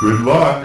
Good luck.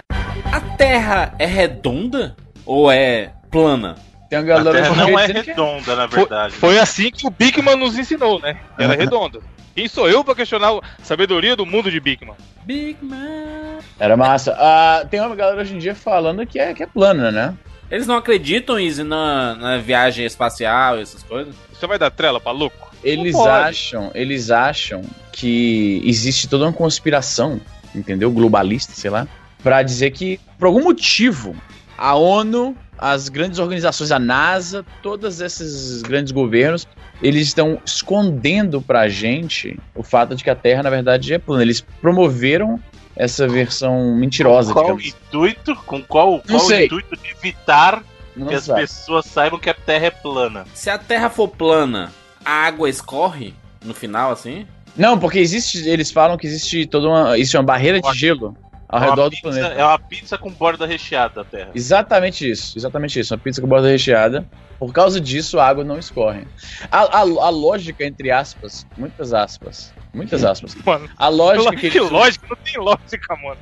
A Terra é redonda ou é plana? Tem uma A galera Terra hoje em dia não é que redonda, na Foi, verdade. foi assim que o Bigman nos ensinou, né? Ela é redonda. Quem sou eu pra questionar a sabedoria do mundo de Bigman? Big Man. Era massa. Ah, tem uma galera hoje em dia falando que é, que é plana, né? Eles não acreditam, Izzy, na, na viagem espacial e essas coisas? Você vai dar trela pra louco? Eles acham, eles acham que existe toda uma conspiração, entendeu? Globalista, sei lá, pra dizer que por algum motivo a ONU, as grandes organizações, a NASA, todos esses grandes governos, eles estão escondendo pra gente o fato de que a Terra na verdade é plana. Eles promoveram essa versão mentirosa, com qual digamos. intuito? Com qual, qual sei. intuito de evitar Não que as sabe. pessoas saibam que a Terra é plana? Se a Terra for plana, a água escorre no final, assim? Não, porque existe, eles falam que existe toda uma, existe uma barreira de gelo ao É redor do pizza- planeta. É uma pizza com borda recheada da Terra. Exatamente isso, exatamente isso. Uma pizza com borda recheada. Por causa disso, a água não escorre. A, a, a lógica, entre aspas, muitas aspas, muitas aspas. Mano, A lógica que que eles, lógica, não tem lógica, mano.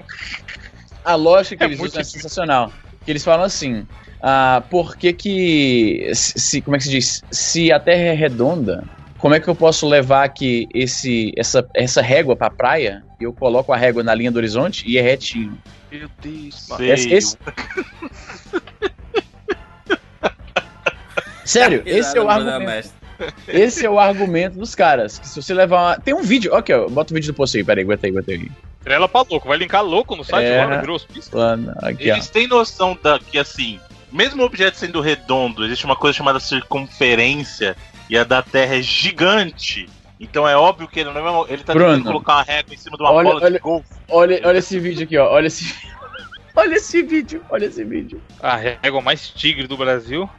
a lógica que É eles usam é sensacional. Que eles falam assim: ah, por que que. Se, como é que se diz? Se a Terra é redonda, como é que eu posso levar aqui esse, essa, essa régua pra praia? E eu coloco a régua na linha do horizonte e é retinho. Meu Deus. Esse- esse- Sério, esse é o argumento. Esse é o argumento dos caras. Que se você levar uma... Tem um vídeo. Ok, ó, bota o vídeo do post aí. Peraí, aguenta aí, aguenta aí. Trela pra louco. Vai linkar louco no site É. agora, virou hospício. Plano, aqui, ó. Eles têm noção da, que, assim, mesmo o objeto sendo redondo, existe uma coisa chamada circunferência e a da Terra é gigante. Então é óbvio que ele não é, ele tá Bruno. tentando colocar uma régua em cima de uma Olha- bola olha- de golfe. Olha, olha esse vídeo aqui, ó. Olha esse. olha esse vídeo, olha esse vídeo. A régua mais tigre do Brasil.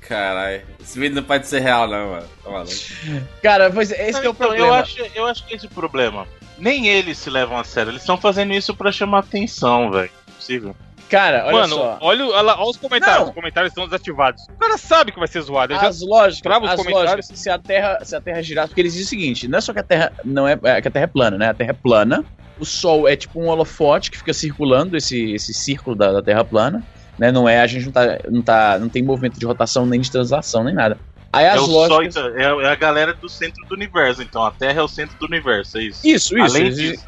Caralho. Esse vídeo não pode ser real, não, mano. Tá. Cara, pois é, esse Não, que é o então, problema. eu, acho, eu acho que esse é o problema. Nem eles se levam a sério, eles estão fazendo isso pra chamar atenção, velho. Possível. Cara, olha Mano, só. olha, olha, lá, olha os comentários. Não. Os comentários estão desativados. O cara sabe que vai ser zoado. Ele já As lógicas, os as comentários. lógicas, se a Terra, se a Terra girasse, porque eles dizem o seguinte, não é só que a Terra não é, é que a Terra é plana, né? A Terra é plana. O Sol é tipo um holofote que fica circulando esse, esse círculo da, da Terra plana, né? Não é, a gente não tá, não tá, não tem movimento de rotação nem de translação nem nada. Aí É, as o Sol, lógicas, então, é, é a galera do centro do universo, então a Terra é o centro do universo, é isso. isso, isso. Além disso,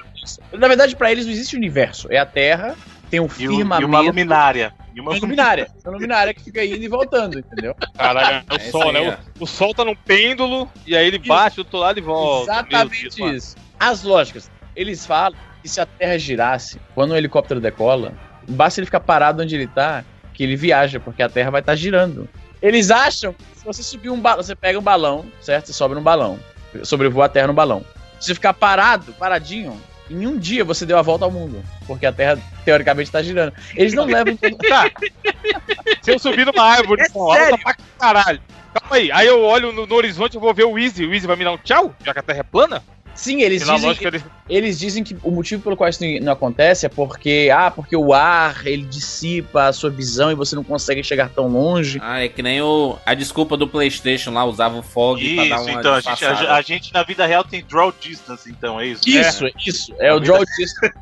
Na verdade, pra eles não existe universo. É a Terra, tem um e, o- e firmamento. uma luminária. E uma luminária. Uma luminária que fica indo e voltando, entendeu? Caralho, é o É sol, aí, né? O, o sol tá num pêndulo e aí ele bate do outro lado e volta. Exatamente Deus, mano. isso. As lógicas. Eles falam que se a Terra girasse, quando um helicóptero decola, basta ele ficar parado onde ele tá, que ele viaja, porque a Terra vai estar girando. Eles acham que se você subir um balão, você pega um balão, certo? Você sobe num balão, sobrevoa a Terra no balão. Se você ficar parado, paradinho, em um dia você deu a volta ao mundo, porque a Terra teoricamente está girando. Eles não levam em conta- Tá. Se eu subir numa árvore É com alta sério? pra caralho. Calma aí. Aí eu olho no, no horizonte eu vou ver o Easy. O Easy vai me dar um tchau, já que a Terra é plana? Sim, eles na dizem, lógica dele. Eles dizem que o motivo pelo qual isso não- acontece é porque, ah, porque o ar, ele dissipa a sua visão e você não consegue chegar tão longe. Ah, é que nem o, a desculpa do Playstation lá, usava o fog pra dar Isso, uma então, a gente, a, a gente na vida real tem draw distance, então, é isso? Isso, isso, é o draw distance.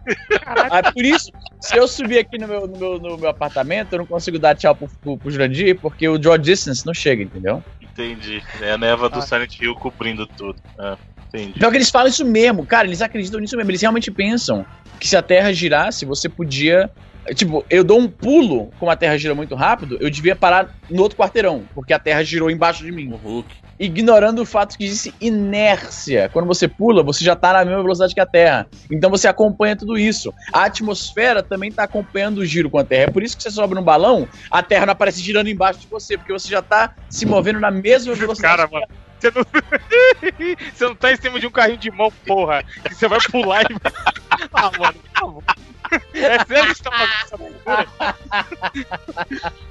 Ah, por isso, se eu subir aqui no meu, no meu, no meu apartamento, eu não consigo dar tchau pro, pro, pro Jurandir, porque o draw distance não chega, entendeu? Entendi. É a neva do Ah. Silent Hill cobrindo tudo. É, entendi. Pior que eles falam isso mesmo, cara, eles acreditam nisso mesmo, eles realmente pensam que se a Terra girasse, você podia. Tipo, eu dou um pulo, como a Terra gira muito rápido, eu devia parar no outro quarteirão, porque a Terra girou embaixo de mim. O Hulk. Ignorando o fato que existe inércia. Quando você pula, você já tá na mesma velocidade que a Terra. Então você acompanha tudo isso. A atmosfera também tá acompanhando o giro com a Terra. É por isso que você sobe num balão, a Terra não aparece girando embaixo de você, porque você já tá se movendo na mesma velocidade. Cara, mano. Você não... você não tá em cima de um carrinho de mão, porra. Que você vai pular e. Ah, mano, por favor. É sério que você tá fazendo essa loucura?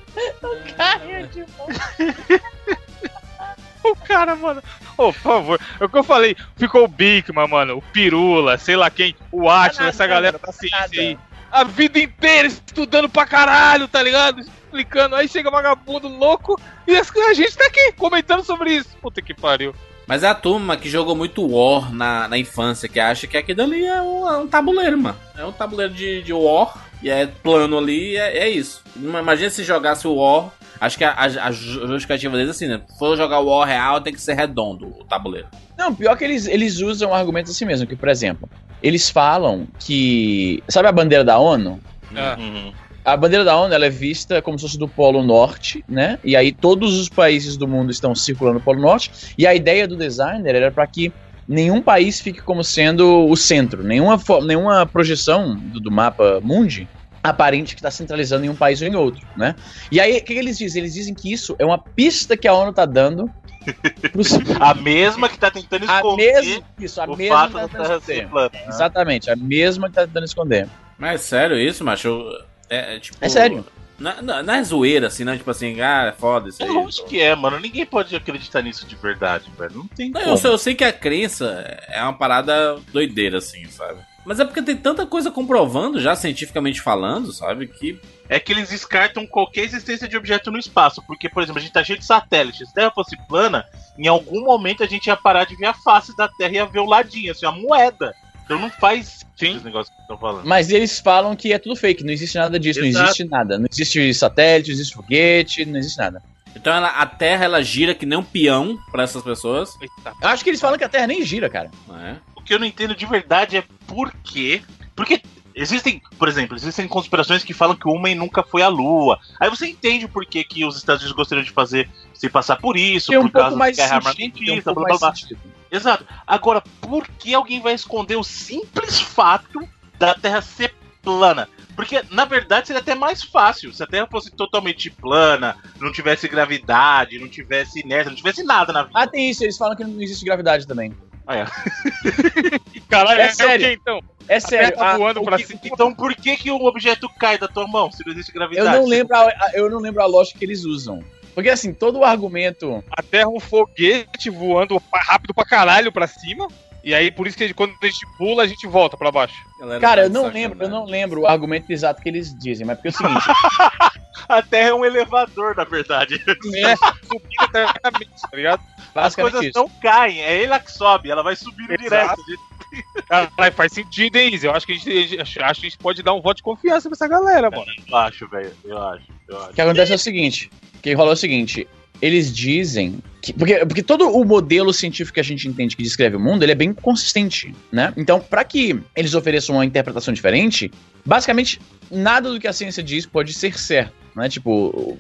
O cara, mano. Ô, por favor. É o que eu falei. Ficou o Bigman, mano. O Pirula, sei lá quem. O nada, essa galera da nada. ciência aí. A vida inteira estudando pra caralho, tá ligado? Explicando. Aí chega vagabundo louco e a gente tá aqui comentando sobre isso. Puta que pariu. Mas é a turma que jogou muito War na, na infância, que acha que aquilo ali é um, é um tabuleiro, mano. É um tabuleiro de, de War, e é plano ali, e é, é isso. Imagina se jogasse o War. Acho que a, a, a justificativa deles é assim, né? Se for jogar o War real, tem que ser redondo o tabuleiro. Não, pior que eles, eles usam argumentos assim mesmo, que, por exemplo, eles falam que. Sabe a bandeira da ONU? Ah. Uhum. A bandeira da ONU ela é vista como se fosse do Polo Norte, né? E aí todos os países do mundo estão circulando no Polo Norte. E a ideia do designer era para que nenhum país fique como sendo o centro, nenhuma, nenhuma projeção do, do mapa mundi aparente que está centralizando em um país ou em outro, né? E aí o que, que eles dizem? Eles dizem que isso é uma pista que a ONU tá dando pros, A mesma que tá tentando a esconder mesma, isso, a o mesma fato que tá da tentando Terra esconder. ser plana. Exatamente, a mesma que tá tentando esconder. Mas é sério isso, macho? É tipo. É sério. Não, não, não é zoeira, assim, não? Tipo assim, ah, é foda isso É lógico que é, mano. Ninguém pode acreditar nisso de verdade, velho. Não tem Não, como. eu, sei, eu sei que a crença é uma parada doideira, assim, sabe? Mas é porque tem tanta coisa comprovando já, cientificamente falando, sabe? Que. É que eles descartam qualquer existência de objeto no espaço. Porque, por exemplo, a gente tá cheio de satélites. Se a Terra fosse plana, em algum momento a gente ia parar de ver a face da Terra e ia ver o ladinho, assim, a moeda. Então não faz sentido esse negócio que estão falando. Mas eles falam que é tudo fake, não existe nada disso, não Exato. existe nada. Não existe satélite, não existe foguete, não existe nada. Então ela- a Terra ela gira que nem um peão pra essas pessoas. Eu acho que eles falam que a Terra nem gira, cara. Né? O que eu não entendo de verdade é por quê. Porque existem, por exemplo, existem conspirações que falam que o homem nunca foi à Lua. Aí você entende o porquê que os Estados Unidos gostariam de fazer se passar por isso, Tem um por pouco causa mais da guerra um armamentista, pouco blá blá mais blá. sentido. Exato. Agora, por que alguém vai esconder o simples fato da Terra ser plana? Porque, na verdade, seria até mais fácil. Se a Terra fosse totalmente plana, não tivesse gravidade, não tivesse inércia, não tivesse nada na vida. Ah, tem isso, eles falam que não existe gravidade também. Caralho, É é, sério. o quê então? É A sério. Terra tá a- voando o pra que- cima. Então por que, que o objeto cai da tua mão se não existe eu gravidade? não lembro a, a- eu não lembro a lógica que eles usam. Porque assim, todo o argumento. A Terra é um foguete voando rápido pra caralho pra cima. E aí, por isso que quando a gente pula, a gente volta pra baixo. Galera Cara, tá eu não sacanagem. lembro, eu não lembro o argumento exato que eles dizem, mas porque é o seguinte, A Terra é um elevador, na verdade. É, subindo eternamente, tá ligado? As coisas isso. não caem, é ele que sobe, ela vai subindo Exato. direto. Caralho, faz sentido, hein, Izzy? Eu acho que a gente, acho acho que a gente pode dar um voto de confiança pra essa galera, mano. Eu acho, velho. Eu acho, eu acho. O que acontece é o seguinte: que rolou é o seguinte. Eles dizem que. Porque, porque todo o modelo científico que a gente entende que descreve o mundo, ele é bem consistente, né? Então, para que eles ofereçam uma interpretação diferente, basicamente, nada do que a ciência diz pode ser certo, né? Tipo,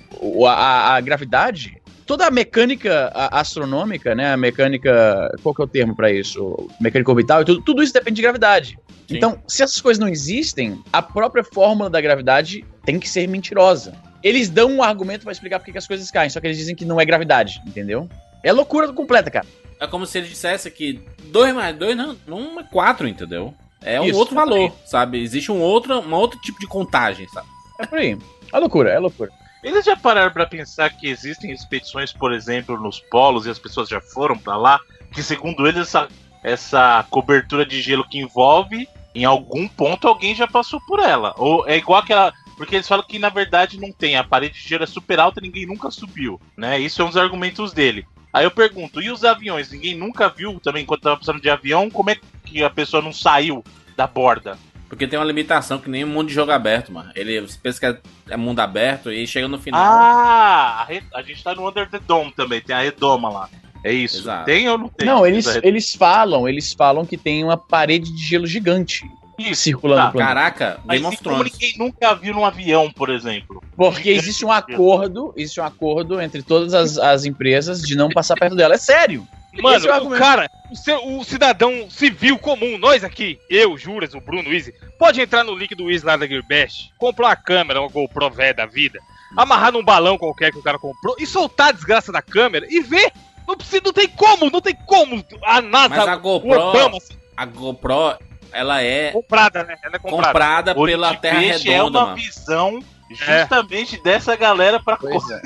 a, a gravidade. Toda a mecânica astronômica, né? A mecânica. Qual que é o termo para isso? Mecânica orbital e tudo, tudo isso depende de gravidade. Sim. Então, se essas coisas não existem, a própria fórmula da gravidade tem que ser mentirosa. Eles dão um argumento pra explicar por que as coisas caem, só que eles dizem que não é gravidade, entendeu? É loucura completa, cara. É como se ele dissesse que 2 mais 2 não, não é 4, entendeu? É um Isso, outro valor, sabe? Existe um outro, um outro tipo de contagem, sabe? É por aí. É loucura, é loucura. Eles já pararam pra pensar que existem expedições, por exemplo, nos polos e as pessoas já foram pra lá, que segundo eles essa, essa cobertura de gelo que envolve, em algum ponto alguém já passou por ela. Ou é igual aquela. Porque eles falam que na verdade não tem, a parede de gelo é super alta e ninguém nunca subiu, né? Isso é um dos argumentos dele. Aí eu pergunto, e os aviões? Ninguém nunca viu também quando tava passando de avião, como é que a pessoa não saiu da borda? Porque tem uma limitação que nem um mundo de jogo aberto, mano. Ele você pensa que é- é mundo aberto e chega no final. Ah, a, re- a gente tá no Under the Dome também, tem a redoma lá. É isso. Exato. Tem ou não tem? Não, eles, eles falam, eles falam que tem uma parede de gelo gigante Isso, circulando tá. no planeta. Caraca, Mas Game e of como Thrones. ninguém nunca viu num avião, por exemplo? Porque existe um acordo, existe um acordo entre todas as, as empresas de não passar perto dela. É sério. Mano, é o o cara, o, seu- o cidadão civil comum, nós aqui, eu, Juras, o Bruno, o Easy, pode entrar no link do Easy lá da Gearbest, comprar uma câmera, uma GoPro velha da vida, amarrar num balão qualquer que o cara comprou e soltar a desgraça da câmera e ver. Não, precisa, não tem como, não tem como a NASA, Mas a o GoPro, Obama, assim, a GoPro, ela é comprada, né? Ela é comprada. comprada pela de Terra Peixe é Redonda, uma mano. visão justamente dessa galera pra Pois é.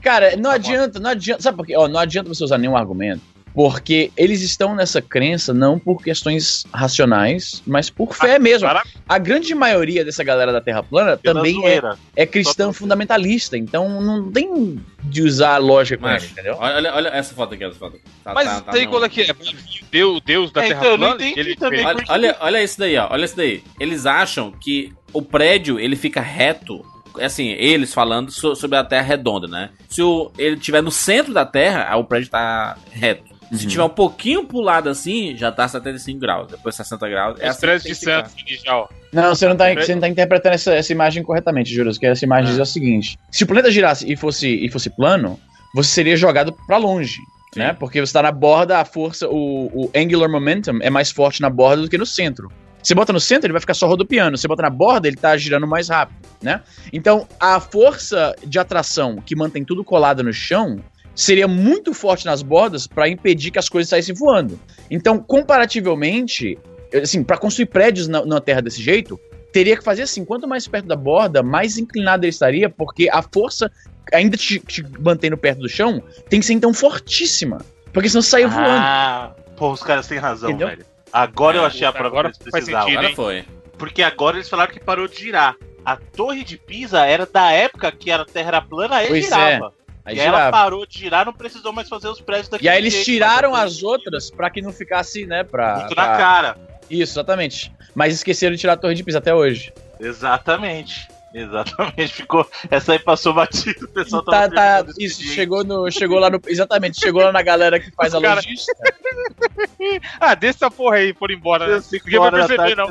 Cara, não adianta, não adianta. Sabe por quê? Ó, não adianta você usar nenhum argumento. Porque eles estão nessa crença não por questões racionais, mas por fé mesmo. Cara, A grande maioria dessa galera da Terra plana também é, é cristão fundamentalista, então não tem de usar a lógica com Mas, ele, entendeu? olha, olha essa foto aqui, essa foto. Tá- Mas tá- tá tem qual é que é? Deus, Deus da É, Terra então, eu não plana? Ele também. Olha, porque- olha, olha isso daí, ó. Olha isso daí. Eles acham que o prédio ele fica reto. Assim, eles falando so- sobre a Terra redonda, né? Se o, ele estiver no centro da Terra, o prédio tá reto. Se Uhum. tiver um pouquinho pro lado assim, já tá 75 graus. Depois 60 graus. É Os assim de. Santos, já, ó. Não, você não tá, você não tá interpretando essa, essa imagem corretamente, Juras. Que essa imagem Ah. diz o seguinte: se o planeta girasse e fosse, e fosse plano, você seria jogado pra longe. Sim. Né? Porque você tá na borda, a força, o, o angular momentum é mais forte na borda do que no centro. Você bota no centro, ele vai ficar só rodopiando. Você bota na borda, ele tá girando mais rápido, né? Então, a força de atração que mantém tudo colado no chão seria muito forte nas bordas para impedir que as coisas saíssem voando. Então, comparativamente, assim, para construir prédios na, na Terra desse jeito, teria que fazer assim, quanto mais perto da borda, mais inclinado ele estaria, porque a força ainda te, te mantendo perto do chão tem que ser então fortíssima, porque senão você saia voando. Ah, pô, os caras têm razão, Entendeu? velho. Agora eu É, achei a prova agora que eles precisavam. sentido. Agora foi. Porque agora eles falaram que parou de girar. A torre de Pisa era da época que a Terra era plana e Pois girava. Aí e aí ela girava. parou de girar, não precisou mais fazer os prédios daqui. E aí eles tiraram as outras pra que não ficasse, né, pra... Muito pra- na cara. Isso, exatamente. Mas esqueceram de tirar a torre de Pisa até hoje. Exatamente. Exatamente. Ficou. Essa aí passou batido. O pessoal Tá, tava tá, isso, chegou, no, chegou lá no... Exatamente, chegou lá na galera que faz a Cara- logística. Ah, deixa essa porra aí por embora, né? Ninguém vai perceber, não.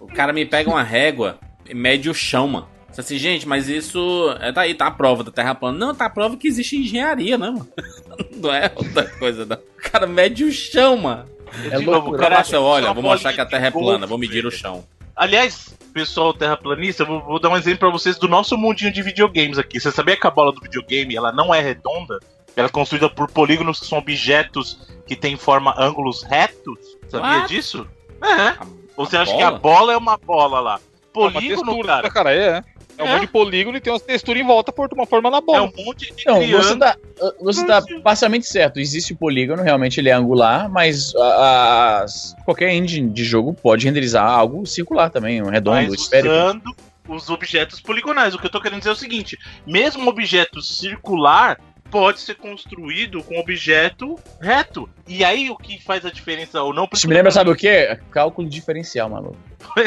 O cara me pega uma régua e mede o chão, mano. Assim, gente, mas isso. É, tá aí, tá a prova da Terra plana. Não, tá a prova que existe engenharia, né, mano? Não é outra coisa, não. O cara mede o chão, mano. É De novo, cara é olha, vou mostrar que a Terra é de plana, vou medir o chão. Aliás, pessoal terraplanista, eu vou, vou dar um exemplo pra vocês do nosso mundinho de videogames aqui. Você sabia que a bola do videogame ela não é redonda? Ela é construída por polígonos que são objetos que têm forma ângulos retos? Sabia What? disso? É. A- Ou você a acha que a bola? bola é uma bola lá? É uma Polígono, textura, cara, cara, é. É um É. monte de polígono e tem umas texturas em volta por uma forma na é bola. um monte de Então, você tá, você tá parcialmente certo. Existe o polígono, realmente ele é angular, mas a- qualquer engine de jogo pode renderizar algo circular também, um redondo, mas esférico. usando os objetos poligonais. O que eu tô querendo dizer é o seguinte: mesmo um objeto circular pode ser construído com objeto reto. E aí o que faz a diferença ou não? Isso me lembra, sabe o quê? Cálculo diferencial, maluco.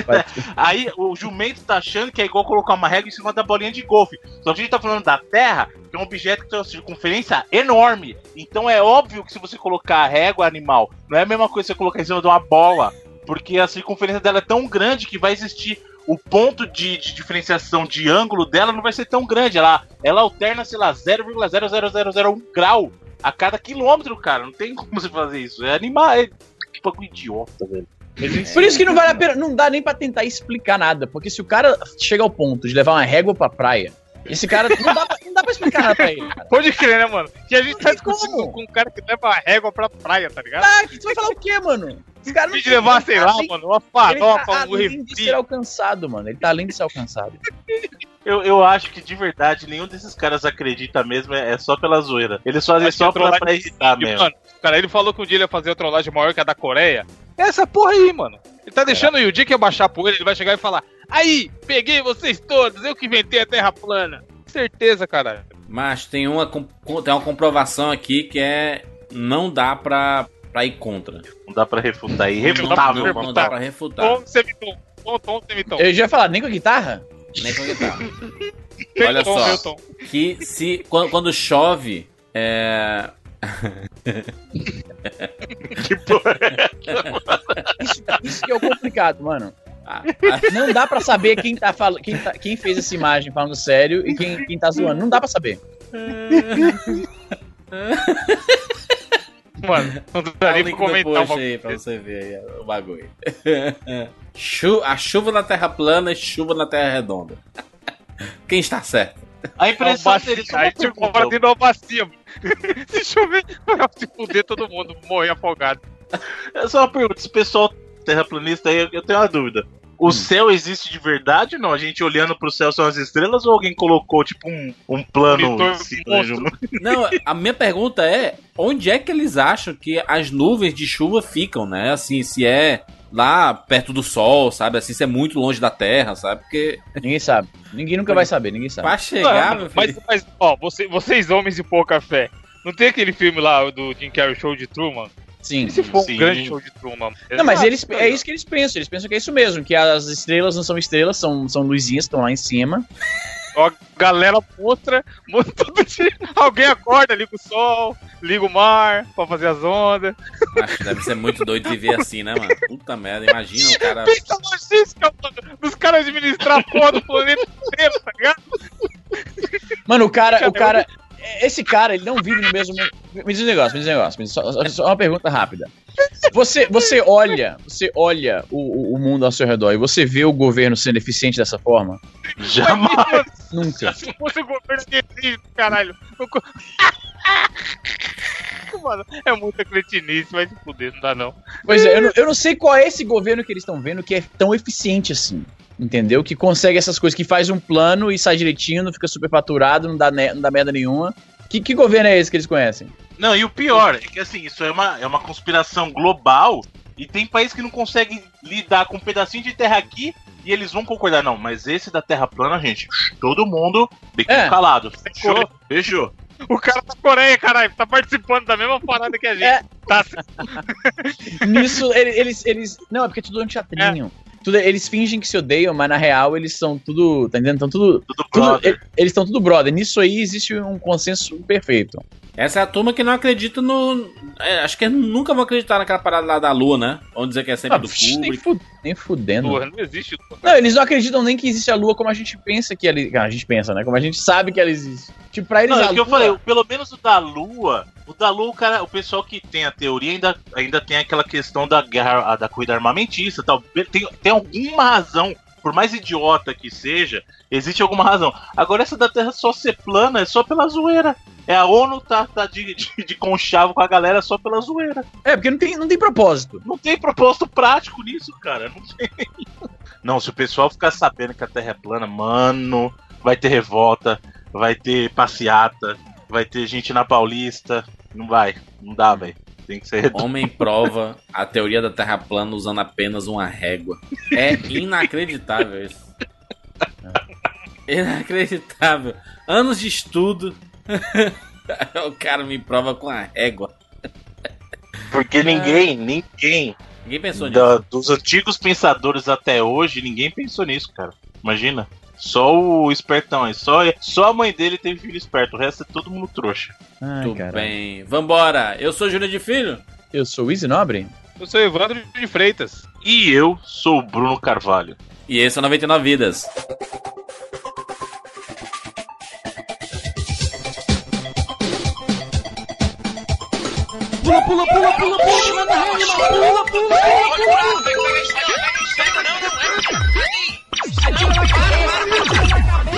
Vai- Aí o jumento tá achando que é igual colocar uma régua em cima da bolinha de golfe. Só que a gente tá falando da Terra, que é um objeto que tem uma circunferência enorme. Então é óbvio que se você colocar a régua animal, não é a mesma coisa que você colocar em cima de uma bola. Porque a circunferência dela é tão grande que vai existir. O ponto de, de diferenciação de ângulo dela não vai ser tão grande. Ela, ela alterna, sei lá, 0,00001 grau a cada quilômetro, cara. Não tem como você fazer isso. É animal. É que bagulho idiota, velho. Por isso que não vale a pena, não dá nem pra tentar explicar nada, porque se o cara chega ao ponto de levar uma régua pra praia, esse cara não dá pra, não dá pra explicar nada pra ele, cara. Pode crer, né, mano? Que a gente tá discutindo como. com um cara que leva a régua pra praia, tá ligado? Ah, você vai falar o quê, mano? Esse cara de tem- levar, ele sei tá lá, além- mano, uma Ele farofa, tá um além de refri. ser alcançado, mano. Ele tá além de ser alcançado. Eu, eu acho que de verdade nenhum desses caras acredita mesmo, é, é só pela zoeira. Eles fazem Acho que só é pra, pra irritar E, mesmo. mano, cara, ele falou que um dia ele ia fazer a trollagem maior que a da Coreia. É essa porra aí, mano. Ele tá deixando aí, o dia que eu baixar por ele, ele vai chegar e falar: Aí, peguei vocês todos, eu que inventei a Terra plana. Certeza, cara. Mas tem uma, tem uma comprovação aqui que é. Não dá pra, pra ir contra. Não dá pra refutar. É Não irrefutável. Não, não dá pra refutar. Tom semitom. Tom, tom semitom. Eu já ia falar, nem com a guitarra? Nem com a guitarra. Olha tom, só. tom. Que se. Quando, quando chove. É. Que porra é? Isso, isso que é o complicado, mano. Não dá pra saber quem, tá fal... quem, tá... quem fez essa imagem falando sério e quem, quem tá zoando. Não dá pra saber. Mano, não link pra comentar uma aí pra você ver aí o bagulho. Chu- a chuva na terra plana e chuva na terra redonda. Quem está certo? A impressão deles é Aí pergunta. uma de uma bacia, mano. Se chover, vai se fuder todo mundo, morrer afogado. É só uma pergunta. Esse pessoal terraplanista aí, eu tenho uma dúvida. O céu existe de verdade ou não? A gente olhando pro céu são as estrelas ou alguém colocou, tipo, um, um plano? Não, a minha pergunta é: onde é que eles acham que as nuvens de chuva ficam, né? Assim, se é lá perto do sol, sabe? Assim, se é muito longe da Terra, sabe? Porque Ninguém sabe. Ninguém nunca vai saber, ninguém sabe. pra chegar, meu mas, filho. mas, ó, você- vocês homens de pouca fé. Não tem aquele filme lá do Jim Carrey Show de Truman? Sim. E se for Sim. um grande show de Truman? Não, mas eles, é isso que eles pensam. Eles pensam que é isso mesmo, que as estrelas não são estrelas, são, são luzinhas que estão lá em cima. Ó, galera mostra, mostra todo dia. Alguém acorda, liga o sol, liga o mar pra fazer as ondas. Acho, deve ser muito doido viver assim, né, mano? Puta merda, imagina o cara. Pensa a logística, mano, dos caras administrar a porra do planeta inteiro, tá ligado? Mano, o cara, o cara. Esse cara, ele não vive no mesmo. Me diz um negócio, me diz um negócio. Me diz só, só- uma pergunta rápida. Você, você olha, você olha o, o- mundo ao seu redor e você vê o governo sendo eficiente dessa forma? Jamais. Nunca. Se fosse o governo científico, caralho. Mano, é muita cretinice, vai se fuder, não dá não. Pois é, eu não, eu não sei qual é esse governo que eles estão vendo que é tão eficiente assim. Entendeu? Que consegue essas coisas, que faz um plano e sai direitinho, não fica superfaturado, não dá, ne- não dá merda nenhuma. Que, que governo é esse que eles conhecem? Não, e o pior é que assim, isso é uma, é uma conspiração global e tem país que não consegue lidar com um pedacinho de terra aqui e eles vão concordar. Não, mas esse da terra plana, gente, todo mundo biquinho É. calado. Fechou? Fechou. O cara da Coreia, caralho, tá participando da mesma parada que a gente. É. Tá, Nisso, ele- eles, eles. Não, é porque é tudo um teatrinho. Tudo, eles fingem que se odeiam, mas na real eles são tudo. Tá entendendo? Tão tudo. Tudo tudo brother. eles estão tudo brother. Nisso aí existe um consenso perfeito. Essa é a turma que não acredita no. é, acho que nunca vão acreditar naquela parada lá da lua, né? Vão dizer que é sempre Ah, do psh, nem, fu- nem fudendo. porra, não existe. Não, eles não acreditam nem que existe a lua como a gente pensa que ela. ah, A gente pensa, né? Como a gente sabe que ela existe. Tipo, pra eles Não, é o que eu lua- falei, pelo menos o da Lua, o da Lua, o, cara, o pessoal que tem a teoria ainda, ainda tem aquela questão da guerra, da corrida armamentista tal. Tem, tem alguma razão, por mais idiota que seja, existe alguma razão. Agora essa da Terra só ser plana é só pela zoeira. É a ONU tá, tá de, de, de conchavo com a galera só pela zoeira. É, porque não tem, não tem propósito. Não tem propósito prático nisso, cara. Não tem. Não, se o pessoal ficar sabendo que a Terra é plana, mano, vai ter revolta, vai ter passeata, vai ter gente na Paulista. Não vai, não dá, velho. Tem que ser. Homem prova a teoria da Terra plana usando apenas uma régua. É inacreditável isso. Inacreditável. Anos de estudo. o cara me prova com a régua. Porque ninguém, ninguém, Ninguém pensou nisso. da- dos antigos pensadores até hoje, ninguém pensou nisso, cara. Imagina. Só o espertão aí. Só, só a mãe dele teve filho esperto. O resto é todo mundo trouxa. Ai, Tudo bem. Vambora. Eu sou Júnior de Filho. Eu sou o Easy Nobre? Eu sou Evandro de Freitas. E eu sou o Bruno Carvalho. E esse é 99 Vidas.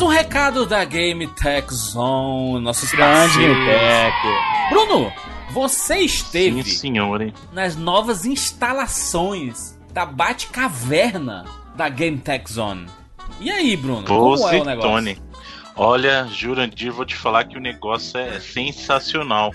mais um recado da Game Tech Zone. Nossos Grande. Tech. Bruno, você esteve Sim, senhor, hein? nas novas instalações da Batcaverna da Game Tech Zone. E aí, Bruno? Como é o negócio? Tony. Olha, Jurandir, vou te falar que o negócio é sensacional.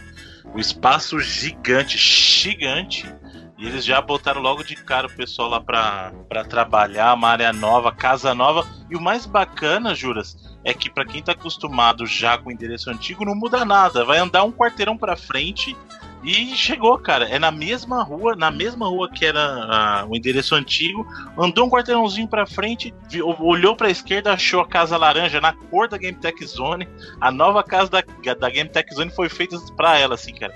O espaço gigante, gigante. E eles já botaram logo de cara o pessoal lá pra, pra trabalhar, uma área nova, casa nova. E o mais bacana, Juras, é que pra quem tá acostumado já com o endereço antigo, não muda nada. Vai andar um quarteirão pra frente e chegou, cara. É na mesma rua, na mesma rua que era ah, o endereço antigo. Andou um quarteirãozinho pra frente, vi- olhou pra esquerda, achou a casa laranja na cor da Game Tech Zone. A nova casa da, da Game Tech Zone foi feita pra ela, assim, cara.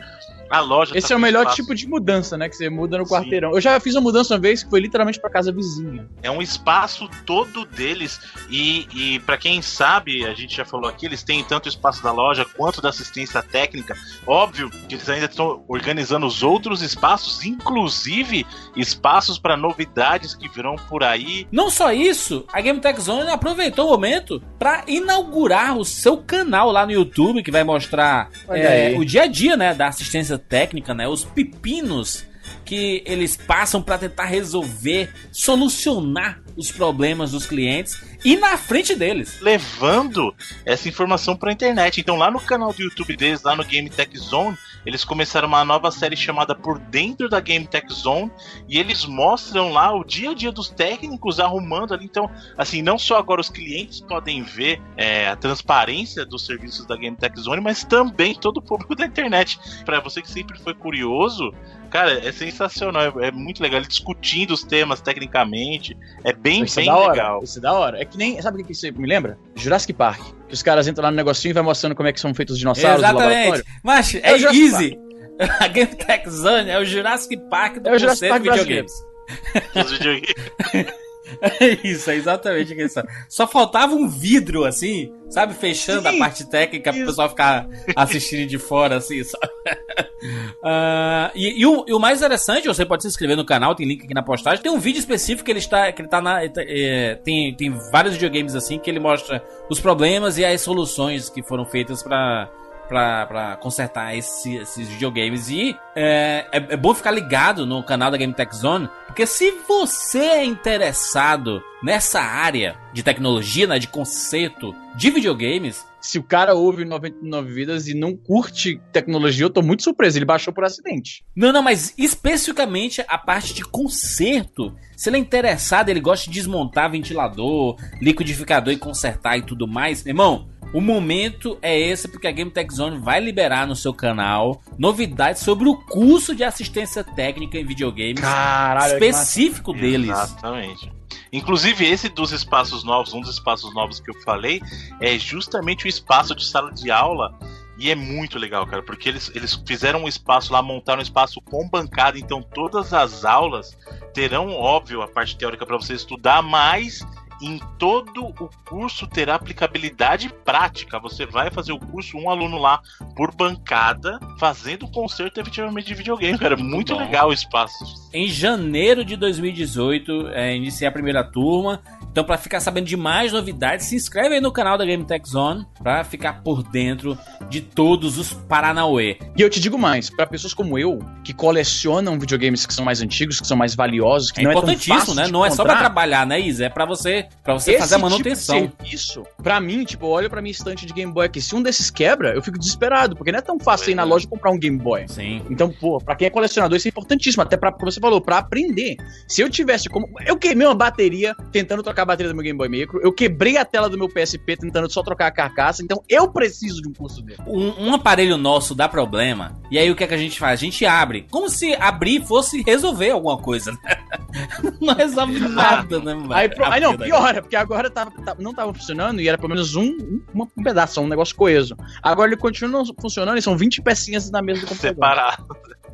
A loja Esse tá é o melhor espaço. tipo de mudança, né? Que você muda no Sim. quarteirão. Eu já fiz uma mudança uma vez que foi literalmente pra casa vizinha. É um espaço todo deles. E, e para quem sabe, a gente já falou aqui, eles têm tanto o espaço da loja quanto da assistência técnica. Óbvio que eles ainda estão organizando os outros espaços, inclusive espaços para novidades que virão por aí. Não só isso, a Game Tech Zone aproveitou o momento pra inaugurar o seu canal lá no YouTube, que vai mostrar é, o dia a dia, né, da assistência técnica, né, os pepinos que eles passam pra tentar resolver, solucionar os problemas dos clientes e na frente deles. levando essa informação para a internet. Então, lá no canal do YouTube deles, lá no Game Tech Zone, eles começaram uma nova série chamada Por Dentro da Game Tech Zone e eles mostram lá o dia a dia dos técnicos arrumando ali. Então, assim, não só agora os clientes podem ver é, a transparência dos serviços da Game Tech Zone, mas também todo o público da internet. Para você que sempre foi curioso, cara, é sensacional, é, é muito legal. Ele discutindo os temas tecnicamente, é bem, Isso é bem da hora. legal. Isso é da hora. É que nem. Sabe o que isso me lembra? Jurassic Park. Que os caras entram lá no negocinho e vai mostrando como é que são feitos os dinossauros no Exatamente. Mas É é, easy. A Game Tech Zone é o Jurassic Park do É o Jurassic Park de videogames. Videogames. É isso, é exatamente isso. Só faltava um vidro, assim, sabe? Fechando Sim, a parte técnica pro isso. pessoal ficar assistindo de fora, assim, sabe? Ah, e, e o, e o mais interessante, você pode se inscrever no canal, tem link aqui na postagem. Tem um vídeo específico que ele está. Que ele tá na. é, tem, tem vários videogames assim que ele mostra os problemas e as soluções que foram feitas pra. Pra consertar esse- esses videogames. E é, é, é bom ficar ligado no canal da Game Tech Zone, porque se você é interessado nessa área de tecnologia, né, de conceito de videogames, Se o cara ouve 99 Vidas e não curte tecnologia, eu tô muito surpreso. Ele baixou por acidente. Não, não, mas especificamente a parte de conserto. Se ele é interessado, ele gosta de desmontar ventilador, liquidificador e consertar e tudo mais, irmão. O momento é esse porque a Game Tech Zone vai liberar no seu canal novidades sobre o curso de assistência técnica em videogames Caralho, específico deles. Exatamente. Inclusive, esse dos espaços novos, um dos espaços novos que eu falei, é justamente o espaço de sala de aula. E é muito legal, cara, porque eles, eles fizeram um espaço lá, montaram um espaço com bancada, então todas as aulas terão, óbvio, a parte teórica para você estudar, mas em todo o curso terá aplicabilidade prática. Você vai fazer o curso, um aluno lá por bancada, fazendo concerto efetivamente de videogame, cara. Muito bom. legal o espaço. Em janeiro de 2018, é, iniciei a primeira turma. Então, pra ficar sabendo de mais novidades, se inscreve aí no canal da Game Tech Zone pra ficar por dentro de todos os Paranauê. E eu te digo mais, pra pessoas como eu, que colecionam videogames que são mais antigos, que são mais valiosos, que É não é tão importantíssimo, fácil né? Não é só pra encontrar, trabalhar, né, Isa? É pra você, pra você esse fazer a tipo manutenção. serviço, pra mim, tipo, eu olho pra minha estante de Game Boy aqui, se um desses quebra, eu fico desesperado, porque não é tão fácil ir na é. loja e comprar um Game Boy. Sim. Então, pô, pra quem é colecionador, isso é importantíssimo, até pra, como você falou, pra aprender. Se eu tivesse como. Eu queimei uma bateria tentando trocar bateria do meu Game Boy Micro, eu quebrei a tela do meu PSP tentando só trocar a carcaça, então eu preciso de um curso dele. Um, um aparelho nosso dá problema, e aí o que, é que a gente faz? A gente abre. Como se abrir fosse resolver alguma coisa, né? Não resolve nada, né, mano? Aí, pro- aí não, vida. piora, porque agora tava, tá- não tava funcionando e era pelo menos um, um, uma- um pedaço, um negócio coeso. Agora ele continua funcionando e são 20 pecinhas na mesa do computador. Separado.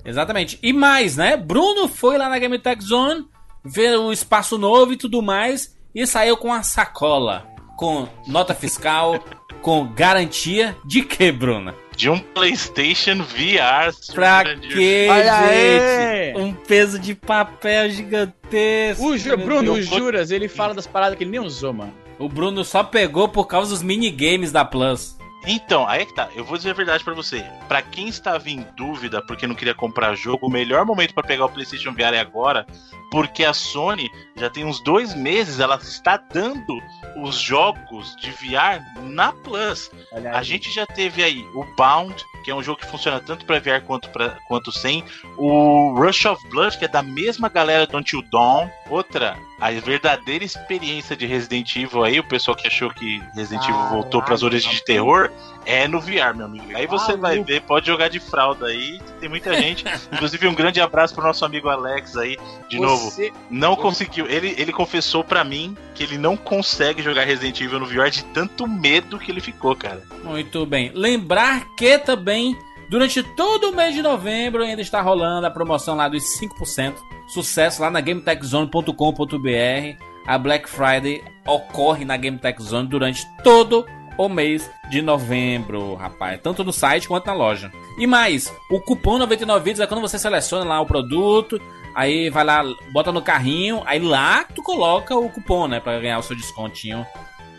Exatamente. E mais, né? Bruno foi lá na Game Tech Zone, ver o espaço novo e tudo mais, e saiu com a sacola, com nota fiscal, com garantia de que, Bruno? De um PlayStation VR. Pra Olha gente? aí! Um peso de papel gigantesco. O Ju- Bruno, o. Juras, ele fala das paradas que ele nem usou, mano. O Bruno só pegou por causa dos minigames da Plus. Então, aí é que tá. Eu vou dizer a verdade pra você. Pra quem estava em dúvida porque não queria comprar jogo, o melhor momento pra pegar o PlayStation VR é agora, porque a Sony já tem uns dois meses, ela está dando os jogos de VR na Plus. A gente já teve aí o Bound, que é um jogo que funciona tanto pra VR quanto, pra, quanto sem. O Rush of Blood, que é da mesma galera do Until Dawn. Outra, a verdadeira experiência de Resident Evil aí, o pessoal que achou que Resident Evil Ah, voltou pras lá, origens de terror, é no VR, meu amigo. Aí você Ah, vai ver, pode jogar de fralda aí, tem muita gente. Inclusive, um grande abraço pro nosso amigo Alex aí, de novo. Você- Não conseguiu. Ele, ele confessou pra mim que ele não consegue jogar Resident Evil no VR de tanto medo que ele ficou, cara. Muito bem. Lembrar que também Durante todo o mês de novembro ainda está rolando a promoção lá dos 5%. Sucesso lá na GameTechZone.com.br. A Black Friday ocorre na GameTech Zone durante todo o mês de novembro, rapaz. Tanto no site quanto na loja. E mais, o cupom 99 vídeos é quando você seleciona lá o produto, aí vai lá, bota no carrinho, aí lá tu coloca o cupom, né, para ganhar o seu descontinho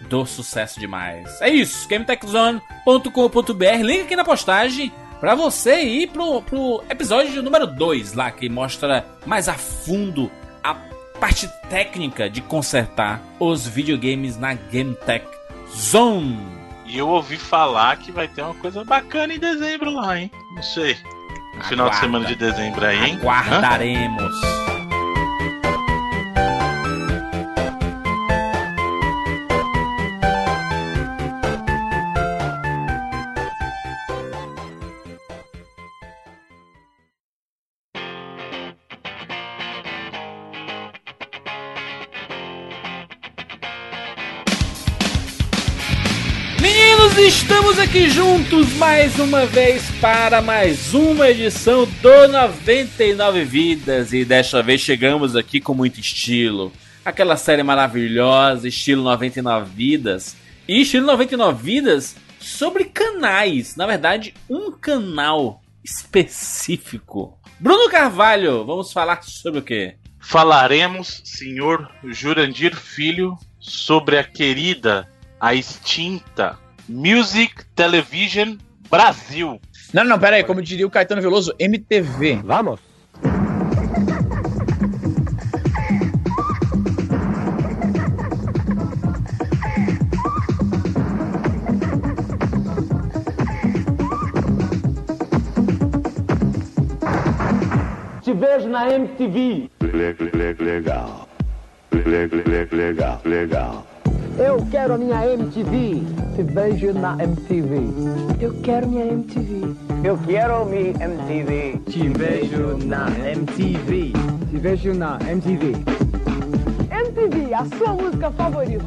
do sucesso demais. É isso, gametechzone.com.br, link aqui na postagem para você ir pro, pro episódio número 2 lá que mostra mais a fundo a parte técnica de consertar os videogames na GameTech Zone. E eu ouvi falar que vai ter uma coisa bacana em dezembro lá, hein? Não sei. No final de Aguarda. semana de dezembro aí, hein? Hã? Estamos aqui juntos mais uma vez para mais uma edição do 99 Vidas e desta vez chegamos aqui com muito estilo. Aquela série maravilhosa, estilo 99 Vidas. E estilo 99 Vidas sobre canais. Na verdade, um canal específico. Bruno Carvalho, vamos falar sobre o quê? Falaremos, senhor Jurandir Filho, sobre a querida, a extinta Music Television Brasil. Não, não, pera aí, como diria o Caetano Veloso, MTV. Vamos. Te vejo na MTV. Legal. Legal, legal. Eu quero a minha MTV. Te vejo na MTV. Eu quero minha MTV. Eu quero minha MTV. Te vejo na MTV. Te vejo na MTV. MTV, a sua música favorita.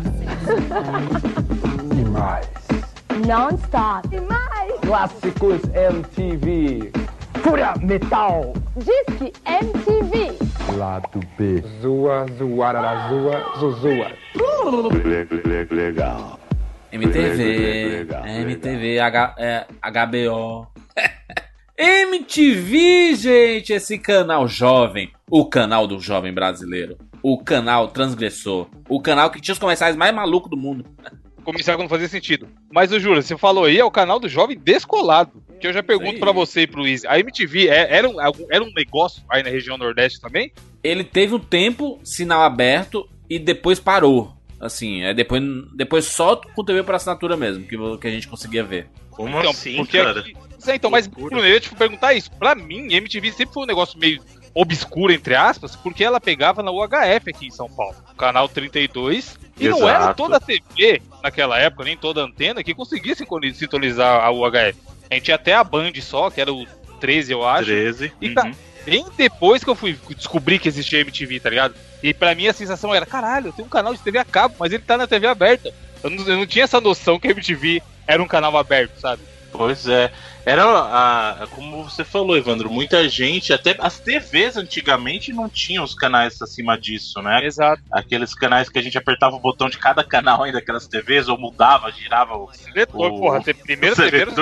Demais. Non-stop. E mais. Clássicos MTV. Fúria Metal. Disque MTV. Lado B. Zua, zoarara, zua, zuzua. Legal. MTV, MTV, H, é, HBO. MTV, gente, esse canal jovem, o canal do jovem brasileiro, o canal transgressor, o canal que tinha os comerciais mais malucos do mundo. Comercial que não fazia sentido. Mas o Jura, você falou aí, é o canal do Jovem Descolado. Que eu já pergunto pra você e pro Easy. A MTV é- era, um, era um negócio aí na região Nordeste também? Ele teve um tempo, sinal aberto, e depois parou. Assim, é depois, depois só com TV por assinatura mesmo, que, que a gente conseguia ver. Como Então, assim, porque cara? aqui- É, então, mas. Bruno, eu ia te perguntar isso. Pra mim, MTV sempre foi um negócio meio obscuro, entre aspas, porque ela pegava na UHF aqui em São Paulo. Canal 32. E não era Exato. toda a TV naquela época, nem toda antena, que conseguia sintonizar a UHF. A gente tinha até a Band só, que era o 13, eu acho. 13. E tá- uhum. Bem depois que eu fui descobrir que existia MTV, tá ligado? E pra mim a sensação era, caralho, tem um canal de TV a cabo, mas ele tá na TV aberta. Eu não, eu não tinha essa noção que a MTV era um canal aberto, sabe? Pois é. Era a, como você falou, Evandro, muita gente, até as TVs antigamente não tinham os canais acima disso, né? Exato. Aqueles canais que a gente apertava o botão de cada canal aí daquelas TVs, ou mudava, girava o. Seletor, O- porra, você primeiro o TV era um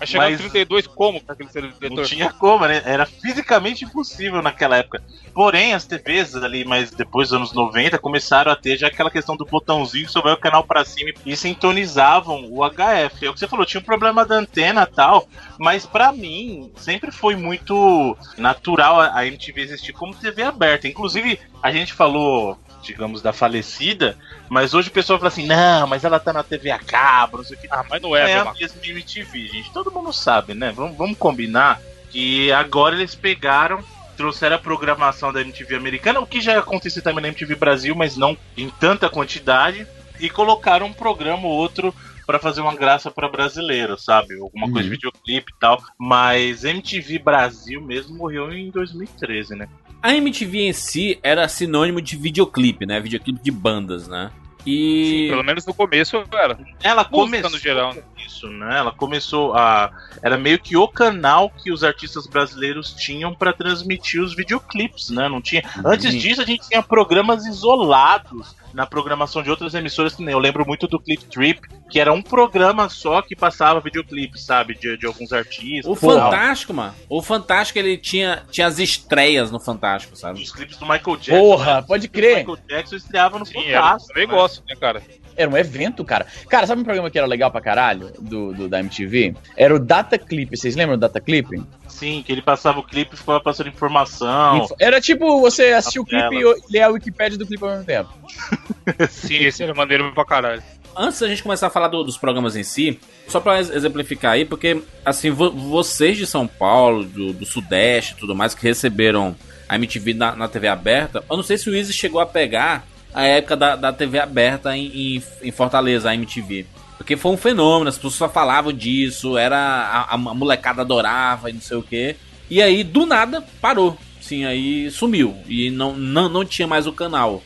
Vai chegar Mas- no 32 como com aquele Não seletor? tinha como, né? Era fisicamente impossível naquela época. Porém, as TVs ali, mas depois dos anos 90, começaram a ter já aquela questão do botãozinho que só vai o canal pra cima e sintonizavam o HF. É o que você falou, tinha um problema da antena e tal, mas pra mim sempre foi muito natural a MTV existir como TV aberta. Inclusive, a gente falou, digamos, da falecida, mas hoje o pessoal fala assim: não, mas ela tá na TV a cabo, não sei o que. Ah, mas não é, É a a mesma MTV, gente. Todo mundo sabe, né? Vamos, vamos combinar que agora eles pegaram, trouxeram a programação da MTV americana, o que já acontecia também na MTV Brasil, mas não em tanta quantidade, e colocaram um programa ou outro pra fazer uma graça pra brasileiro, sabe? Alguma coisa de videoclipe e tal. Mas MTV Brasil mesmo morreu em 2013, né? A MTV em si era sinônimo de videoclipe, né? Videoclipe de bandas, né? E. Pelo menos no começo era. Ela começou no geral, isso, né? Ela começou a era meio que o canal que os artistas brasileiros tinham pra transmitir os videoclipes, né? Não tinha. Antes disso a gente tinha programas isolados na programação de outras emissoras que nem eu lembro muito do Clip Trip, que era um programa só que passava videoclipe, sabe, de, de alguns artistas. O Fantástico, mano. O Fantástico, ele tinha, tinha as estreias no Fantástico, sabe? Os clipes do Michael Jackson. Porra, né? pode O crer. Michael Jackson estreava no Sim, era um Fantástico. né? negócio, né, cara? Era um evento, cara. Cara, sabe um programa que era legal pra caralho do, do- da MTV? Era o Data Clip. Vocês lembram do Data Clip? Sim, que ele passava o clipe e ficava passando informação. Info- Era tipo você assistir o clipe e ler a Wikipédia do clipe ao mesmo tempo. Sim, esse era maneiro pra caralho. Antes da gente começar a falar do- dos programas em si, só pra ex- exemplificar aí, porque, assim, vo- vocês de São Paulo, do, do Sudeste e tudo mais, que receberam a MTV na, na TV aberta, eu não sei se o Easy chegou a pegar a época da, da TV aberta em, em, em Fortaleza, a MTV. Porque foi um fenômeno, as pessoas só falavam disso, era a, a- molecada adorava e não sei o que. E aí, do nada, parou. Sim, aí sumiu. E não, não, não tinha mais o canal.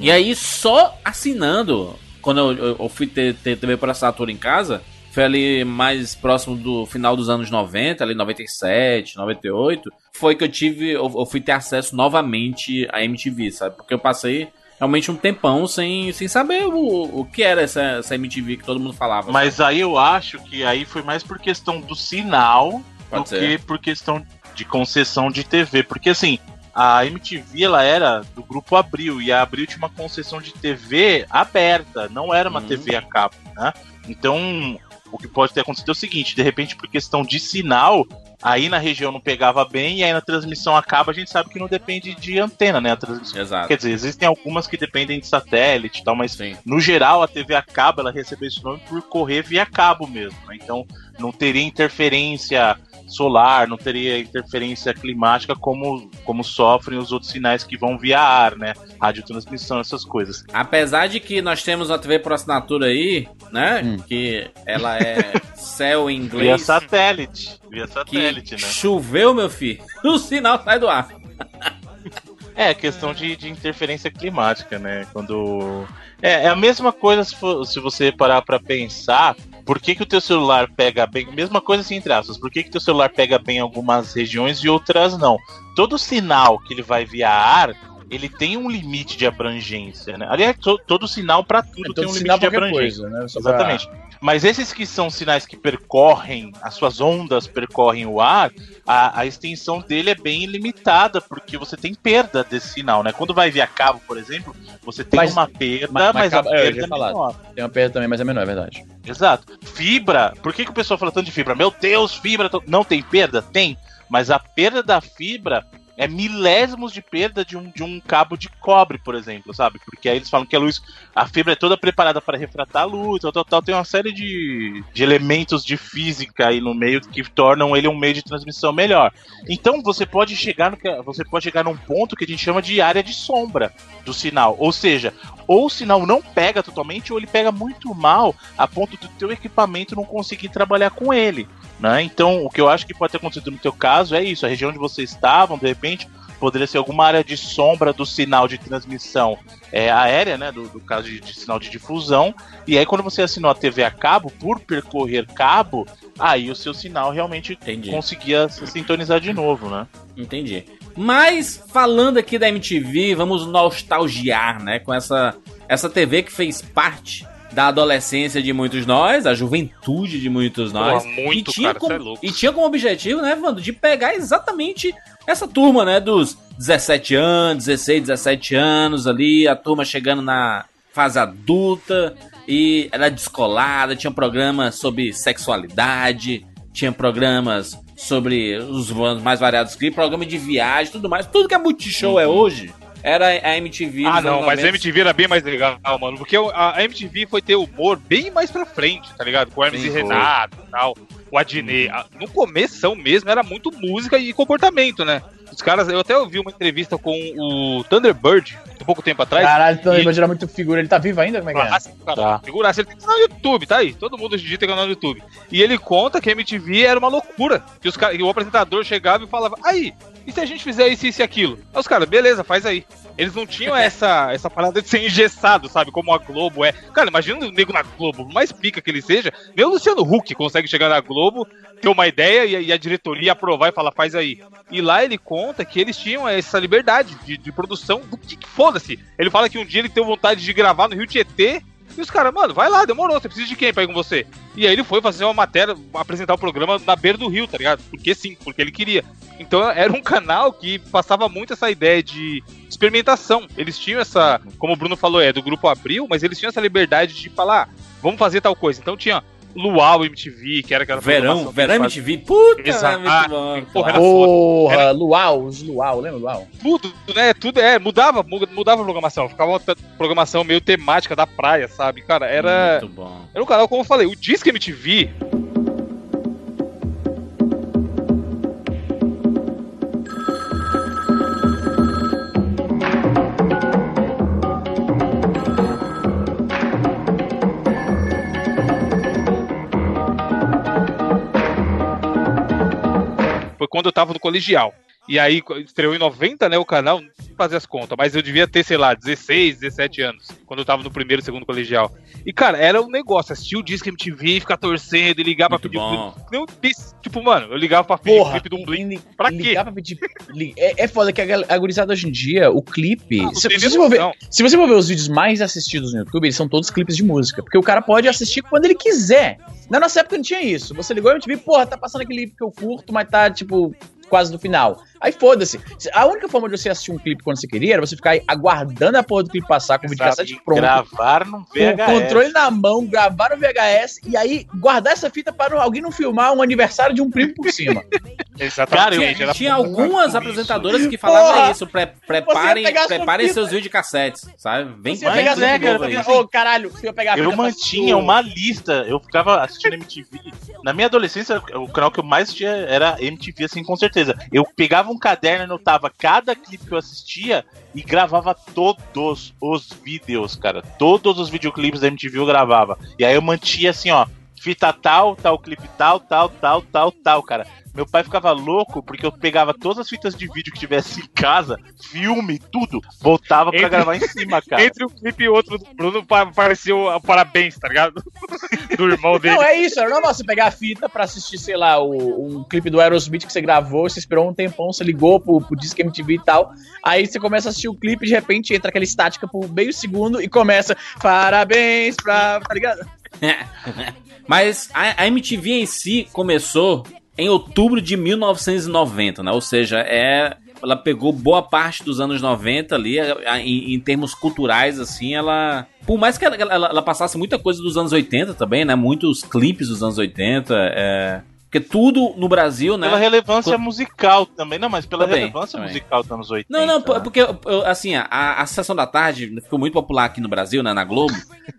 E aí, só assinando, quando eu, eu- eu fui ter, ter TV por assinatura em casa, foi ali mais próximo do final dos anos 90, ali 97, 98, foi que eu tive, eu, eu fui ter acesso novamente à MTV, sabe? Porque eu passei realmente um tempão sem, sem saber o, o que era essa, essa MTV que todo mundo falava. Mas aí eu acho que aí foi mais por questão do sinal Pode do ser. que por questão de concessão de TV. Porque assim, a MTV ela era do grupo Abril e a Abril tinha uma concessão de TV aberta, não era uma Uhum. TV a cabo, né? Então, o que pode ter acontecido é o seguinte, de repente por questão de sinal, aí na região não pegava bem e aí na transmissão acaba, a gente sabe que não depende de antena, né? A transmissão. Exato. Quer dizer, existem algumas que dependem de satélite e tal, mas Sim. no geral, a TV a cabo ela recebeu esse nome por correr via cabo mesmo. né? Então, não teria interferência solar, não teria interferência climática como, como sofrem os outros sinais que vão via ar, né? Radiotransmissão, essas coisas. Apesar de que nós temos uma TV por assinatura aí, né? Hum. Que ela é céu em Via inglês. satélite. Via que satélite, né? choveu, meu filho, o sinal sai do ar. É, questão de, de interferência climática, né? Quando. É, é a mesma coisa se, for- se você parar pra pensar. Por que, que o teu celular pega bem? Mesma coisa assim, entre aspas. Por que, que o teu celular pega bem em algumas regiões e outras não? Todo sinal que ele vai via ar, ele tem um limite de abrangência, né? Aliás, to- todo sinal pra tudo É tem um limite de abrangência. coisa, né? Pra- Exatamente. Mas esses que são sinais que percorrem, as suas ondas percorrem o ar, a, a extensão dele é bem limitada, porque você tem perda desse sinal, né? Quando vai via cabo, por exemplo, você tem Mas- uma perda, mas- mas, a é, perda é menor. Tem uma perda também, mas é menor, é verdade. Exato. Fibra, por que, que o pessoal fala tanto de fibra? Meu Deus, fibra não tem perda? Tem, mas a perda da fibra é milésimos de perda de um, de um cabo de cobre, por exemplo, sabe? Porque aí eles falam que a luz, a fibra é toda preparada para refratar a luz, tal, tal, tal. Tem uma série de, de elementos de física aí no meio que tornam ele um meio de transmissão melhor. Então você pode chegar no você pode chegar num ponto que a gente chama de área de sombra do sinal, ou seja, ou o sinal não pega totalmente ou ele pega muito mal a ponto do teu equipamento não conseguir trabalhar com ele, né? Então, o que eu acho que pode ter acontecido no teu caso é isso, a região onde vocês estavam, de repente, poderia ser alguma área de sombra do sinal de transmissão é, aérea, né, do, do caso de, de sinal de difusão, e aí quando você assinou a TV a cabo, por percorrer cabo, aí o seu sinal realmente Entendi. conseguia se sintonizar de novo, né? Entendi. Mas, falando aqui da MTV, vamos nostalgiar, né? Com essa, essa TV que fez parte da adolescência de muitos nós, da juventude de muitos nós. Porra, muito, e tinha cara, como, cê é. E tinha como objetivo, né, Vando, de pegar exatamente essa turma, né? Dos 17 anos, 16, 17 anos ali, a turma chegando na fase adulta e era descolada, tinha programas sobre sexualidade, tinha programas sobre os mais variados clipes, programa de viagem, tudo mais. Tudo que a Multishow é hoje era a MTV. Ah, não, mas a 90. MTV era bem mais legal, mano. Porque a MTV foi ter humor bem mais pra frente, tá ligado? Com o Hermes Sim, e. Renato e tal. O Adnet. A- No começo mesmo era muito música e comportamento, né? Os caras, eu até ouvi uma entrevista com o Thunderbird, um pouco tempo atrás. Caralho, então E- ele vai gerar muito figura. Ele tá vivo ainda? Como é que é? Cara, Tá. Figuraça, ele tem canal no YouTube, tá aí. Todo mundo hoje em dia tem canal no YouTube. E ele conta que a MTV era uma loucura. Que, os, que o apresentador chegava e falava, aí, e se a gente fizer isso, isso e aquilo? Aí os caras, beleza, faz aí. Eles não tinham essa, essa parada de ser engessado, sabe? Como a Globo é. Cara, imagina o nego na Globo, por mais pica que ele seja, nem o Luciano Huck consegue chegar na Globo, ter uma ideia e, a- diretoria aprovar e falar, faz aí. E lá ele conta que eles tinham essa liberdade de, de produção do que, que foda-se. Ele fala que um dia ele teve vontade de gravar no Rio Tietê. E os caras, mano, vai lá, demorou, você precisa de quem pra ir com você? E aí ele foi fazer uma matéria, apresentar o programa na beira do rio, tá ligado? Porque sim, porque ele queria. Então era um canal que passava muito essa ideia de experimentação. Eles tinham essa, como o Bruno falou, é do grupo Abril, mas eles tinham essa liberdade de falar, vamos fazer tal coisa. Então tinha Luau MTV, que era aquela Verão, Verão. MTV, puta, Exato. é muito bom. Porra, era. Porra, Luau, os Luau, lembra Luau? Tudo, né? Tudo é, mudava, mu- mudava a programação. Ficava uma programação meio temática da praia, sabe? Cara, era. Muito bom. Era um canal, como eu falei, o Disque MTV. Foi quando eu tava no colegial. E aí estreou em 90, né, o canal, não fazer as contas, mas eu devia ter, sei lá, 16, 17 anos, quando eu tava no primeiro e segundo colegial. E, cara, era um negócio, assistir o Disque MTV, ficar torcendo e ligar pra Muito pedir o bom. clipe. Não, tipo, mano, eu ligava pra pedir o Porra, clipe do Blink. li- Pra quê? ligar pra pedir. li- É, é foda que a, gurizada hoje em dia, o clipe. Ah, não se, se você for ver, se você for ver os vídeos mais assistidos no YouTube, eles são todos clipes de música. Porque o cara pode assistir quando ele quiser. Na nossa época não tinha isso. Você ligou a MTV, porra, tá passando aquele clipe que eu curto, mas tá, tipo, quase no final. Aí foda-se. A única forma de você assistir um clipe quando você queria era você ficar aí aguardando a porra do clipe passar com o videocassete pronto. gravar num Com o VHS. controle na mão, gravar no VHS e aí guardar essa fita para alguém não filmar um aniversário de um primo por cima. Exatamente. Cara, eu- Tinha muito algumas isso. apresentadoras que falavam Porra! isso. Pre preparem preparem seus videocassetes, sabe? Vem Você pegar é, cara, caralho, ia pegar a Eu mantinha uma lista. Eu ficava assistindo MTV. Na minha adolescência, o canal que eu mais assistia era MTV, assim, com certeza. Eu pegava um caderno e anotava cada clipe que eu assistia e gravava todos os vídeos, cara. Todos os videoclipes da MTV eu gravava. E aí eu mantinha assim, ó. Fita tal, tal clipe tal, tal, tal, tal, tal, cara. Meu pai ficava louco porque eu pegava todas as fitas de vídeo que tivesse em casa, filme, tudo, voltava pra Entre- gravar em cima, cara. Entre um clipe e outro do Bruno pa- apareceu parabéns, tá ligado? do irmão dele. Não, é isso, era normal você pegar a fita pra assistir, sei lá, o, um clipe do Aerosmith que você gravou, você esperou um tempão, você ligou pro, pro Disque MTV e tal, aí você começa a assistir o clipe, de repente entra aquela estática por meio segundo e começa, parabéns pra, tá ligado? Mas a, a MTV em si começou em outubro de 1990, né? Ou seja, é, ela pegou boa parte dos anos 90 ali, em, em termos culturais, assim, ela... Por mais que ela, ela- ela passasse muita coisa dos anos 80 também, né? Muitos clipes dos anos 80, é... Porque tudo no Brasil, né? Pela relevância Quando- musical também, não, mas pela Também, relevância também. musical dos anos 80. Não, não, né? porque, assim, a, a Sessão da Tarde ficou muito popular aqui no Brasil, né, na Globo,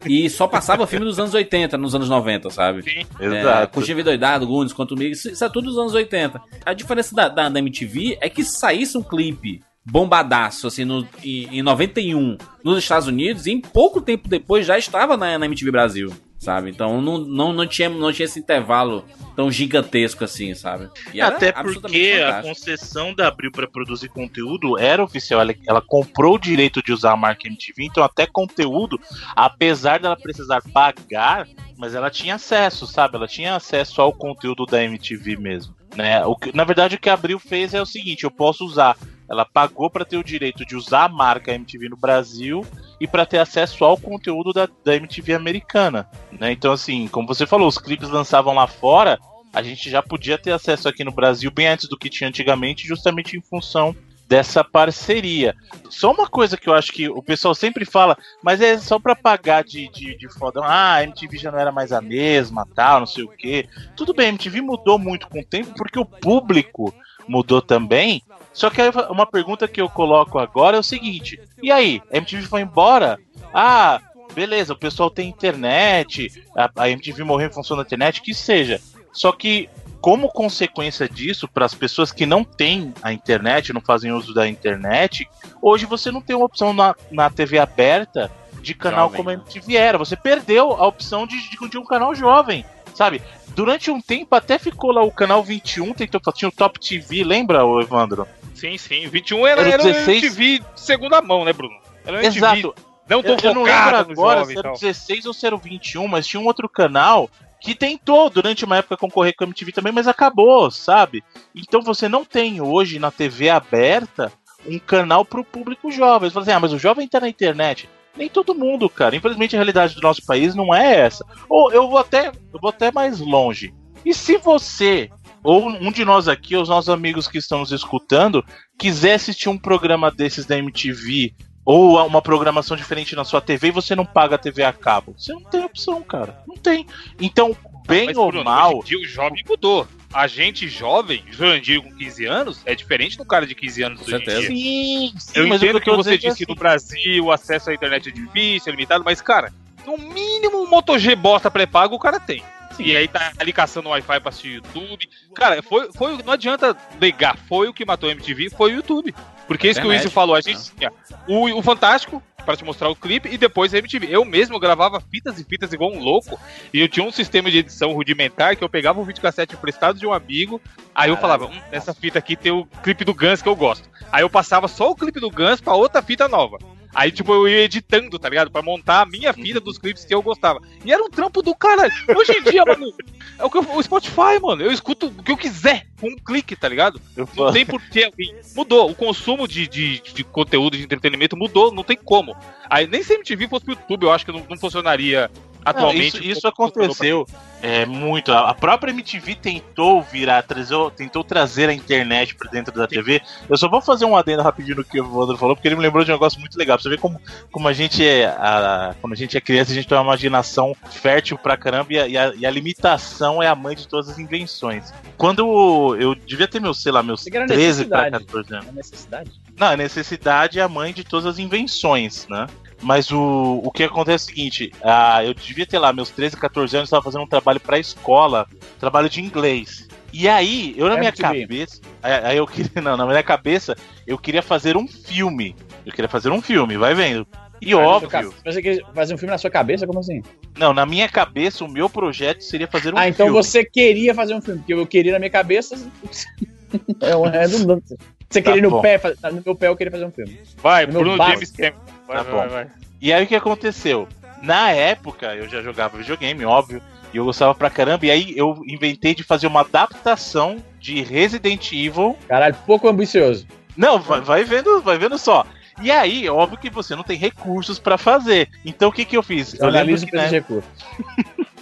e só passava filme dos anos 80, nos anos 90, sabe? É, Exato. Curtir Doidado, Gunes, Quanto Migo, isso, isso é tudo dos anos 80. A diferença da, da, da MTV é que saísse um clipe bombadaço, assim, no, em, em 91 nos Estados Unidos, e em pouco tempo depois já estava na, na MTV Brasil, sabe? Então não, não, não, tinha, não tinha esse intervalo tão gigantesco assim, sabe? E Até porque a concessão da Abril para produzir conteúdo era oficial. Ela, ela comprou o direito de usar a marca MTV, então até conteúdo, apesar dela precisar pagar, mas ela tinha acesso, sabe? Ela tinha acesso ao conteúdo da MTV mesmo. Né? O que, na verdade, o que a Abril fez é o seguinte: eu posso usar. Ela pagou para ter o direito de usar a marca MTV no Brasil e para ter acesso ao conteúdo da, da MTV americana. Né? Então, assim, como você falou, os clipes lançavam lá fora, a gente já podia ter acesso aqui no Brasil bem antes do que tinha antigamente, justamente em função dessa parceria. Só uma coisa que eu acho que o pessoal sempre fala, mas é só pra pagar de, de, de fodão. Ah, a MTV já não era mais a mesma, tal, não sei o quê. Tudo bem, a MTV mudou muito com o tempo porque o público mudou também. Só que uma pergunta que eu coloco agora é o seguinte: e aí, a MTV foi embora? Ah, beleza, o pessoal tem internet, a, a MTV morreu em função da internet, que seja. Só que, como consequência disso, para as pessoas que não têm a internet, não fazem uso da internet, hoje você não tem uma opção na, na TV aberta de canal Jovem, como a né? MTV era. Você perdeu a opção de, de, de um canal jovem, sabe? Durante um tempo até ficou lá o canal 21, tentou, tinha o Top TV, lembra, Evandro? Sim, sim. 21 era, Era o era 16. MTV de segunda mão, né, Bruno? Era MTV Exato. não tão Eu, eu não lembro agora se era o tal. 16 ou se era o 21, mas tinha um outro canal que tentou durante uma época concorrer com a MTV também, mas acabou, sabe? Então você não tem hoje na TV aberta um canal pro público jovem. Você fala assim, ah, mas o jovem tá na internet. Nem todo mundo, cara. Infelizmente a realidade do nosso país não é essa. Ou eu vou até, eu vou até mais longe. E se você, ou um de nós aqui, ou os nossos amigos que estão nos escutando, quiser assistir um programa desses da MTV ou uma programação diferente na sua TV e você não paga a TV a cabo, você não tem opção, cara. Não tem. Então, bem Mas, ou Bruno, mal, Hoje em dia o jovem mudou. A gente jovem, Jurandir com 15 anos, é diferente do cara de 15 anos Com certeza. dia. sim, sim, Eu mas o entendo que que você é disse que no assim, Brasil o acesso à internet é difícil, é limitado, mas, cara, no mínimo um Moto G bosta pré-pago o cara tem. E aí tá ali caçando Wi-Fi pra assistir YouTube. Cara, foi, foi, não adianta negar, foi o que matou a MTV, foi o YouTube. Porque isso que o Izzy falou, a gente tinha o, o Fantástico, pra te mostrar o clipe, e depois a MTV. Eu mesmo gravava fitas e fitas igual um louco, e eu tinha um sistema de edição rudimentar que eu pegava um videocassete emprestado de um amigo, aí eu falava, hum, nessa fita aqui tem o clipe do Guns que eu gosto. Aí eu passava só o clipe do Guns pra outra fita nova. Aí, tipo, eu ia editando, tá ligado? Pra montar a minha fita dos clipes que eu gostava. E era um trampo do caralho. Hoje em dia, mano, é o, que eu- o Spotify, mano. Eu escuto o que eu quiser com um clique, tá ligado? Não tem por que alguém. Mudou. O consumo de, de, de conteúdo de entretenimento mudou, não tem como. Aí nem se a MTV fosse pro YouTube, eu acho que não, não funcionaria Não, atualmente. isso, isso aconteceu é, muito. A própria MTV tentou virar, trazer, tentou trazer a internet pra dentro da TV. Eu só vou fazer um adendo rapidinho no que o Wander falou, porque ele me lembrou de um negócio muito legal. Pra você ver como, como a gente é. A, quando a gente é criança, a gente tem uma imaginação fértil pra caramba e a, e a- e a limitação é a mãe de todas as invenções. Quando eu devia ter meus, sei lá, meus Isso aqui era 13 pra necessidade. 14 anos. É necessidade. Não, a necessidade é a mãe de todas as invenções, né? Mas o, o que acontece é o seguinte, ah, eu devia ter lá meus 13, 14 anos, estava fazendo um trabalho pra escola, trabalho de inglês. E aí, eu na minha MTV. cabeça, aí, aí eu queria, não, na minha cabeça, eu queria fazer um filme. Eu queria fazer um filme, vai vendo. E óbvio, Você quer fazer um filme na sua cabeça? Como assim? não, na minha cabeça, o meu projeto seria fazer um ah, então filme. você queria fazer um filme, porque eu queria na minha cabeça. é uma redundância. Você Tá queria no bom. pé, no meu pé eu queria fazer um filme. Vai, No Bruno. James Cameron. Vai, Tá vai, bom. vai, vai. E aí o que aconteceu? Na época, eu já jogava videogame, óbvio, e eu gostava pra caramba, e aí eu inventei de fazer uma adaptação de Resident Evil. Caralho, pouco ambicioso. Não, vai, vai vendo, vai vendo só. E aí, óbvio que você não tem recursos pra fazer. Então o que que eu fiz? Eu analiso que, pelos né, recursos.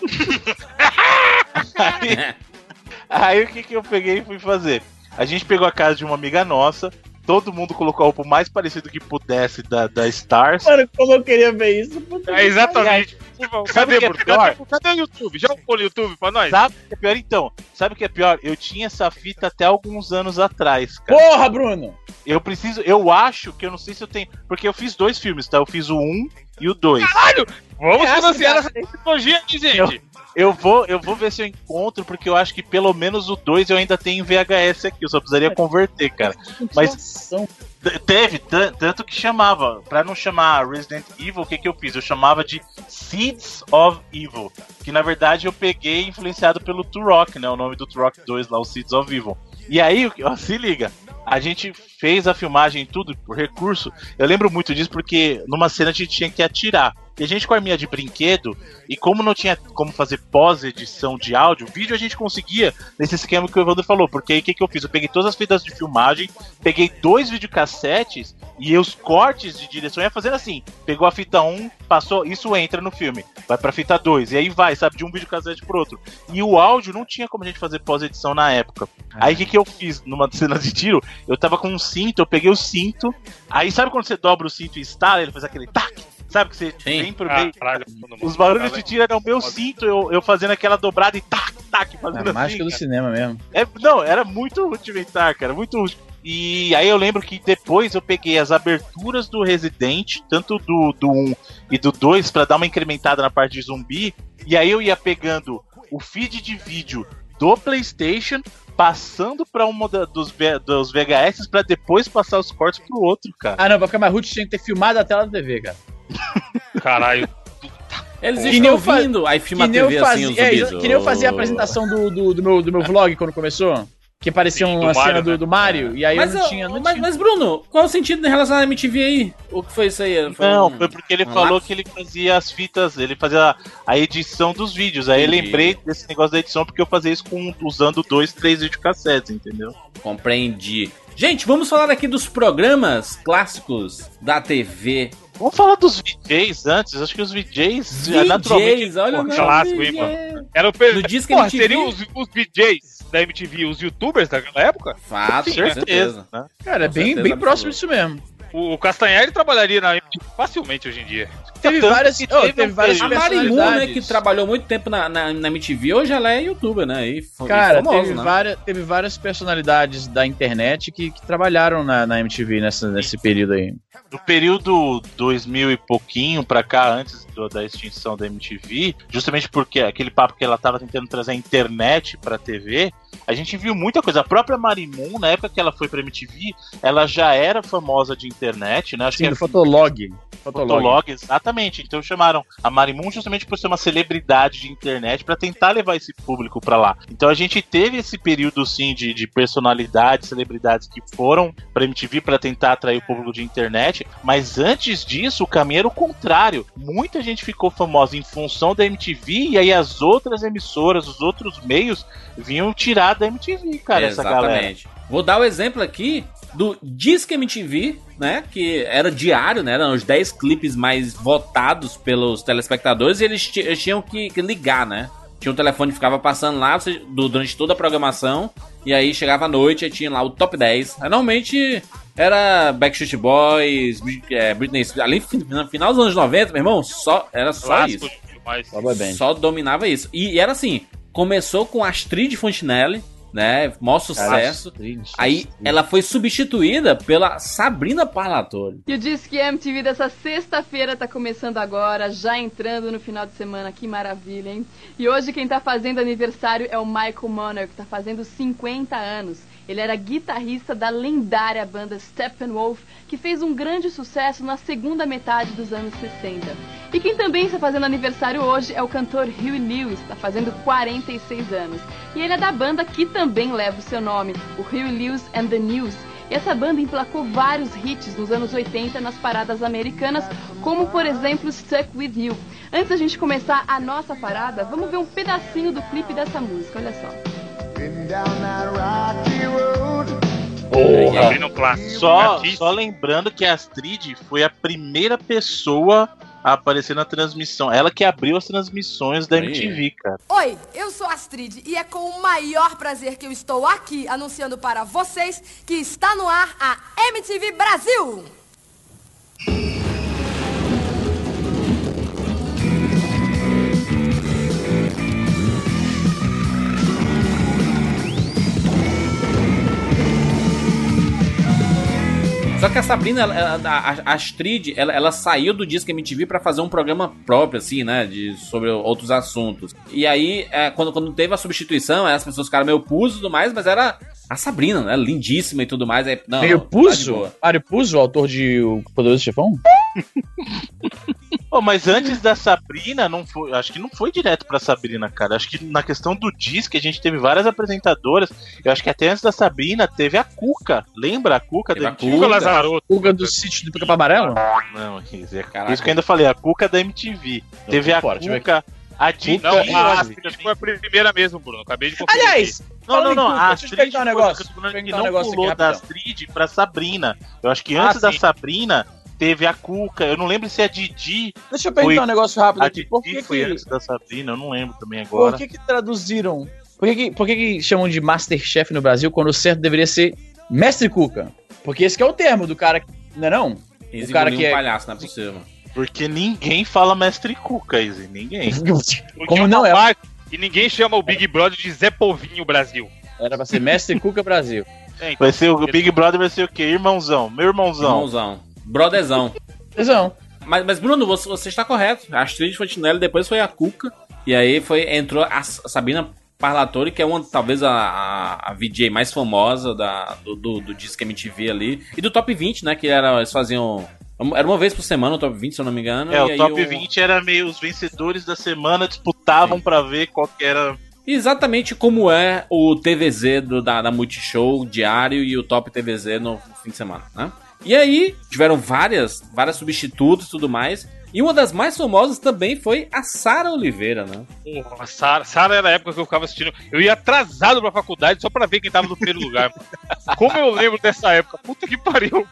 aí, aí o que que eu peguei e fui fazer? A gente pegou a casa de uma amiga nossa, todo mundo colocou a roupa mais parecido que pudesse da, da Stars. Mano, como eu queria ver isso. É exatamente. Sabe Cadê, o que é Bruno? pior? Cadê, o YouTube? Já pôr o YouTube pra nós? Sabe o que é pior então? Sabe o que é pior? Eu tinha essa fita até alguns anos atrás, cara. Porra, Bruno! Eu preciso, eu acho que eu não sei se eu tenho, porque eu fiz dois filmes, tá? Eu fiz o 1 e o 2. Vamos É, financiar essa tecnologia aqui, gente. Eu vou, eu vou ver se eu encontro, porque eu acho que pelo menos o 2 eu ainda tenho em VHS aqui, eu só precisaria converter, cara. Mas- Teve, tan- tanto que chamava, pra não chamar Resident Evil, o que que eu fiz? Eu chamava de Seeds of Evil, que na verdade eu peguei influenciado pelo Turok, né? O nome do Turok 2 lá, o Seeds of Evil. E aí, ó, se liga, a gente fez a filmagem e tudo por recurso. Eu lembro muito disso porque numa cena a gente tinha que atirar. E a gente com a arminha de brinquedo, e como não tinha como fazer pós-edição de áudio, vídeo a gente conseguia nesse esquema que o Evandro falou. Porque aí o que, que eu fiz? Eu peguei todas as fitas de filmagem, peguei dois videocassetes e os cortes de direção ia fazendo assim. Pegou a fita 1, passou, isso entra no filme. Vai pra fita 2, e aí vai, sabe, de um videocassete pro outro. E o áudio não tinha como a gente fazer pós-edição na época. Aí o que, que eu fiz numa cena de tiro? Eu tava com um cinto, eu peguei o cinto, aí sabe quando você dobra o cinto e instala, ele faz aquele tac? Sabe que você Sim. vem pro Ah, meio. praga, Os barulhos de tiro eram o meu cinto, eu, eu fazendo aquela dobrada e tac, tac, É fazendo a assim. mágica do cinema mesmo. É, não, era muito rudimentar, cara, muito. E aí eu lembro que depois eu peguei as aberturas do Resident, tanto do, do 1 e do 2, pra dar uma incrementada na parte de zumbi. E aí eu ia pegando o feed de vídeo do PlayStation, passando pra uma da- dos, dos VHS pra depois passar os cortes pro outro, cara. Ah, não, pra ficar mais tinha que ter filmado a tela da TV, cara. Caralho. Eles estão nem eu fa- vindo, aí filma Que a nem, eu TV fazia, assim, os é, que nem eu fazia a apresentação do, do, do meu, do meu vlog quando começou. Que parecia Sim, do uma cena Mario, do, né? do Mario. E aí Mas, eu não eu- tinha. Não mas, tinha. mas, Bruno, qual o sentido em relação à MTV aí? O que foi isso aí? Foi Não, um- foi porque ele um falou lápis? que ele fazia as fitas, ele fazia a edição dos vídeos. Aí eu Entendi. lembrei desse negócio da edição porque eu fazia isso com, usando dois, três videocassetes, entendeu? Compreendi. Gente, vamos falar aqui dos programas clássicos da TV. Vamos falar dos VJs antes. Acho que os VJs naturalmente. VJs, olha o clássico, hein, mano? Era o per... No disco Porra, MTV? seriam os, os DJs da MTV, os youtubers daquela época? Fato, com certeza. né? Cara, é Com bem, certeza bem próximo disso mesmo. O, ele trabalharia na MTV facilmente hoje em dia. Teve Tanto várias, que oh, teve teve várias A Marimun, né, que trabalhou muito tempo na, na, na MTV, hoje ela é youtuber, né? E, e Cara, famosa, teve, né? várias, teve várias personalidades da internet que, que trabalharam na, na MTV nessa, nesse período aí. No período 2000 e pouquinho pra cá, antes do- da extinção da MTV, justamente porque aquele papo que ela tava tentando trazer a internet pra TV, a gente viu muita coisa. A própria Marimun, na época que ela foi pra MTV, ela já era famosa de internet, né? Acho Sim, que do Fotolog. Fotolog. Fotolog, exatamente. Então chamaram a Marimun justamente por ser uma celebridade de internet pra tentar levar esse público pra lá. Então a gente teve esse período sim de, de personalidades, celebridades que foram pra MTV pra tentar atrair o público de internet, mas antes disso o caminho era o contrário. Muita gente ficou famosa em função da MTV e aí as outras emissoras, os outros meios vinham tirar da MTV, cara, essa galera. Exatamente. Vou dar o exemplo aqui do Disque MTV, né? Que era diário, né? Eram os 10 clipes mais votados pelos telespectadores e eles, eles tinham que, que ligar, né? Tinha um telefone que ficava passando lá durante toda a programação. E aí chegava à noite e tinha lá o top 10. Aí, Normalmente era Backstreet Boys, é, Britney Spears. Ali no final dos anos 90, meu irmão, só, era só Clássico isso. demais. Só dominava isso. E, e era assim: começou com Astrid Fontinelli, né? Maior sucesso. Aí ela foi substituída pela Sabrina Parlatore. E o Disque MTV dessa sexta-feira tá começando agora, já entrando no final de semana, que maravilha, hein? E hoje quem tá fazendo aniversário é o Michael Monner, que tá fazendo 50 anos. Ele era guitarrista da lendária banda Steppenwolf, que fez um grande sucesso na segunda metade dos anos 60. E quem também está fazendo aniversário hoje é o cantor Huey Lewis, está fazendo 46 anos. E ele é da banda que também leva o seu nome, o Huey Lewis and the News. E essa banda emplacou vários hits nos anos 80 nas paradas americanas, como por exemplo Stuck With You. Antes da gente começar a nossa parada, vamos ver um pedacinho do clipe dessa música, olha só. Porra. Um clássico. Só, só lembrando que a Astrid foi a primeira pessoa a aparecer na transmissão. Ela que abriu as transmissões da. MTV, cara. Oi, eu sou a Astrid e é com o maior prazer que eu estou aqui anunciando para vocês que está no ar a MTV Brasil. Só que a Sabrina, ela- ela- a, Astrid, ela, ela saiu do Disque MTV pra fazer um programa próprio, assim, né? De, sobre outros assuntos. E aí, é, quando, quando teve a substituição, as pessoas ficaram meio puso e tudo mais, mas era a Sabrina, né? Lindíssima e tudo mais. Aí, não, Meio tá Puzo? Mário Puzo, autor de O Poderoso Chefão? Pô, mas antes da Sabrina, não foi, acho que não foi direto pra Sabrina, cara. Acho que na questão do disco, a gente teve várias apresentadoras. Eu acho que até antes da Sabrina teve a Cuca. Lembra a Cuca Teve da a MTV? Cuca. Fuga do sítio do Pica Amarelo? Não, isso, é, Caraca. isso que eu ainda falei, a Cuca da MTV. teve a fora, Cuca, a Didi. Não, a Astrid foi a primeira mesmo, Bruno. Acabei de conferir. Aliás, Não, não, não. Cuca, A deixa eu te Astrid perguntar um negócio. um não negócio pulou aqui, da. Astrid pra Sabrina. Eu acho que Ah, antes da sim. Sabrina teve a Cuca. Eu não lembro se a Didi. deixa eu perguntar Foi- um negócio rápido A aqui. Didi Por que foi que, antes da Sabrina, eu não lembro também por agora. que, que traduziram? Por que, que, por que, que chamam de Masterchef no Brasil quando o certo deveria ser Mestre Cuca? Porque esse que é o termo do cara, não é não? Eles O cara que um é- palhaço, não é possível. Porque ninguém fala Mestre Cuca, Izzy. Ninguém. Como tinha não é? marca E ninguém chama o Big Brother de Zé Povinho Brasil. Era pra ser Mestre Cuca Brasil. É, então, Vai ser o Big Brother vai ser o quê? Irmãozão. Meu irmãozão. Irmãozão. Brotherzão. Tesão. Mas, mas Bruno, você, você está correto. A Astrid Fontinelli depois foi a Cuca. E aí foi, entrou a Sabina Parlatore, que é uma, talvez a, a, a VJ mais famosa da, do, do, do Disque MTV ali. E do Top 20, né? Que era, eles faziam. Era uma vez por semana o Top 20, se eu não me engano. É, o top 20 era meio os vencedores da semana disputavam pra ver qual que era Exatamente como é o TVZ do, da, da Multishow diário e o Top TVZ no fim de semana, né? E aí, tiveram várias, várias substitutos e tudo mais. E uma das mais famosas também foi a Sara Oliveira, né? Porra, Sara, Sara era a época que eu ficava assistindo. Eu ia atrasado pra faculdade só pra ver quem tava no primeiro lugar. Como eu lembro dessa época? Puta que pariu.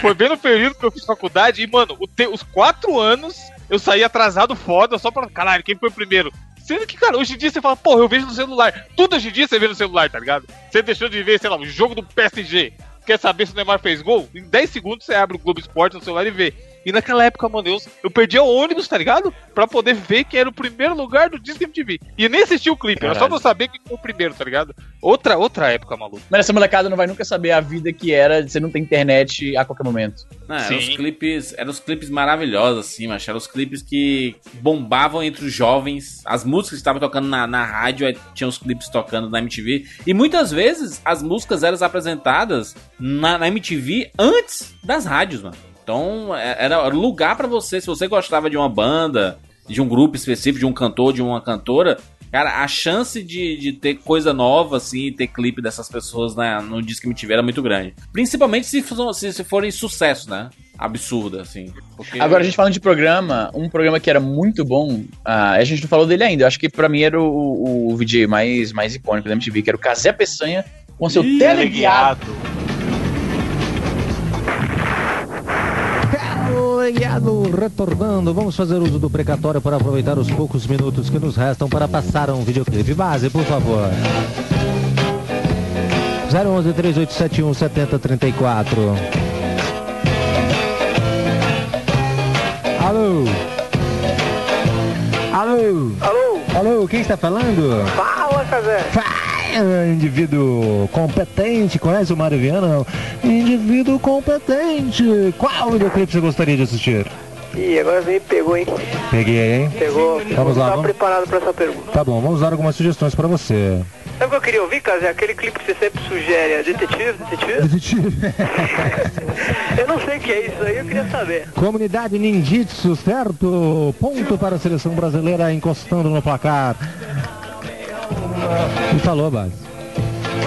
Foi bem no período que eu fiz faculdade e, mano, os quatro anos eu saí atrasado foda só pra. Caralho, quem foi o primeiro? Sendo que, cara, hoje em dia você fala, porra, eu vejo no celular. Tudo hoje em dia você vê no celular, tá ligado? Você deixou de ver, sei lá, o jogo do PSG. Quer saber se o Neymar fez gol? Em 10 segundos você abre o Globo Esporte no celular e vê. E naquela época, mano, eu, eu perdia o ônibus, tá ligado? Pra poder ver quem era o primeiro lugar do Disque MTV. E nem assisti o clipe, era só pra saber quem foi o primeiro, tá ligado? Outra, outra época, maluco. Mas essa molecada não vai nunca saber a vida que era de você não ter internet a qualquer momento. Não, eram os clipes, eram os clipes maravilhosos, assim, mas eram os clipes que bombavam entre os jovens. As músicas que estavam tocando na, na rádio, aí tinha os clipes tocando na MTV. E muitas vezes as músicas eram apresentadas na, na MTV antes das rádios, mano. Então é- era lugar pra você, se você gostava de uma banda, de um grupo específico, de um cantor, de uma cantora. Cara, a chance de, de ter coisa nova, assim, ter clipe dessas pessoas na, no disco MTV era muito grande. Principalmente se, for- se, se forem sucesso, né? Absurda, assim. Porque- Agora, a gente falando de programa, um programa que era muito bom, ah, a gente não falou dele ainda, eu acho que pra mim era o, o, o VJ mais, mais icônico da MTV, que era o Casé Peçanha com seu Ih, teleguiado. Ligado, retornando, vamos fazer uso do precatório para aproveitar os poucos minutos que nos restam para passar um videoclipe. Base, por favor. 011 3871 7034. Alô? Alô? Alô? Alô, quem está falando? Fala, Casé. Fala, indivíduo competente. Conhece o Mário Viana? Indivíduo competente. Qual videoclipe você gostaria de assistir? Ih, agora me pegou, hein? Peguei, hein? Pegou. Vamos lá, vamos. preparado pra essa pergunta. Tá bom, vamos dar algumas sugestões pra você. Sabe o que eu queria ouvir, Casé? Aquele clipe que você sempre sugere, é detetive, detetive? Detetive. eu não sei o que é isso aí, eu queria saber. Comunidade Ninjitsu, certo? Ponto para a seleção brasileira encostando no placar. E falou, Base.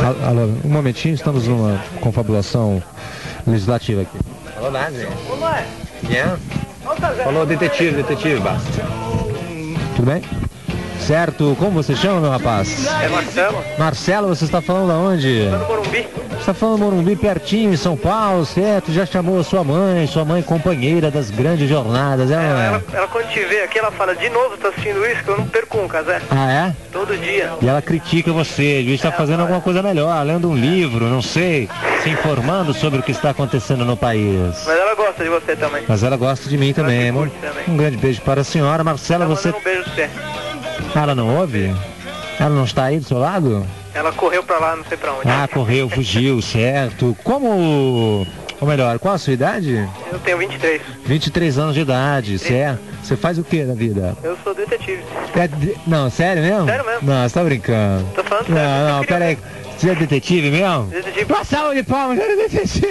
Al- Alô, um momentinho, estamos numa confabulação legislativa aqui. Alô, Base. Yeah. Falou detetive, detetive, Base. Tudo bem? Certo, como você chama, meu rapaz? É Marcelo? Marcelo, você está falando aonde? Tá no Morumbi? Você está falando Morumbi, pertinho, em São Paulo, certo? Já chamou a sua mãe, sua mãe companheira das grandes jornadas, é, é? Ela, ela quando te vê aqui, ela fala, de novo, tá assistindo isso, que eu não perco um, Casé. Ah, é? Todo dia. E ela critica você, devia estar fazendo alguma coisa melhor, lendo um livro, não sei, se informando sobre o que está acontecendo no país. Mas ela gosta de você também. Mas ela gosta de mim também. Um, um grande beijo para a senhora. Marcela, você. Mandando um beijo pra você. Ela não ouve? Ela não está aí do seu lado? Ela correu pra lá, não sei pra onde. Ah, correu, fugiu, certo. Como. Ou melhor, qual a sua idade? Eu tenho 23. 23 anos de idade, certo? Você faz o que na vida? Eu sou detetive. É de- Não, sério mesmo? Sério mesmo. Não, você tá brincando. Tô falando sério. Não, não, pera aí. Você é detetive mesmo? Detetive. Uma salva de palmas, eu era detetive.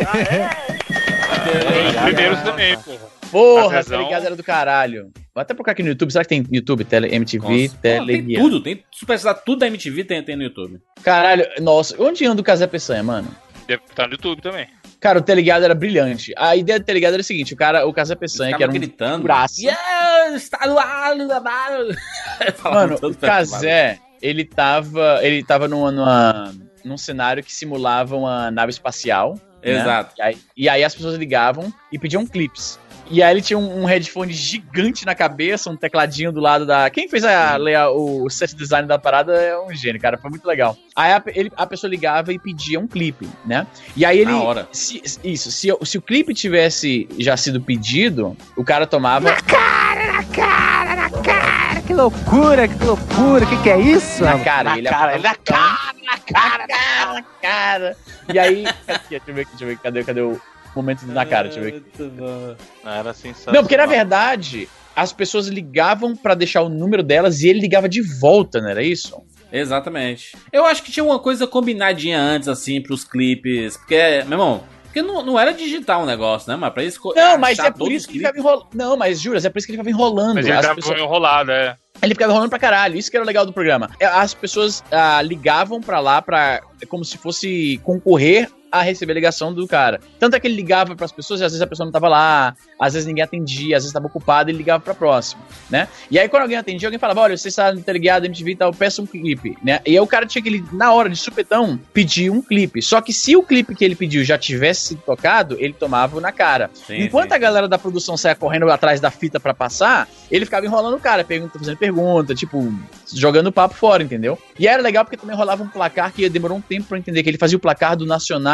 Os primeiros também, porra. Porra, Casezão. tá ligado? Era do caralho. Vou até procurar aqui no YouTube. Será que tem YouTube, tele, MTV, Nossa, pô, tem tudo, tem. Se precisar tudo da MTV, tem, tem no YouTube. Caralho, nossa, onde anda o Casé Peçanha, mano? Deve estar no YouTube também. Cara, o Teleguiado era brilhante. A ideia do Teleguiado era o seguinte, o cara, o Casé Peçanha, que era um gritando. figuraça. Yeah, está no ar, no ar. Falava Mano, o Casé, ele tava, ele tava numa, numa- num cenário que simulava uma nave espacial. né? Exato. E, aí, e aí as pessoas ligavam e pediam clips. E aí ele tinha um, um headphone gigante na cabeça, um tecladinho do lado da. Quem fez a, a- o set design da parada é um gênio, cara. Foi muito legal. Aí a, ele- a pessoa ligava e pedia um clipe, né? E aí ele. Na hora. se- isso, se, se o clipe tivesse já sido pedido, o cara tomava. Que loucura, que loucura, que que é isso? Na cara, ele cara, na cara, na cara, na cara, na cara. E aí, aqui, deixa eu ver aqui, deixa eu ver, cadê, cadê o momento do na cara, deixa eu ver aqui. Não, era sensacional. Não, porque na verdade, as pessoas ligavam pra deixar o número delas e ele ligava de volta, não era isso? Exatamente. Eu acho que tinha uma coisa combinadinha antes, assim, pros clipes. Porque, meu irmão, Porque não, não era digital o negócio, né? Mas pra isso. Não, mas é por isso que ele ficava enrolando. Não, mas juras, é por isso que ele ficava enrolando. Mas ele As tava pessoas- enrolado, é. Ele ficava enrolando pra caralho, isso que era o legal do programa. As pessoas ah, ligavam pra lá pra. é como se fosse concorrer a receber a ligação do cara. Tanto é que ele ligava pras pessoas e às vezes a pessoa não tava lá, às vezes ninguém atendia, às vezes tava ocupado e ele ligava pra próxima, né? E aí quando alguém atendia, alguém falava: olha, você está interligado, MTV e tal, peça um clipe, né? E aí o cara tinha que, ele, na hora de supetão, pedir um clipe. Só que se o clipe que ele pediu já tivesse sido tocado, ele tomava na cara. Sim, Enquanto a galera da produção saia correndo atrás da fita pra passar, ele ficava enrolando o cara, pergunta, fazendo pergunta, tipo, jogando o papo fora, entendeu? E era legal porque também rolava um placar que demorou um tempo pra entender, que ele fazia o placar do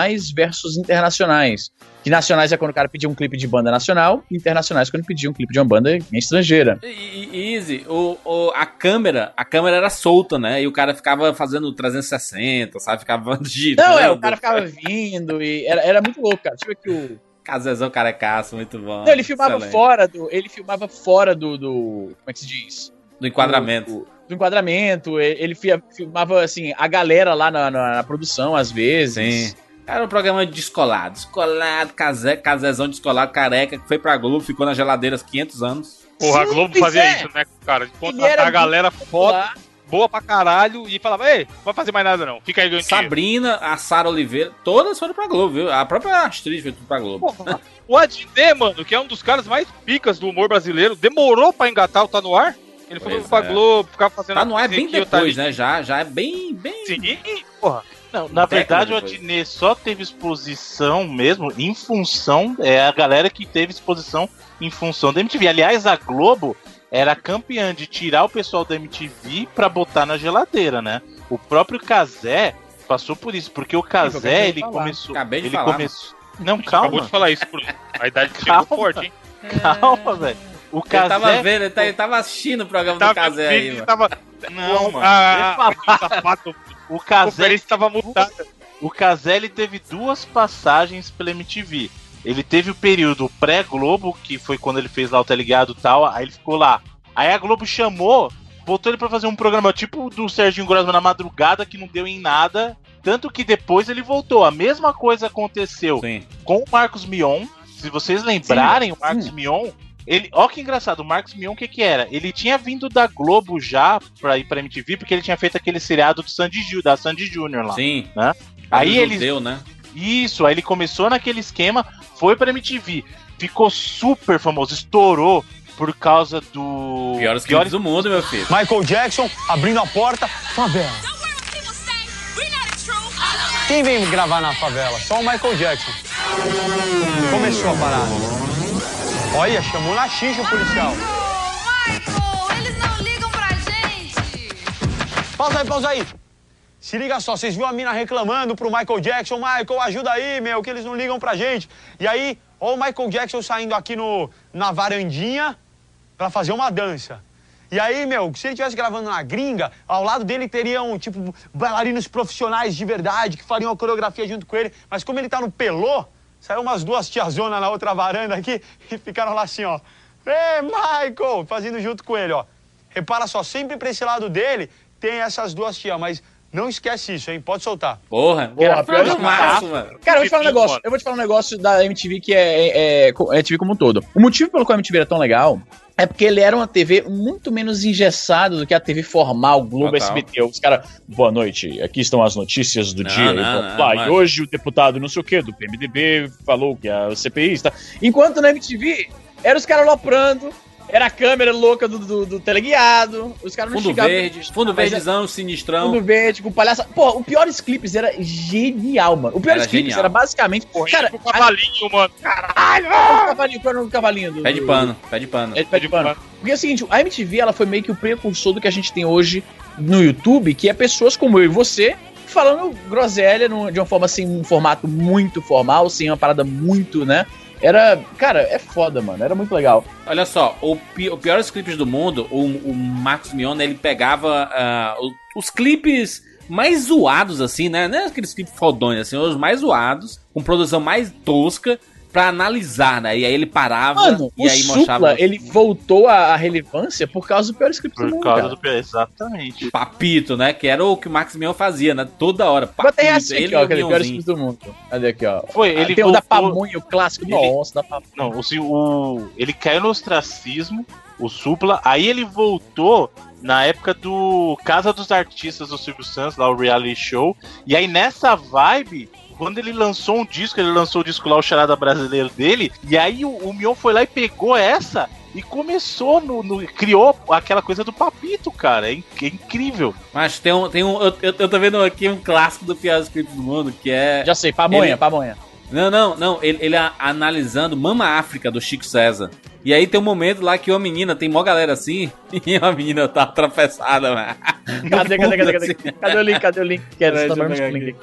nacionais versus internacionais. Que nacionais é quando o cara pedia um clipe de banda nacional, e internacionais quando pedia um clipe de uma banda estrangeira. E, Easy, o, o- a câmera, a câmera era solta, né? E o cara ficava fazendo 360, sabe? Ficava girando. Não, é, o cara ficava vindo e era, era muito louco, cara. Deixa eu ver aqui o. Casezão carecaço, muito bom. Não, ele filmava Excelente. fora do. Ele filmava fora do. do como é que se diz? Do enquadramento. Do, do enquadramento. Ele filmava, assim, a galera lá na, na- na produção, às vezes. Sim. Era um programa descolado. Descolado, casé, casezão descolado, careca, que foi pra Globo, ficou nas geladeiras 500 anos. Porra, a Globo fazia é. isso, né, cara? De contratar a galera foda, boa pra caralho, e falava, ei, não vai fazer mais nada não, fica aí ganhando dinheiro. Sabrina, a Sara Oliveira, todas foram pra Globo, viu? A própria Astrid foi tudo pra Globo. Porra, o Adnet, mano, que é um dos caras mais picas do humor brasileiro, demorou pra engatar o Tá No Ar. Ele foi pra é. Globo, ficava fazendo... Tá no ar bem eu tá depois, ali. né? Já, já é bem, bem. Sim, porra. Não, na verdade, o. Adnet só teve exposição mesmo em função. É a galera que teve exposição em função da MTV. Aliás, a Globo era campeã de tirar o pessoal da MTV pra botar na geladeira, né? O próprio Casé passou por isso, porque o de ele falar. começou. Acabei de ele falar, começou. Não, Acabou calma, de falar isso, Bruno. A idade chegou Calma. forte, hein? calma, velho. O Eu Casé. tava vendo, ele, tá- ele tava assistindo o programa do Casé aí, ele mano. tava... Não, mano. Ah, sapato, O a Casé conferência tava mutada. O Caselli teve duas passagens pela MTV. Ele teve o período pré-Globo, que foi quando ele fez lá o Teligado e tal, aí ele ficou lá. Aí a Globo chamou, botou ele pra fazer um programa tipo do Serginho Grosman na madrugada, que não deu em nada. Tanto que depois ele voltou. A mesma coisa aconteceu Sim. com o Marcos Mion. Se vocês lembrarem, o Marcos Mion. Ele, ó que engraçado, o Marcos Mion, o que que era? Ele tinha vindo da Globo já pra ir pra MTV, porque ele tinha feito aquele seriado do Sandy Ju, da Sandy Júnior lá. Sim. Né? Aí ele judeu, né? isso, aí ele começou naquele esquema, foi pra MTV, ficou super famoso, estourou por causa do. Piores clipes do mundo, meu filho. Michael Jackson abrindo a porta, favela. Quem vem gravar na favela? Só o Michael Jackson. Começou a parada. Olha, chamou na xixa o policial. Michael, eles não ligam pra gente. Pausa aí, pausa aí. Se liga só, vocês viram a mina reclamando pro Michael Jackson, Michael, ajuda aí, meu, que eles não ligam pra gente. E aí, ó o Michael Jackson saindo aqui no, na varandinha pra fazer uma dança. E aí, meu, se ele estivesse gravando na gringa, ao lado dele teriam, tipo, bailarinos profissionais de verdade que fariam a coreografia junto com ele. Mas como ele tá no pelô, saiu umas duas tiazonas na outra varanda aqui e ficaram lá assim, ó. Ê, Michael! Fazendo junto com ele, ó. Repara só, sempre pra esse lado dele tem essas duas tias, mas não esquece isso, hein? Pode soltar. Porra, Porra, pior que massa, mano. Cara, eu vou te falar um negócio. Eu vou te falar um negócio da MTV que é, é, é, é MTV como um todo. O motivo pelo qual a MTV era tão legal é porque ele era uma TV muito menos engessada do que a TV formal, Globo Total. SBT. Os caras, boa noite, aqui estão as notícias do Não, dia. não, e, não, blá. E hoje o deputado não sei o que do PMDB falou que a CPI está. Enquanto na MTV era os caras loprando, era a câmera louca do, do, do teleguiado, os caras não Fundo chegavam- verde, fundo é- verdezão, sinistrão. Fundo verde, com palhaça. Pô, o Piores Clipes era genial, mano. O Piores Era Clipes genial. era basicamente. cara, com o cavalinho, mano. Caralho! o cavalinho, qual era o cavalinho do. Pé de pano, pé de pano. É de pé de pano. Porque é o seguinte, a MTV ela foi meio que o precursor do que a gente tem hoje no YouTube, que é pessoas como eu e você falando groselha no- de uma forma assim, um formato muito formal, sem uma parada muito, né? Era, cara, é foda, mano. Era muito legal. Olha só, o, pi o clipes do mundo, o, o Marcos Mion, ele pegava o- os clipes mais zoados, assim, né? Não é aqueles clipes fodões, assim, os mais zoados, com produção mais tosca, pra analisar, né? E aí ele parava Mano, e o aí Supla, mostrava. ele voltou à relevância por causa do pior script do Por mundo, causa cara. do. Exatamente. Papito, né? Que era o que o Max Mion fazia, né? Toda hora. Bota aí Papito, assim aqui, ele ó, e o aquele pior script do mundo. Cadê aqui, ó? Foi, Ah, ele Tem o da voltou- Pamonha, o clássico. Ele- Nossa, da Pamonha. Não, o, o- ele caiu no ostracismo, o Supla, aí ele voltou na época do Casa dos Artistas do Silvio Santos, lá o reality show, e aí nessa vibe, quando ele lançou um disco, ele lançou o disco lá, o Charada Brasileiro dele, e aí o, o Mion foi lá e pegou essa e começou no, no- criou aquela coisa do papito, cara, é, é incrível. Mas tem um. Tem um eu, eu, eu tô vendo aqui um clássico do pior script do mundo, que é. Já sei, Pamonha, Ele- Pamonha. Não, não, não. Ele, ele a- analisando Mama África do Chico César. E aí tem um momento lá que uma menina, tem mó galera assim, e a menina tá atravessada, mano. Cadê, cadê, cadê, cadê? Cadê o link? Cadê o link? Quero link.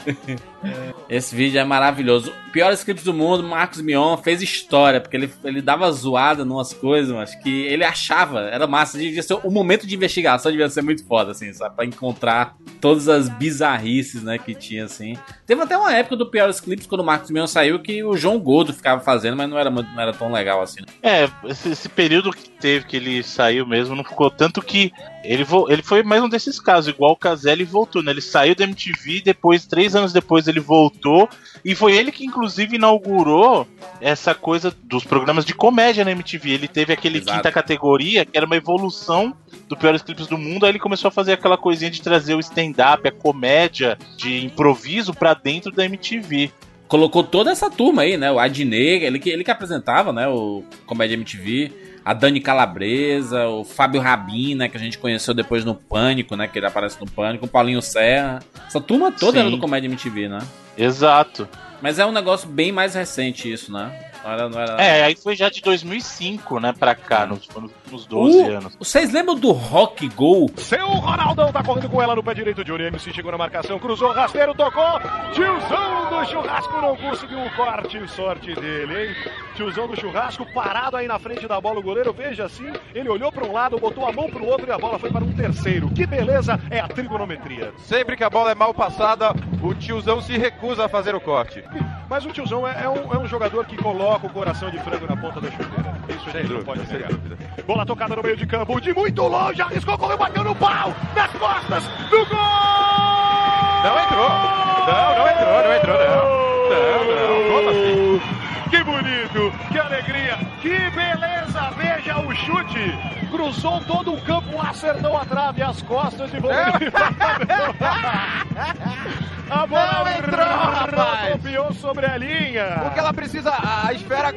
Esse vídeo é maravilhoso. Pior script do mundo, Marcos Mion fez história, porque ele, ele dava zoada numas coisas, mas que ele achava, era massa. Devia ser, o momento de investigação devia ser muito foda, assim, sabe? Pra encontrar todas as bizarrices, né, que tinha, assim. Teve até uma época do Piores Clips, quando o Marcos Mion saiu, que o João Gordo ficava fazendo, mas não era, não era tão legal assim. né? É, esse, esse período que teve que ele saiu mesmo não ficou tanto que ele, vo- ele foi mais um desses casos, igual o Caselli voltou, né? Ele saiu da MTV, depois, três anos depois, ele voltou, e foi ele que, inclusive, inaugurou essa coisa dos programas de comédia na MTV. Ele teve aquele Exato. quinta categoria, que era uma evolução do Piores Clipes do Mundo, aí ele começou a fazer aquela coisinha de trazer o stand-up, a comédia de improviso pra dentro da MTV. Colocou toda essa turma aí, né? O Adnei, ele que, ele que apresentava, né? O Comédia MTV. A Dani Calabresa, o Fábio Rabin, né? Que a gente conheceu depois no Pânico, né? Que ele aparece no Pânico. O Paulinho Serra. Essa turma toda Sim. era do Comédia MTV, né? Exato. Mas é um negócio bem mais recente isso, né? Não era, não era... É, aí foi já de 2005, né, pra cá, nos, foi nos últimos 12 O- anos. Vocês lembram do Rock Go? Seu Ronaldão tá correndo com ela no pé direito. Johnny MC chegou na marcação, cruzou, rasteiro, tocou. Tiozão do churrasco não conseguiu o corte. Sorte dele, hein? Tiozão do churrasco parado aí na frente da bola. O goleiro, veja assim, ele olhou para um lado, botou a mão pro outro e a bola foi para um terceiro. Que beleza é a trigonometria. Sempre que a bola é mal passada, o tiozão se recusa a fazer o corte. Mas o tiozão é, é um, é um jogador que coloca o coração de frango na ponta da chuteira. Isso a gente não pode negar. dúvida. Bola tocada no meio de campo, de muito longe, arriscou, correu, bateu no pau, nas costas, no gol! Não entrou. Não, não entrou, não entrou, não. Não, não. Como assim? Que bonito, que alegria, que beleza, veja o chute, cruzou todo o campo, acertou a trave, as costas de Volney. A bola Não entrou, rapaz. sobre a linha. Porque ela precisa, a esfera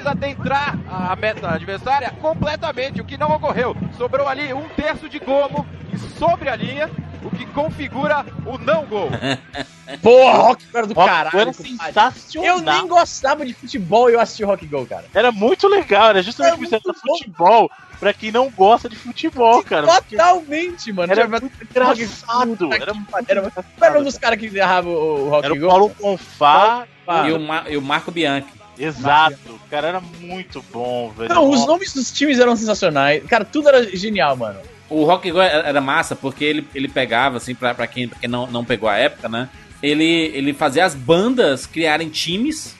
precisa adentrar a meta adversária completamente, o que não ocorreu. Sobrou ali um terço de gomo e sobre a linha, o que configura o não gol. Porra, Rock Go era do Rock caralho. Era sensacional. Eu nem gostava de futebol e eu assisti Rock Go, cara. Era muito legal, era justamente Era isso, futebol, pra quem não gosta de futebol, cara. Totalmente, mano. Era muito engraçado, Era, era era, era um dos caras que errava o, o Rock Era o. Paulo Confá. E, o Ma- e o Marco Bianchi. Exato, o cara era muito bom, velho. Não, os nomes dos times eram sensacionais. Cara, tudo era genial, mano. O Rock Go era massa porque ele, ele pegava, assim, pra, pra quem, pra quem não, não pegou a época, né? Ele, ele fazia as bandas criarem times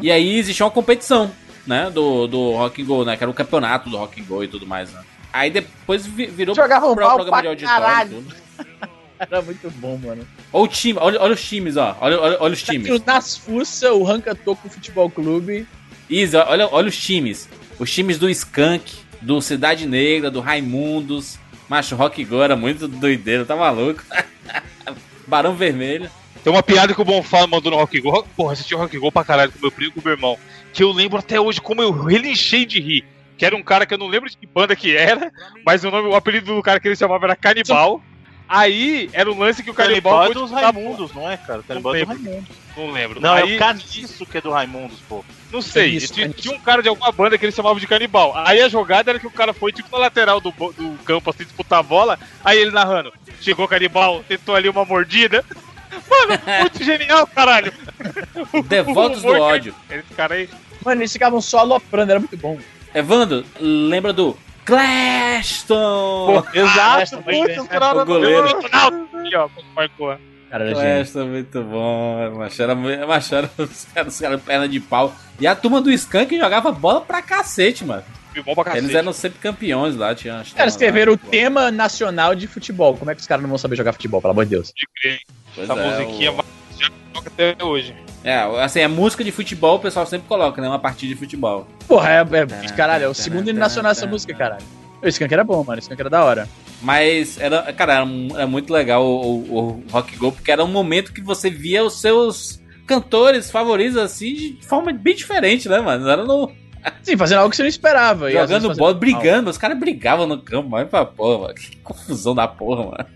e aí existia uma competição, né? Do, do Rock Go, né? Que era o campeonato do Rock Go e tudo mais, né? Aí depois vi- virou Jogavam pro mal programa de pra auditório e. Era muito bom, mano. Olha o time, olha, olha os times, ó. Olha, olha, olha os times. Tinha o Nas Fuça, o Ranca Toco Futebol Clube. Isa, olha, olha os times. Os times do Skank, do Cidade Negra, do Raimundos. Macho, Rock Go era muito doideiro, tá maluco? Barão Vermelho. Tem uma piada que o Bonfá mandou no Rock Go. Porra, assisti o Rock Go pra caralho com meu primo e com meu irmão. Que eu lembro até hoje como eu relinchei de rir. Que era um cara que eu não lembro de que banda que era, mas o nome, o apelido do cara que ele chamava era Canibal. Aí era um lance que o Canibal. É foi dos Raimundos, não é, cara? Canibal é lembro. Raimundos. Não lembro. Não, é Aí- o Caniço que é do Raimundos, pô. Não sei, Caniço, tinha, tinha um cara de alguma banda que ele chamava de canibal. Aí a jogada era que o cara foi tipo na lateral do, do campo, assim, disputar a bola. Aí ele narrando: chegou canibal, tentou ali uma mordida. Mano, muito genial, caralho. Devotos do O ódio. Esse cara aí. Mano, eles ficavam só aloprando, era muito bom. Evandro, lembra do Claston? Exato, pode muito cara O goleiro. Cara. É muito bom, era os caras, os caras perna de pau. E a turma do Skank jogava bola pra cacete, mano. Eles eram sempre campeões lá, tinha Cara, escreveram lá, o tema nacional de futebol. Como é que os caras não vão saber jogar futebol, pelo amor de Deus? De crer. Pois Essa é, musiquinha o- já toca até hoje. É, assim, a música de futebol o pessoal sempre coloca, né? Uma partida de futebol. Porra, é, é- caralho, é o segundo hino nacional essa música, caralho. O Skank era bom, mano. O Skank era da hora. Mas era, cara, era, era muito legal o, o- o Rock Go, porque era um momento que você via os seus cantores favoritos assim de forma bem diferente, né, mano? Era no, Sim, fazendo algo que você não esperava. jogando bola, mal. brigando, os caras brigavam no campo, mas pra porra, mano. que confusão da porra, mano.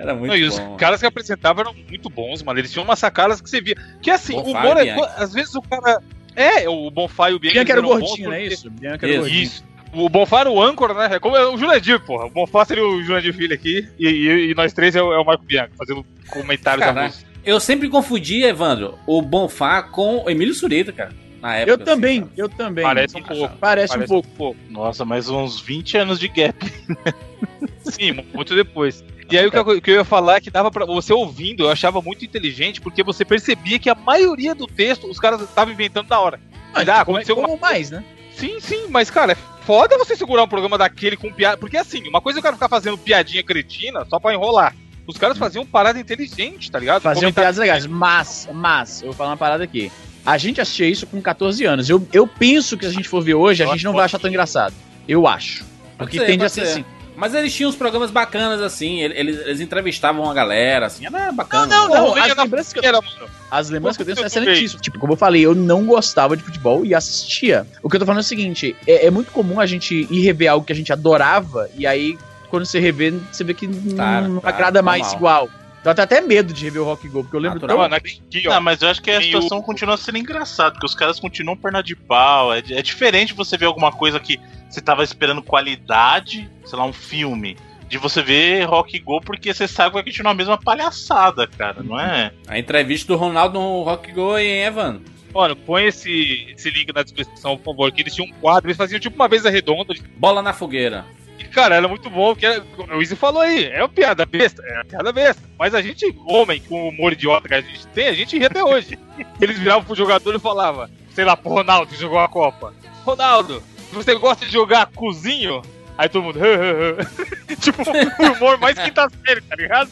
Era muito Não, e os caras que apresentavam eram muito bons, mano. Eles tinham umas sacadas que você via. Que assim, o humor é. Às vezes o cara. É, o Bonfá e o Bianchi. Bianca era o gordinho, não é isso? Bianca era o gordinho. Isso. O Bonfá era o âncora, né? É como é o Jurandir, porra. O Bonfá seria o Jurandir Filho aqui. E, e- e nós três é o, é o Marco Bianchi, fazendo comentários da Caraca. música. Eu sempre confundia, Evandro, o Bonfá com o Emílio Surita, cara. Na época. Eu assim, também, cara. eu também. Parece um pouco. Parece, um pouco. Nossa, mais uns 20 anos de gap. Sim, muito depois. E aí o que, eu, o que eu ia falar é que dava pra. Você ouvindo, eu achava muito inteligente, porque você percebia que a maioria do texto os caras estavam inventando da hora. Ah, Ah, como, aconteceu como mais, né? Sim, sim, mas cara, é foda você segurar um programa daquele com piada. Porque assim, uma coisa é o cara ficar fazendo piadinha cretina só pra enrolar. Os caras faziam parada inteligente, tá ligado? Faziam Comentar- piadas legais. Mas, mas, eu vou falar uma parada aqui. A gente assistia isso com 14 anos. Eu, eu penso que se a gente for ver hoje, a gente não vai achar tão engraçado. Eu acho. Porque ser, tende a ser ser. assim. Mas eles tinham uns programas bacanas, assim. ele- Eles, eles entrevistavam a galera, assim. Era bacana. Não, não, Pô, vinha as lembranças que eu-. As lembranças que eu tenho são excelentíssimas. Tipo, como eu falei, eu não gostava de futebol e assistia. O que eu tô falando é o seguinte: é, é muito comum a gente ir rever algo que a gente adorava, e aí, quando você revê, você vê que não- Tá, não tá, agrada mais normal. igual. Dá até até medo de rever o Rock Go, porque eu lembro Natural. tão. Mano, aqui, ó. Não, mas eu acho que a situação o- continua sendo engraçada, porque os caras continuam perna de pau. É, é diferente você ver alguma coisa que você tava esperando qualidade, sei lá, um filme, de você ver Rock Go, porque você sabe que vai continuar a mesma palhaçada, cara, não é? A entrevista do Ronaldo no Rock Go, hein, Evan? Mano, põe esse, esse link na descrição, por favor, que eles tinham um quadro, eles faziam tipo uma mesa redonda. Bola na fogueira. Cara, era muito bom, porque era, o Izzy falou aí, é uma piada besta, é uma piada besta. Mas a gente, homem, com o humor idiota que a gente tem, a gente ri até hoje. Eles viravam pro jogador e falavam, sei lá, pro Ronaldo que jogou a Copa. Ronaldo, você gosta de jogar cozinho? Aí todo mundo. tipo, o humor mais quinta série, tá ligado?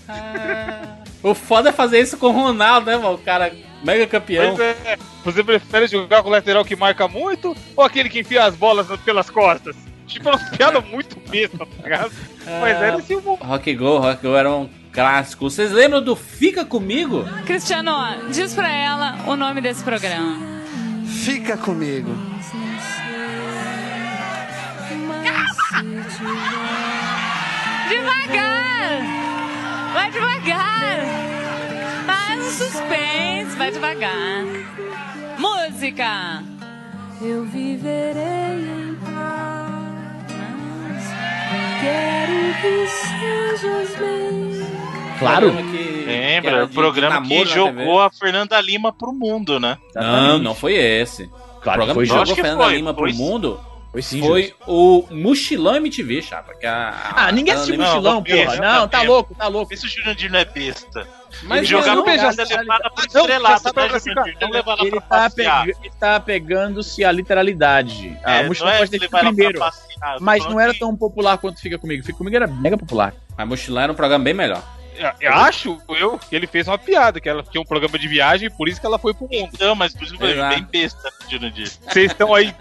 O foda é fazer isso com o Ronaldo, né, mano? O cara mega campeão. Mas é, você prefere jogar com o lateral que marca muito ou aquele que enfia as bolas pelas costas? Tipo, uma piada muito besta, tá ligado? Mas era esse humor. Rock Go, Rock Go era um clássico. Vocês lembram do Fica Comigo? Cristiano, diz pra ela o nome desse programa. Fica comigo. Devagar! Vai devagar! Faz um suspense, vai devagar. Música! Eu viverei em paz. Claro. Programa que- que Lembra? era O de- programa que jogou a Fernanda Lima pro mundo, né? Não, não foi esse. Claro o programa que foi, que jogou que Fernanda foi, Lima foi pro mundo Foi sim, foi o Mochilão MTV, chapa. Que a, Ah, ninguém a- assistiu a- Mochilão, não, beijo, porra. Não, tá beijo. louco, tá louco. Esse Jurandir não é besta. Mas ele jogava já- essa levada né, Jurandir? Não levar ela Ele tá, ele tá pegando-se a literalidade. Ah, É, o não Mochilão é pode ter primeiro. passear, Mas não era tão popular quanto Fica Comigo. Fica Comigo era mega popular. Mas Mochilão era um programa bem melhor. Eu- acho eu que ele fez uma piada, que ela tinha um programa de viagem, por isso que ela foi pro mundo. Não, mas por isso que eu bem besta, Jurandir. Vocês estão aí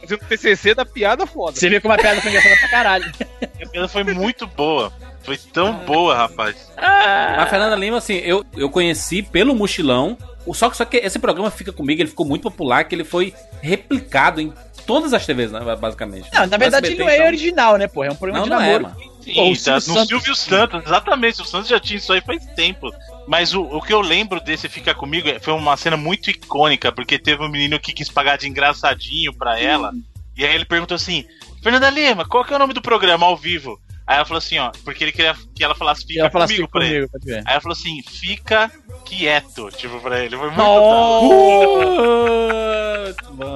fazendo TCC da piada foda. Você vê como a piada foi engraçada pra caralho. A piada foi muito boa. Foi tão boa, rapaz. A Fernanda Lima, assim, eu, eu conheci pelo Mochilão. O- Só que, só que esse programa fica comigo, ele ficou muito popular, que ele foi replicado em todas as TVs, né, basicamente. Não, na verdade ele SBT, não é então. original, né, porra? É um programa Não, de não é, namoro. mano. Sim, Pô, o tá, Silvio no Santos- Silvio Santos, exatamente. O Santos já tinha isso aí faz tempo. Mas o, o que eu lembro desse Fica Comigo é- foi uma cena muito icônica, porque teve um menino que quis pagar de engraçadinho pra ela. E aí ele perguntou assim: Fernanda Lima, qual que é o nome do programa ao vivo? Aí ela falou assim, ó, porque ele queria que ela falasse fica ela falasse comigo Fica pra ele. Ver. Aí ela falou assim, fica quieto, tipo, pra ele. Foi muito bom.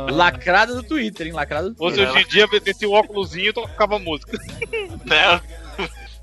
Lacrada do Twitter, hein? Lacrada do Twitter. hoje em dia, descia o óculosinho e tocava música. né?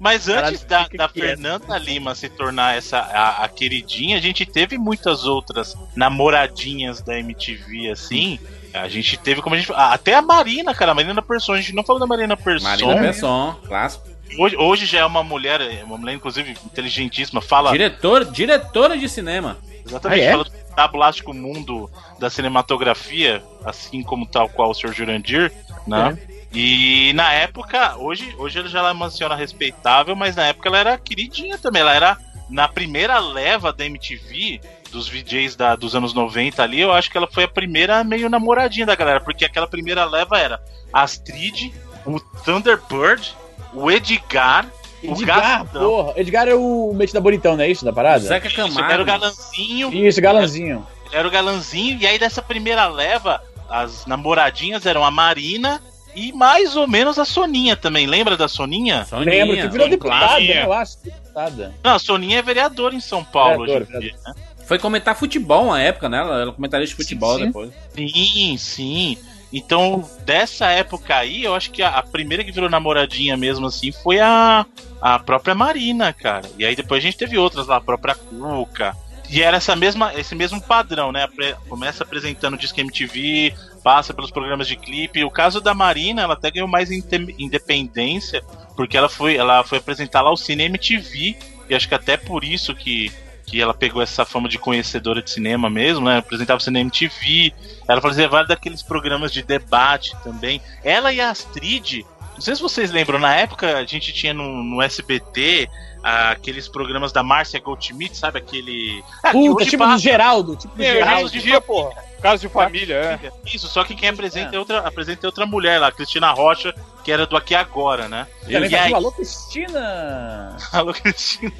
Mas antes da, que da que é Fernanda Lima se tornar essa a, a queridinha, a gente teve muitas outras namoradinhas da MTV, assim. A gente teve, como a gente. Até a Marina, cara, a Marina Persson. A gente não falou da Marina Persson. Marina Persson, clássico. Hoje, hoje já é uma mulher, é uma mulher, inclusive, inteligentíssima. Fala. Diretor, diretora de cinema. Exatamente, Ah, é? fala do tabulástico mundo da cinematografia, assim como tal qual o Sr. Jurandir, né? E na época, hoje, hoje ela já ela menciona respeitável, mas na época ela era queridinha também. Ela era na primeira leva da MTV, dos VJs da, dos anos 90 ali, eu acho que ela foi a primeira meio namoradinha da galera, porque aquela primeira leva era Astrid, o Thunderbird, o Edgar, o Edgar, Gastão. porra. Edgar é o metido bonitão, não é isso? Da parada? Zeca Isso, Camargo. ele era o galanzinho. Isso, galanzinho. Ele era o galanzinho, e aí dessa primeira leva, as namoradinhas eram a Marina e mais ou menos a Soninha também. Lembra da Soninha? Lembro, que virou deputada, né, eu acho. Deputada. Não, a Soninha é vereadora em São Paulo Vereadora, hoje em dia, né? Foi comentar futebol na época, né? Ela ela comentarista de futebol sim. depois. Sim, sim. Então, dessa época aí, eu acho que a, a primeira que virou namoradinha mesmo assim foi a, a própria Marina, cara. E aí depois a gente teve outras lá, a própria Cuca. E era essa mesma, esse mesmo padrão, né? Começa apresentando o Disque MTV, passa pelos programas de clipe. O caso da Marina, ela até ganhou mais independência, porque ela foi, ela foi apresentar lá o Cine MTV, e acho que até por isso que, que ela pegou essa fama de conhecedora de cinema mesmo, né? Apresentava o Cine MTV, ela fazia vários daqueles programas de debate também. Ela e a Astrid, sei se vocês lembram, na época a gente tinha no, no SBT ah, aqueles programas da Márcia Goldschmidt, sabe? Aquele. Ah, que Puta, tipo do passa. Geraldo. Tipo do É, Geraldo. de dia, porra. Casos de família, é. Isso, só que quem apresenta é outra, apresenta é outra mulher lá, Cristina Rocha, que era do Aqui Agora, né? Também E aí- fazia Alô, Cristina! Alô, Cristina.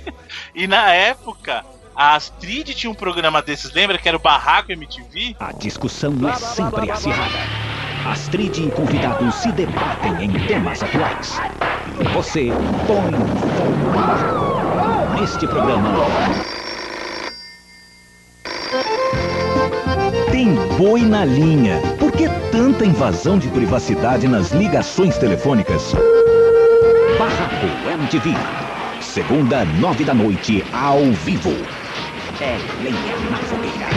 E na época, a Astrid tinha um programa desses, lembra? Que era o Barraco MTV? A discussão é sempre acirrada. Astrid e convidados se debatem em temas atuais. Você põe fogo. Neste programa. Tem boi na linha. Por que tanta invasão de privacidade nas ligações telefônicas? Barraco MTV. Segunda, nove da noite, ao vivo. É lenha na fogueira.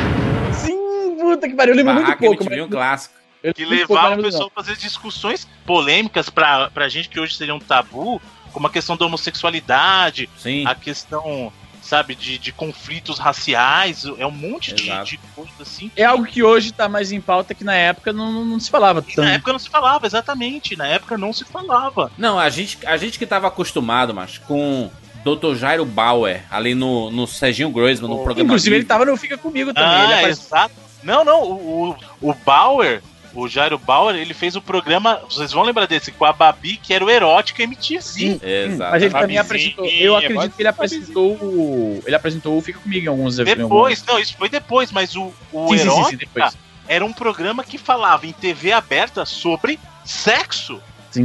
Sim, puta que pariu. Eu lembro muito Barraca pouco. MTV, mas- um clássico. Eu Que levava o pessoal a fazer discussões polêmicas pra, pra gente que hoje seria um tabu, como a questão da homossexualidade, a questão, sabe, de, de conflitos raciais, é um monte de, de coisa assim. É algo que hoje tá mais em pauta que na época não, não, não se falava tanto. Na época não se falava, exatamente. Na época não se falava. Não, a gente, a gente que tava acostumado, mas com Dr. Jairo Bauer ali no, no Serginho Groisman, no programa. Inclusive, ele tava no Fica Comigo também. Ah, ele apareceu- exato. Não, não, o, o Bauer, o Jairo Bauer, ele fez o programa, vocês vão lembrar desse, com a Babi, que era o Erótica MTV. Exato. Mas ele também apresentou. Eu acredito que ele apresentou o. Ele apresentou o Fica Comigo em alguns Depois, não, isso foi depois, mas o, o Sim, sim, sim, sim, Erótica depois. era um programa que falava em TV aberta sobre sexo.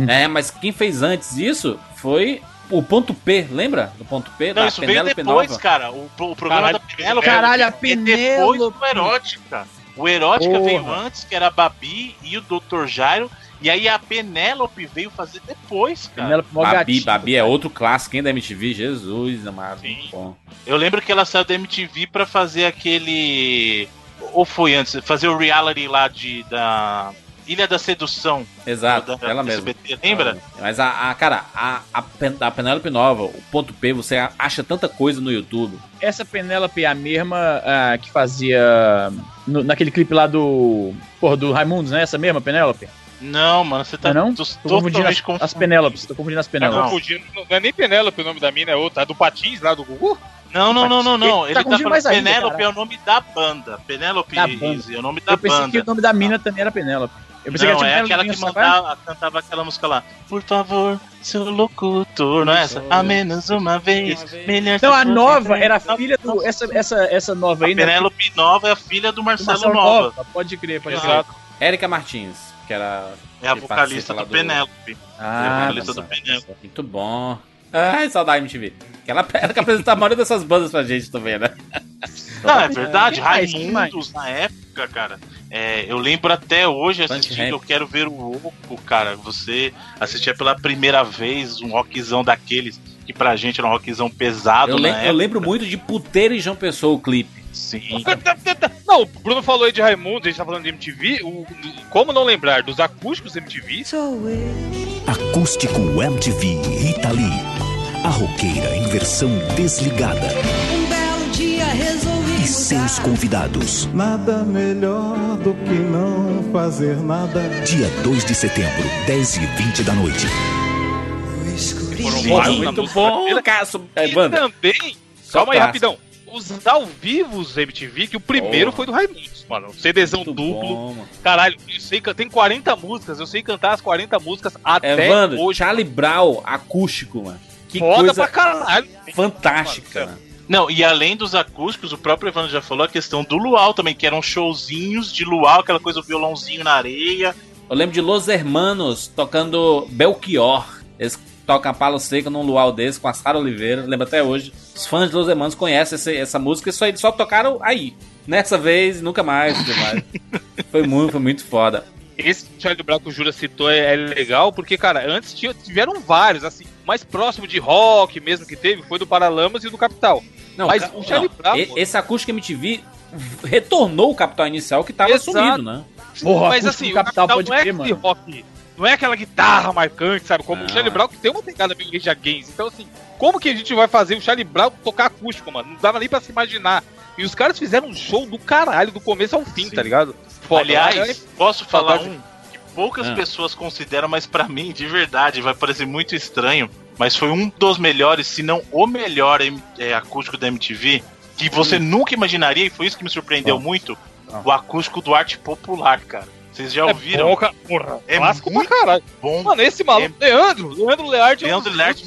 É, mas quem fez antes isso foi o ponto P, lembra? Do ponto P? Não, da isso veio Penélope depois, Nova. cara. O, o programa Caralho, da Penélope. Caralho, a é depois Penélope. do Erótica. O Erótica Porra. veio antes, que era a Babi e o Dr. Jairo. E aí a Penélope veio fazer depois, cara. Penélope Babi, gatinho. Babi é outro clássico, hein, da MTV? Jesus, amado. muito Bom. Eu lembro que ela saiu da MTV pra fazer aquele. Ou foi antes? Fazer o reality lá de. da. Ilha da Sedução. Exato, da, ela mesma. SBT, lembra? Mas a, a- cara, a, a, Pen- a Penélope Nova, o ponto P, você acha tanta coisa no YouTube. Essa Penélope é a mesma ah, que fazia no- naquele clipe lá do. Porra, do Raimundos, né? Essa mesma Penélope? Não, mano, você tá Não, é não? tô Tô confundindo as, totalmente as Penélopes, tô confundindo as Tá Penélopes. confundindo. Não é nem Penélope o nome da mina, é outra. É do Patins lá do Gugu? Não, não, não, não, não. Ele Ele tá tá, confundindo falando Penélope é o nome da banda. Penélope Da banda. Easy é o nome da Eu pensei banda. que o nome da mina também era Penélope. Eu pensei não, que é era aquela Penélope, que sabe? mandava, cantava aquela música lá. Por favor, seu locutor, não é essa? A menos uma vez. Melhor Não, se a nova era filha do. Essa, essa, essa nova aí, A né? Penélope Nova é a filha do Do Marcelo, Marcelo Nova. Nova. Pode crer, pode Exato. crer. Érica Martins, que era. É a que vocalista do lá Penélope. Ah, é a vocalista nossa. do Penélope. Muito bom. Ai, saudade MTV. Que ela, ela que apresentou a maioria dessas bandas pra gente também, né? Não, é verdade? Quem Raimundos na época, cara. É, eu lembro até hoje assistindo, eu quero ver o Oco, cara. Você assistia pela primeira vez um rockzão daqueles que pra gente era um rockzão pesado, Eu, lem- né? eu lembro muito de Puteira e João Pessoa, o clipe. Sim. Não, o Bruno falou aí de Raimundo, a gente tá falando de MTV. o- como não lembrar dos acústicos MTV? Acústico MTV Rita Lee. A roqueira em versão desligada. Um belo dia resolvi E seus convidados. Nada melhor do que não fazer nada. Dia 2 de setembro, 10 e 20 da noite. Vários muito bom. É, E Wanda, também, Só calma aí clássico. rapidão. Os ao vivos MTV, que o primeiro Porra. foi do Raimundos, mano. CDzão Muito duplo. bom, mano. Caralho, eu sei que tem 40 músicas, eu sei cantar as 40 músicas até É, Wanda, hoje. Charlie Brown, acústico, mano. Que Foda coisa pra caralho. fantástica, mano. Não, e além dos acústicos, o próprio Evandro já falou a questão do luau também, que eram showzinhos de luau, aquela coisa do violãozinho na areia. Eu lembro de Los Hermanos tocando Belchior. Eles tocam Palo Seco num luau desse com a Sara Oliveira. Lembro até hoje. Os fãs de Los Hermanos conhecem esse- essa música e só, eles só tocaram aí. Nessa vez, nunca mais. nunca mais. foi muito, foi muito foda. Esse Charlie Brown que o Jura citou é, é legal, porque, cara, antes tinha- tiveram vários, assim, mais próximo de rock mesmo que teve, foi do Paralamas e do Capital. Não, Mas ca- o Charlie não, Brown. e- Esse acústico MTV retornou o capital inicial que tava Exato. sumido, né? Porra, mas assim, o Capital Capital pode não é crer, aquele mano. rock, não é aquela guitarra marcante, sabe? Como Não, o Charlie. Brown que tem uma pegada meio Rage Against. Então, assim, como que a gente vai fazer o Charlie Brown tocar acústico, mano? Não dava nem pra se imaginar. E os caras fizeram um show do caralho, do começo ao fim, tá ligado? Foda. Aliás, posso falar um poucas Ah. pessoas consideram, mas pra mim, de verdade, vai parecer muito estranho, mas foi um dos melhores, se não o melhor é, acústico da MTV, que você nunca imaginaria, e foi isso que me surpreendeu Ah. muito, Ah. o acústico do arte popular, cara. Vocês já ouviram? É bom, ca- porra, É clássico muito pra caralho. bom. Mano, esse maluco, Leandro, Leandro Learte é um Leandro dos Learte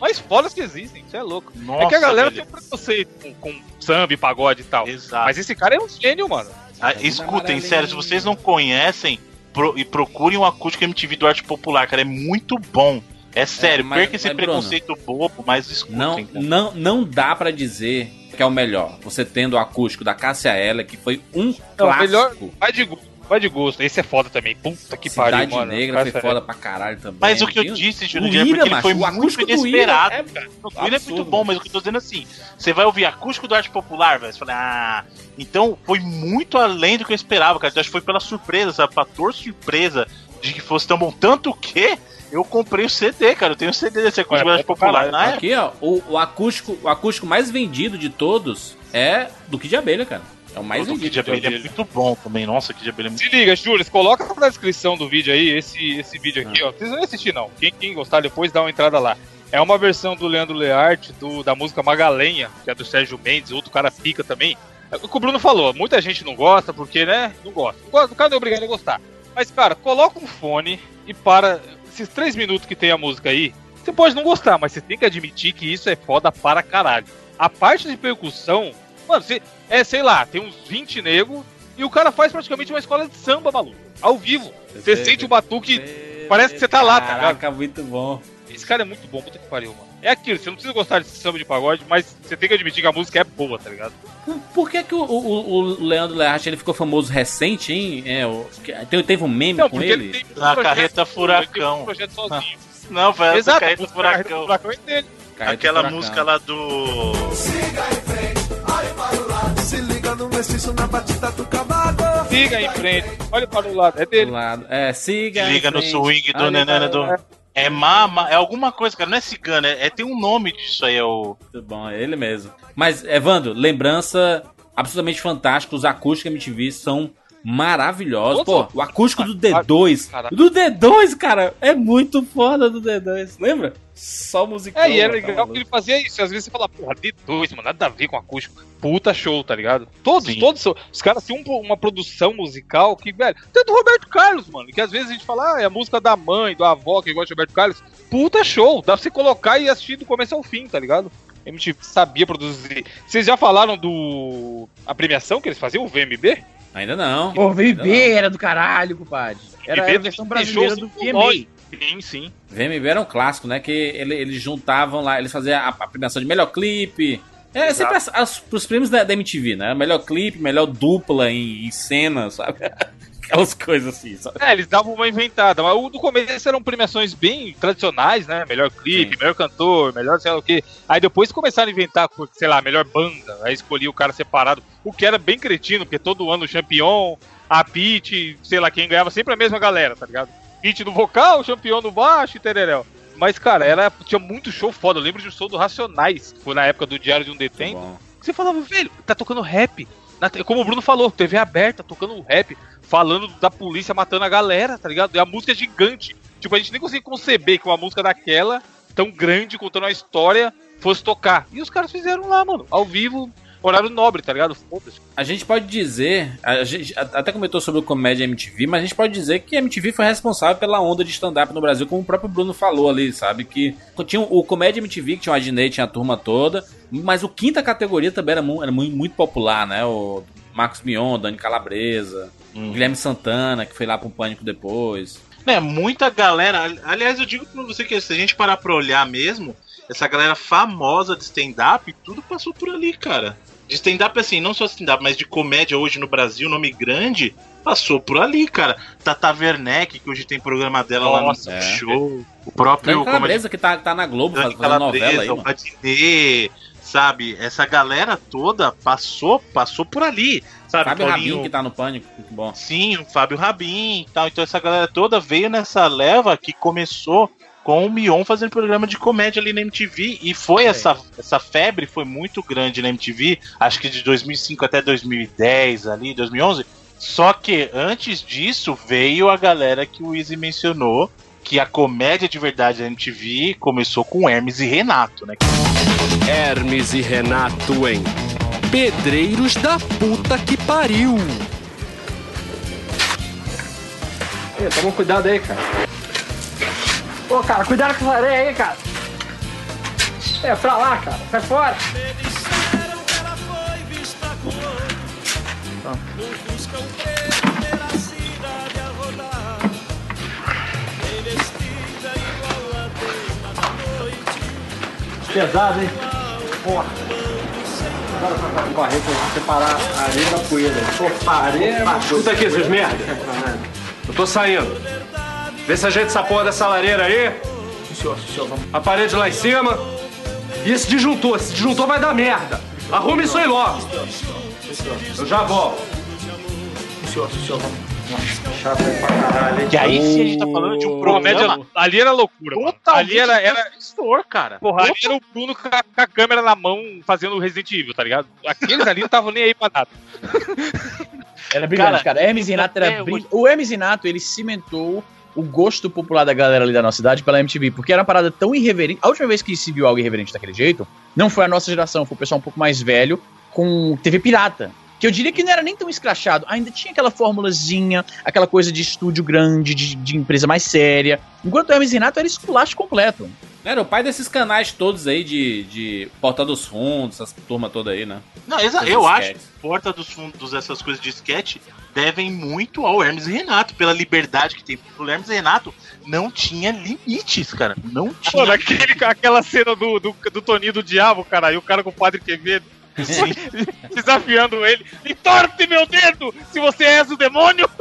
mais fodas que existem, isso é louco. é que a Nossa, galera velho. tem um preconceito com, com samba e pagode e tal. Exato. Mas esse cara é um gênio, mano. Ah, escutem, sério, se vocês não conhecem, pro- e procurem o acústico MTV do arte popular, cara, é muito bom. É sério, mas- perca esse mas, Bruno, preconceito bobo, mas escutem. Não, não, não dá pra dizer que é o melhor. Você tendo o acústico da Cássia Eller, que foi um clássico. melhor, vai de vai de gosto. Esse é foda também. Puta que pariu, Cidade mano. Negra Cara, foi foda pra caralho também. Mas o que eu disse, O Júlio, é porque ele foi muito inesperado. é- cara. O Ira é muito bom, mas o que eu tô dizendo é assim, você vai ouvir acústico do arte popular, velho, você fala, ah, então foi muito além do que eu esperava, cara. Eu acho que foi pela surpresa, sabe? Fator surpresa de que fosse tão bom. Tanto que eu comprei o CD, cara. Eu tenho o CD desse acústico do pra popular. caralho. Na Aqui, ó, o, o acústico, o acústico mais vendido de todos é do Kid de Abelha, cara. É o mais época, o vendido. Kid de Abelha é muito bom também. Nossa, o Kid de Abelha é muito Se liga, Júlio, coloca na descrição do vídeo aí, esse, esse vídeo aqui, ó. Vocês não vão assistir, não. Quem, quem gostar depois dá uma entrada lá. É uma versão do Leandro Learte, do, da música Magalenha, que é do Sérgio Mendes, outro cara pica também. É o que o Bruno falou, muita gente não gosta, porque, né, não gosta. Não gosta, O cara não é obrigado a gostar. Mas, cara, coloca um fone e para esses três minutos que tem a música aí. Você pode não gostar, mas você tem que admitir que isso é foda para caralho. A parte de percussão, mano, você, é, sei lá, tem uns 20 negros e o cara faz praticamente uma escola de samba, maluco. Ao vivo. Você sente o batuque, parece que você tá lá, tá ligado? Caraca, muito bom. Esse cara é muito bom, puta que pariu, mano. É aquilo, você não precisa gostar de samba de pagode, mas você tem que admitir que a música é boa, tá ligado? Por, por que, que o, o, o Leandro Learte ele ficou famoso recente, hein? É, o, teve, teve um meme Não, com ele? ele tem Na carreta furacão. ele um sozinho. Não, foi essa Exato, carreta a música da Carreta furacão. Furacão é dele. Carreta Aquela Furacão. música lá do. Se liga no mestiço na batida do cavaco. Siga em frente, olha para o lado, é dele. Do lado. É, siga. em Liga no frente. swing do para- do. É mama, é alguma coisa, cara. Não é cigana, é, é- tem um nome disso aí, é o. Muito bom, é ele mesmo. Mas, Evandro, lembrança absolutamente fantástica. Os acústicos MTV são maravilhosos. Pô, o acústico do D2. Caralho. Do D2, cara, é muito foda do D2. Lembra? Só musical. É, e é tá legal que ele fazia isso. Às vezes você fala, porra, D2, mano, nada a ver com acústico. Puta show, tá ligado? Todos, Sim. todos. Os caras tinham um- uma produção musical que, velho. Até do Roberto Carlos, mano. Que às vezes a gente fala, ah, é a música da mãe, da avó que gosta de Roberto Carlos. Puta show. Dá pra você colocar e assistir do começo ao fim, tá ligado? A MTV sabia produzir. Vocês já falaram do. A premiação que eles faziam, o VMB? Ainda não. Pô, VB era do caralho, compadre. Era, era a versão brasileira do VMA. Sim, sim. VMB era um clássico, né? Que ele- eles juntavam lá, eles faziam a, a premiação de melhor clipe. É sempre as, as, pros prêmios da, da MTV, né? Melhor clipe, melhor dupla em, em cena, sabe? Aquelas coisas assim, sabe? É, eles davam uma inventada, mas o do começo eram premiações bem tradicionais, né? Melhor clipe, melhor cantor, melhor sei lá o quê. Aí depois começaram a inventar, sei lá, melhor banda, aí escolhia o cara separado, o que era bem cretino, porque todo ano o Champion, a Pete, sei lá, quem ganhava sempre a mesma galera, tá ligado? Pete no vocal, o Champion no baixo e tereréu. Mas, cara, era, tinha muito show foda. Eu lembro de um show do Racionais, que foi na época do Diário de um Detento. Você falava, velho, tá tocando rap. Como o Bruno falou, TV aberta, tocando rap, falando da polícia matando a galera, tá ligado? E a música é gigante. Tipo, a gente nem conseguia conceber que uma música daquela, tão grande, contando uma história, fosse tocar. E os caras fizeram lá, mano, ao vivo, horário nobre, tá ligado? Foda-se. A gente pode dizer, a gente até comentou sobre o Comédia MTV, mas a gente pode dizer que a MTV foi responsável pela onda de stand-up no Brasil, como o próprio Bruno falou ali, sabe? Que tinha o Comédia MTV, que tinha o Adnei, tinha a turma toda, mas o quinta categoria também era, mu- era muito, muito popular, né? O Marcos Mion, Dani Calabresa, Guilherme Santana, que foi lá pro Pânico depois. né, muita galera. ali- Aliás, eu digo pra você que se a gente parar pra olhar mesmo, essa galera famosa de stand-up, tudo passou por ali, cara. De stand-up, assim, não só stand-up, mas de comédia hoje no Brasil, nome grande, passou por ali, cara. Tata Werneck, que hoje tem programa dela lá no Nossa, é. show. O próprio. Dani Calabresa, que tá, tá na Globo Dani faz- fazendo novela aí, Calabresa, o sabe? Essa galera toda passou, passou por ali, sabe? Fábio Paulinho- Rabin, que tá no Pânico, muito bom. Sim, o Fábio Rabin e tal. Então essa galera toda veio nessa leva que começou com o Mion fazendo programa de comédia ali na MTV. E foi essa, essa febre, foi muito grande na MTV, acho que de 2005 até 2010 ali, 2011. Só que antes disso veio a galera que o Easy mencionou, que a comédia de verdade da MTV começou com Hermes e Renato, né? Hermes e Renato em Pedreiros da puta que pariu. Ei, toma cuidado aí, cara. Ô, cara, cuidado com essa areia aí, cara. É, pra lá, cara. Sai fora. Pesado, hein? Porra. Agora pra pra separar a areia da poeira. Pô, areia... Escuta aqui, seus merda. Eu tô saindo. Vê se ajeita essa porra dessa lareira aí. Senhor, senhor, vamos. A parede lá em cima. E esse disjuntor. Esse disjuntor vai dar merda. Arrume isso aí logo. Eu já volto. Senhor, senhor, vamos. Chato pra caralho? E aí sim a gente tá falando de um Comédia, programa ali era loucura. Ali era, era transmissor, cara. Porra, ali era o Bruno com a, com a câmera na mão fazendo Resident Evil, tá ligado? Aqueles ali não estavam nem aí pra nada. Era brilhante, Cara, cara. Hermes Renato era até brilhante. O Hermes Renato, ele cimentou o gosto popular da galera ali da nossa cidade pela MTV, porque era uma parada tão irreverente. A última vez que se viu algo irreverente daquele jeito, não foi a nossa geração, foi o pessoal um pouco mais velho com TV pirata. Que eu diria que não era nem tão escrachado, ainda tinha aquela formulazinha, aquela coisa de estúdio grande, de, de empresa mais séria. Enquanto o Hermes Renato era esculacho completo. Era o pai desses canais todos aí de, de Porta dos Fundos, essa turma toda aí, né? Não, exa Esses eu acho que. Porta dos Fundos, essas coisas de sketch, devem muito ao Hermes e Renato, pela liberdade que tem. O Hermes e Renato não tinha limites, cara. Não tinha. Mano, aquele, aquela cena do, do, do Toninho do Diabo, cara, e o cara com o Padre Quevedo. Desafiando ele. Entorte meu dedo se você és o demônio!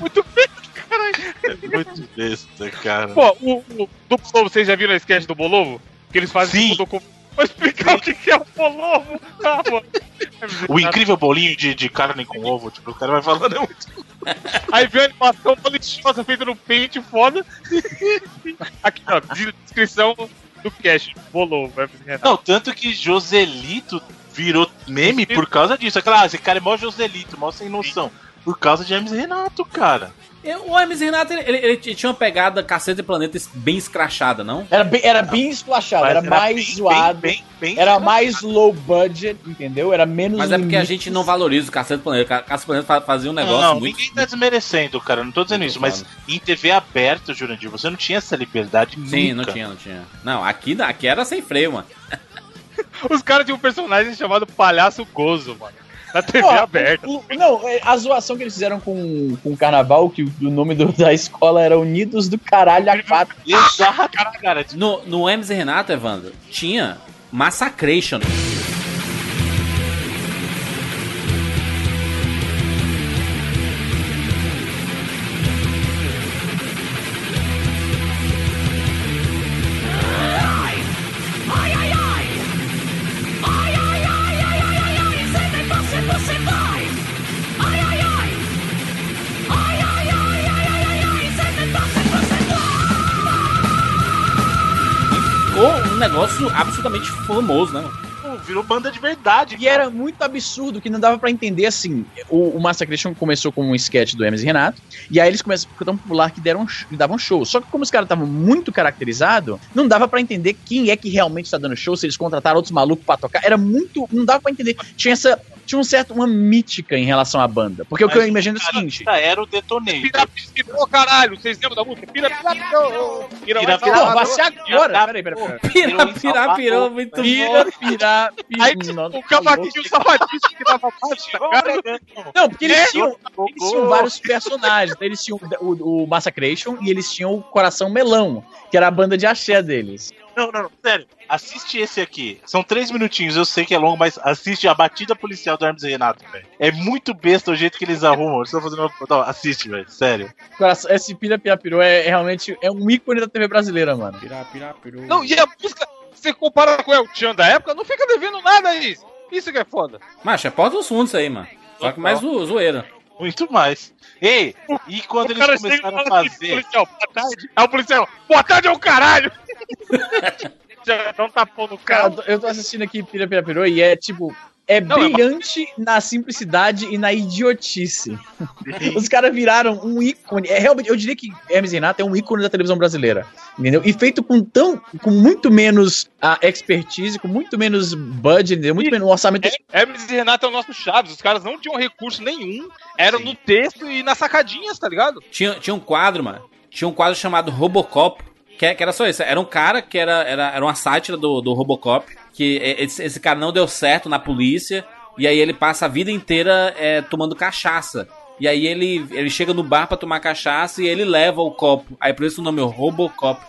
Muito bem, caralho. Muito besta, cara. Pô, o, o do Bolovo, vocês já viram a sketch do Bolovo? Que eles fazem tipo, docu- Vou explicar o que que é o Bolovo. Mano. O incrível bolinho de, de carne com ovo, tipo, o cara vai falando é muito. Aí vem a animação deliciosa feita no pente, foda. Aqui, ó, descrição do cast. Bolovo, vai Renato. Não, tanto que Joselito virou meme por causa disso. Aquela, ah, esse cara é mó Joselito, mó sem noção. Por causa de Hermes Renato, cara. Eu- O Hermes Renato, ele, ele- ele tinha uma pegada Cacete e Planeta bem escrachada, não? Era bem, era bem esplachado, Mas era, era mais bem, zoado, bem, bem, bem era escrachado. mais low budget, entendeu? Era menos Mas é porque a limites. gente não valoriza o Cacete e Planeta. O Cacete e Planeta fa- fazia um negócio não, muito... ninguém tá desmerecendo, cara. Não tô dizendo isso, mas em TV aberta, Jurandir, você não tinha essa liberdade Sim, nunca. não tinha, não tinha. Não, aqui, aqui era sem freio, mano. Os caras tinham um personagem chamado Palhaço Gozo, mano. Na TV aberta. o- não, é, a zoação que eles fizeram com, com o carnaval, que o, nome do- da escola era Unidos do Caralho a Quatro. Exato, cara. No, no Hermes e Renato, Evandro, tinha Massacration. Famoso, né? Virou banda de verdade. E era muito absurdo que não dava pra entender assim. O, o Massacration começou com um sketch do Hermes e Renato, e aí eles começam a ficar tão popular que deram, davam show. Só que como os caras estavam muito caracterizados, não dava pra entender quem é que realmente tá dando show, se eles contrataram outros malucos pra tocar. Era muito. Não dava pra entender. Tinha essa. Tinha um certo, uma mítica em relação à banda. Porque o que eu Mas imagino é o cara, seguinte. Era o. Pira, pirou, caralho. Vocês lembram da música? Pira, pira, pirou. Pira, Pira, pira, Não, vai ser agora. Peraí, peraí, peraí. Pira, pira, pirou, muito Pira, bom. pira, pira. Aí o cavaquinho sapatinho que baixo, tá ligado? Não, porque eles É? tinham, eles tinham vários personagens. Eles tinham o, o Massacration e eles tinham o Coração Melão, que era a banda de axé deles. Não, não, não, sério. Assiste esse aqui. São três minutinhos, eu sei que é longo, mas assiste a batida policial do Hermes e Renato, velho. É muito besta o jeito que eles arrumam. Eles estão fazendo uma... Não, assiste, velho, sério. Coração, esse Pira Pira Pirou é, é realmente é um ícone da TV brasileira, mano. Não, e a música, você compara com o El Chan da época, não fica devendo nada a isso. Isso que é foda. Macho, é porta dos fundos aí, mano. Só que mais zo- zoeira. Muito mais. Ei, e quando O eles cara começaram a assim, fazer. policial, boa tarde. Aí o policial, boa tarde é o caralho. Já dá um tapão no Cara, carro. eu tô- eu tô assistindo aqui Pira Pira Pirou e é tipo. É Não, é brilhante na simplicidade e na idiotice. Os caras viraram um ícone. É realmente, eu diria que Hermes e Renato é um ícone da televisão brasileira. Entendeu? E feito com tão. com muito menos a expertise, com muito menos budget, entendeu? Muito menos um orçamento. Hermes e Renato é o nosso Chaves. Os caras não tinham recurso nenhum. Era no texto e nas sacadinhas, tá ligado? Tinha, tinha um quadro, mano. Tinha um quadro chamado Robocop. Que, que era só isso. Era um cara que era, era, era uma sátira do, do Robocop. Que esse, esse cara não deu certo na polícia. E aí ele passa a vida inteira é, tomando cachaça. E aí ele, ele chega no bar pra tomar cachaça e ele leva o copo. Aí por isso o nome é Robocop.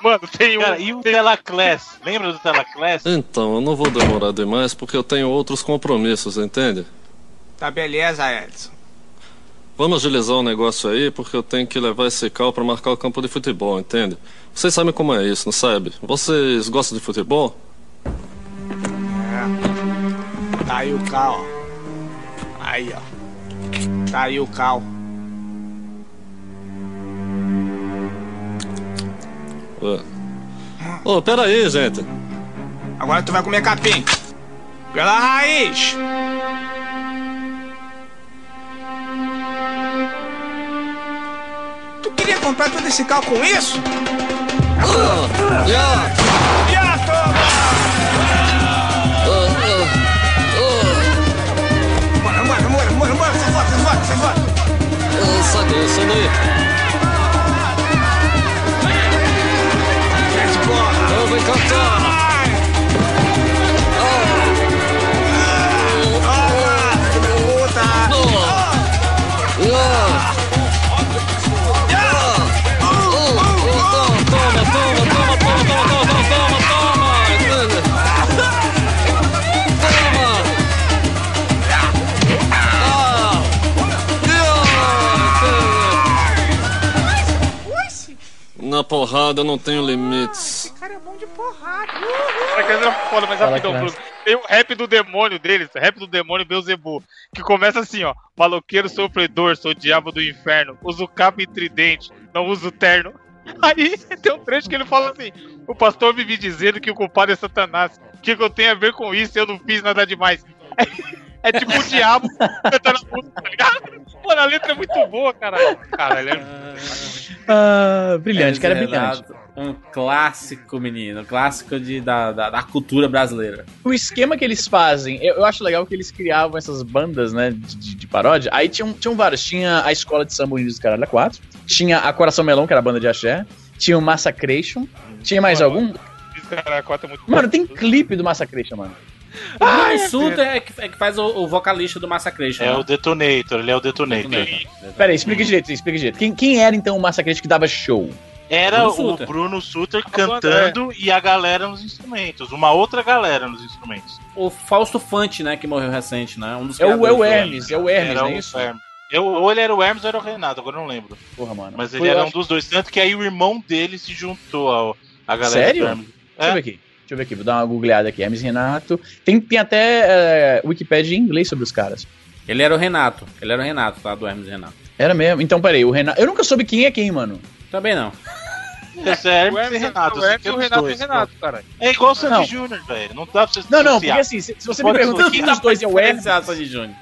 Mano, tem um. Cara, e o Telaclass? Lembra do Telaclass? Então, eu não vou demorar demais porque eu tenho outros compromissos, entende? Tá beleza, Edson. Vamos agilizar o negócio aí porque eu tenho que levar esse carro pra marcar o campo de futebol, entende? Vocês sabem como é isso, não sabe? Vocês gostam de futebol? É. Tá aí o cal, ó. Aí, ó. Tá aí o cal. Ô, Ô, pera aí, gente. Agora tu vai comer capim. Pela raiz. Tu queria comprar todo esse cal com isso? Vem cá, Na porrada eu não tenho limites. cara é bom de porrada. Que é foda, mas rapidão. Bruno. Tem o rap do demônio deles, o rap do demônio Beuzebu, que começa assim, ó. Maloqueiro sofredor, sou o diabo do inferno, uso capa e tridente, não uso terno. Aí tem um trecho que ele fala assim: O pastor me vi dizendo que o culpado é Satanás. O que, que eu tenho a ver com isso? Eu não fiz nada demais. É, tipo o diabo cantando a música, tá ligado? Mano, a letra é muito boa, caralho. Caralho, é. Ah, brilhante, cara, é brilhante. Um clássico, menino. Clássico de, da, da, da cultura brasileira. O esquema que eles fazem, eu, eu acho legal que eles criavam essas bandas, né, de, de- de paródia. Aí tinham, tinham vários. Tinha a Escola de Samba Unidos do Caralho 4. Tinha a Coração Melão, que era a banda de axé. Tinha o Massacration. Tinha mais algum? Esse cara quatro é muito Mano, tem clipe do Massacration, mano. O Bruno Suter é que, é que faz o, o vocalista do Massacration. É né? o Detonator, ele é o Detonator. Pera aí, explica direito, explica direito. Quem, quem era então o Massacration que dava show? Era Bruno o Suter. Bruno Suter é. cantando e a galera nos instrumentos. Uma outra galera nos instrumentos. O Fausto Fante, né, que morreu recente, né? Um dos É o, é o Hermes, é o Hermes, Era não é o isso? Hermes. Eu, ou ele era o Hermes ou era o Renato, agora eu não lembro. Porra, mano. Mas ele Foi, era um acho- dos dois. Tanto que aí o irmão dele se juntou ao, a galera Sério? do Hermes. Deixa É? eu ver aqui. Deixa eu ver aqui, vou dar uma googleada aqui. Hermes Renato. Tem, tem até é, Wikipedia em inglês sobre os caras. Ele era o Renato. Ele era o Renato, tá? Do Hermes Renato. Era mesmo. Então, peraí, o Renato. Eu nunca soube quem é quem, mano. Também não. Esse é O Hermes e Hermes, Renato. o sei Hermes e é o Renato dois, e o Renato, cara. É igual o Sandy Não. Júnior, velho. Não dá pra você Não, não, porque assim, se, se você me pergunta quem dos dois é o Hermes, Sandy Júnior.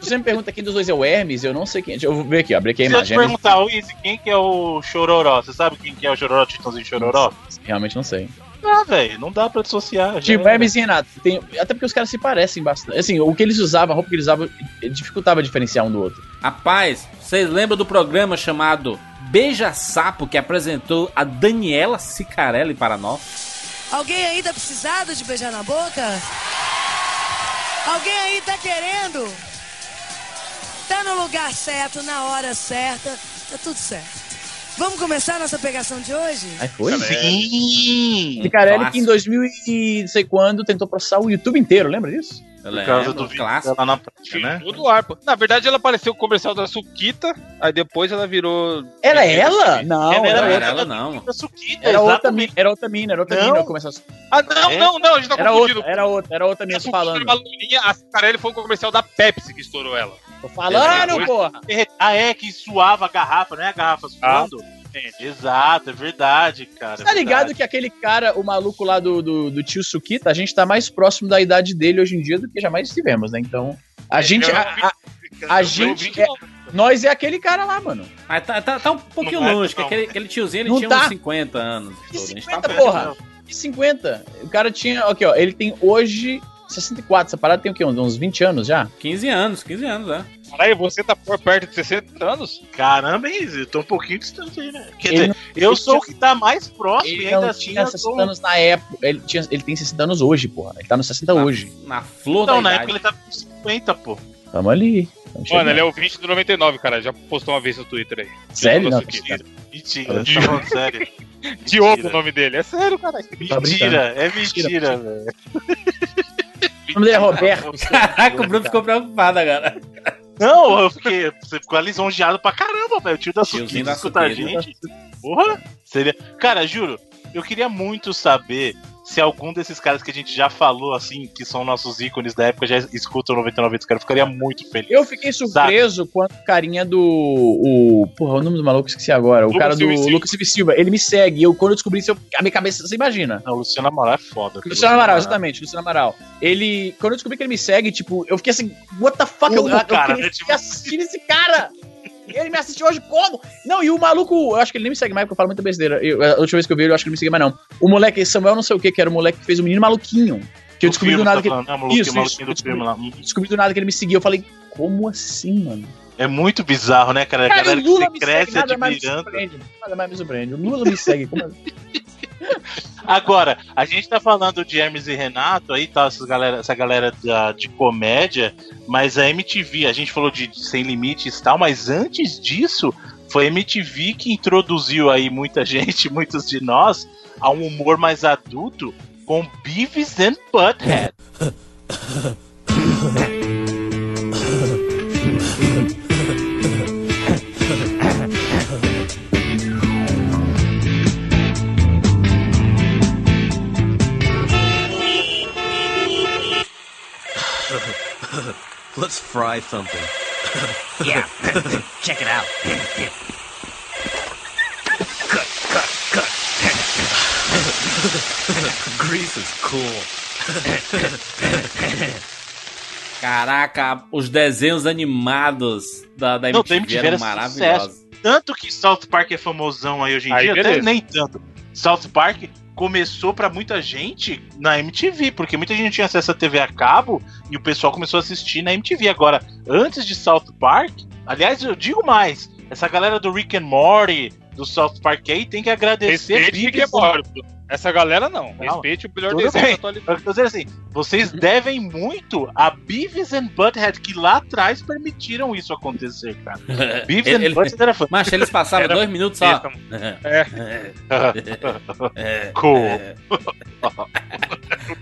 se você me pergunta quem dos dois é o Hermes, eu não sei quem. Deixa eu ver aqui, ó, abri aqui a Se eu te imagem. perguntar, o Easy, quem que é o Chororó? Você sabe quem que é o Chororó, Titãozinho Chororó? Realmente não sei. Ah, velho, não dá pra dissociar. Tipo, era. Hermes e Renato. Tem, até porque os caras se parecem bastante. Assim, o que eles usavam, a roupa que eles usavam, dificultava diferenciar um do outro. Rapaz, vocês lembram do programa chamado Beija Sapo que apresentou a Daniela Sicarelli para nós? Alguém aí tá precisado de beijar na boca? Alguém aí tá querendo? Tá no lugar certo, na hora certa, tá tudo certo. Vamos começar a nossa pegação de hoje? Aí foi? Sim! Picarelli que em 2000 e não sei quando tentou processar o YouTube inteiro, lembra disso? Por causa do vídeo dela na prática, né? Tudo ar, pô. Na verdade, ela apareceu no comercial da Suquita, aí depois ela virou. Era ela? Não, Ela era, era outra. ela não. Era outra, mina, era outra mina, era outra Não. mina. Ah, não, É? não, não, a gente tá Era confundindo. outra, era outra, era outra mina falando. a Cicarelli foi o comercial da Pepsi que estourou ela. Tô falando, porra! Ah, é, que suava a garrafa, não é a garrafa suando? Exato, é verdade, cara. Você tá ligado que aquele cara, o maluco lá do, do, do tio Sukita, a gente tá mais próximo da idade dele hoje em dia do que jamais estivemos, né? Então, a gente. A, a, a gente. é- nós é aquele cara lá, mano. Mas tá, tá, tá um pouquinho Não vai, longe, que não. aquele, aquele tiozinho ele Não tinha tá. uns 50 anos. tá 50, perto, porra! Que 50? O cara tinha. Aqui, ó. Ele tem hoje 64. Essa parada tem o quê? Uns- Uns 20 anos já? 15 anos, 15 anos, é. Caralho, você tá por perto de 60 anos? Caramba, Easy, eu tô um pouquinho distante aí, né? Quer Ele dizer, não- eu ele sou o tinha- que tá mais próximo Ele e ainda não assim tinha eu 60 sou... anos na época. Ele, tinha, ele tem 60 anos hoje, porra. Ele tá nos 60 hoje. Na flor Então, da na idade. época ele tá com 50, pô. Tamo ali. Tamo Mano, ele é o 20 do 99, cara. Já postou uma vez no Twitter aí. Sério? Não, Suquita. Mentira, tá falando sério. Diogo o nome dele. É sério, cara. Mentira, é mentira, velho. O nome dele é Roberto. Caraca, o Bruno ficou preocupado agora. Não, eu fiquei. Você ficou lisonjeado pra caramba, velho. O tio da Tiozinho Suquita da escuta a gente. Porra! Seria. Cara, juro, eu queria muito saber se algum desses caras que a gente já falou, assim, que são nossos ícones da época, já escutam 99 vezes, cara. Eu ficaria muito feliz. Eu fiquei surpreso quando o carinha do. O, porra, o nome do maluco esqueci agora. O Lucas cara do Silva. Lucas Silva Silva. Ele me segue. E eu, quando eu descobri isso, eu, a minha cabeça. Você imagina? Não, o Luciano Amaral é foda. Luciano Amaral, exatamente, Luciano Amaral. Ele. Quando eu descobri que ele me segue, tipo, eu fiquei assim, what the fuck? eu, eu, cara, queria né? Tipo- assistir esse cara! Ele me assistiu hoje como? Não, e o maluco, eu acho que ele nem me segue mais, porque eu falo muita besteira. Eu, a última vez que eu vi ele, eu acho que ele me segue mais não. O moleque, Samuel não sei o que, que era o moleque que fez o menino maluquinho. Que eu descobri do nada tá que né, Isso, descobri, do nada que ele me seguiu. Eu falei, como assim, mano? É muito bizarro, né, cara? A Cara, galera o que Lula você cresce segue, mais admirando. surpreende. Nada mais me surpreende. O Lula me segue. Como assim? Agora, a gente tá falando de Hermes e Renato, aí tá essa galera, essa galera da- de comédia, mas a MTV, a gente falou de, de Sem Limites e tal, mas antes disso, foi a MTV que introduziu aí muita gente, muitos de nós, a um humor mais adulto com Beavis and Butthead. Let's fry something. Yeah, check it out. cut, cut, cut. Grease is cool. Caraca, os desenhos animados da, da Não, MTV, da MTV eram era maravilhosos. sucesso. Tanto que South Park é famosão aí hoje em Aí, dia, até nem tanto. South Park começou pra muita gente na MTV, porque muita gente tinha acesso à TV a cabo e o pessoal começou a assistir na MTV. Agora, antes de South Park, aliás, eu digo mais, essa galera do Rick and Morty, do South Park aí, tem que agradecer Respeite Morty. Essa galera não. Respeite o melhor desenho bem. da atualidade. Eu assim, vocês devem muito a Beavis and Butthead, que lá atrás permitiram isso acontecer, cara. Beavis Ele- and Butthead era fã. Mas eles passavam Era dois minutos só. besta, É. Cool.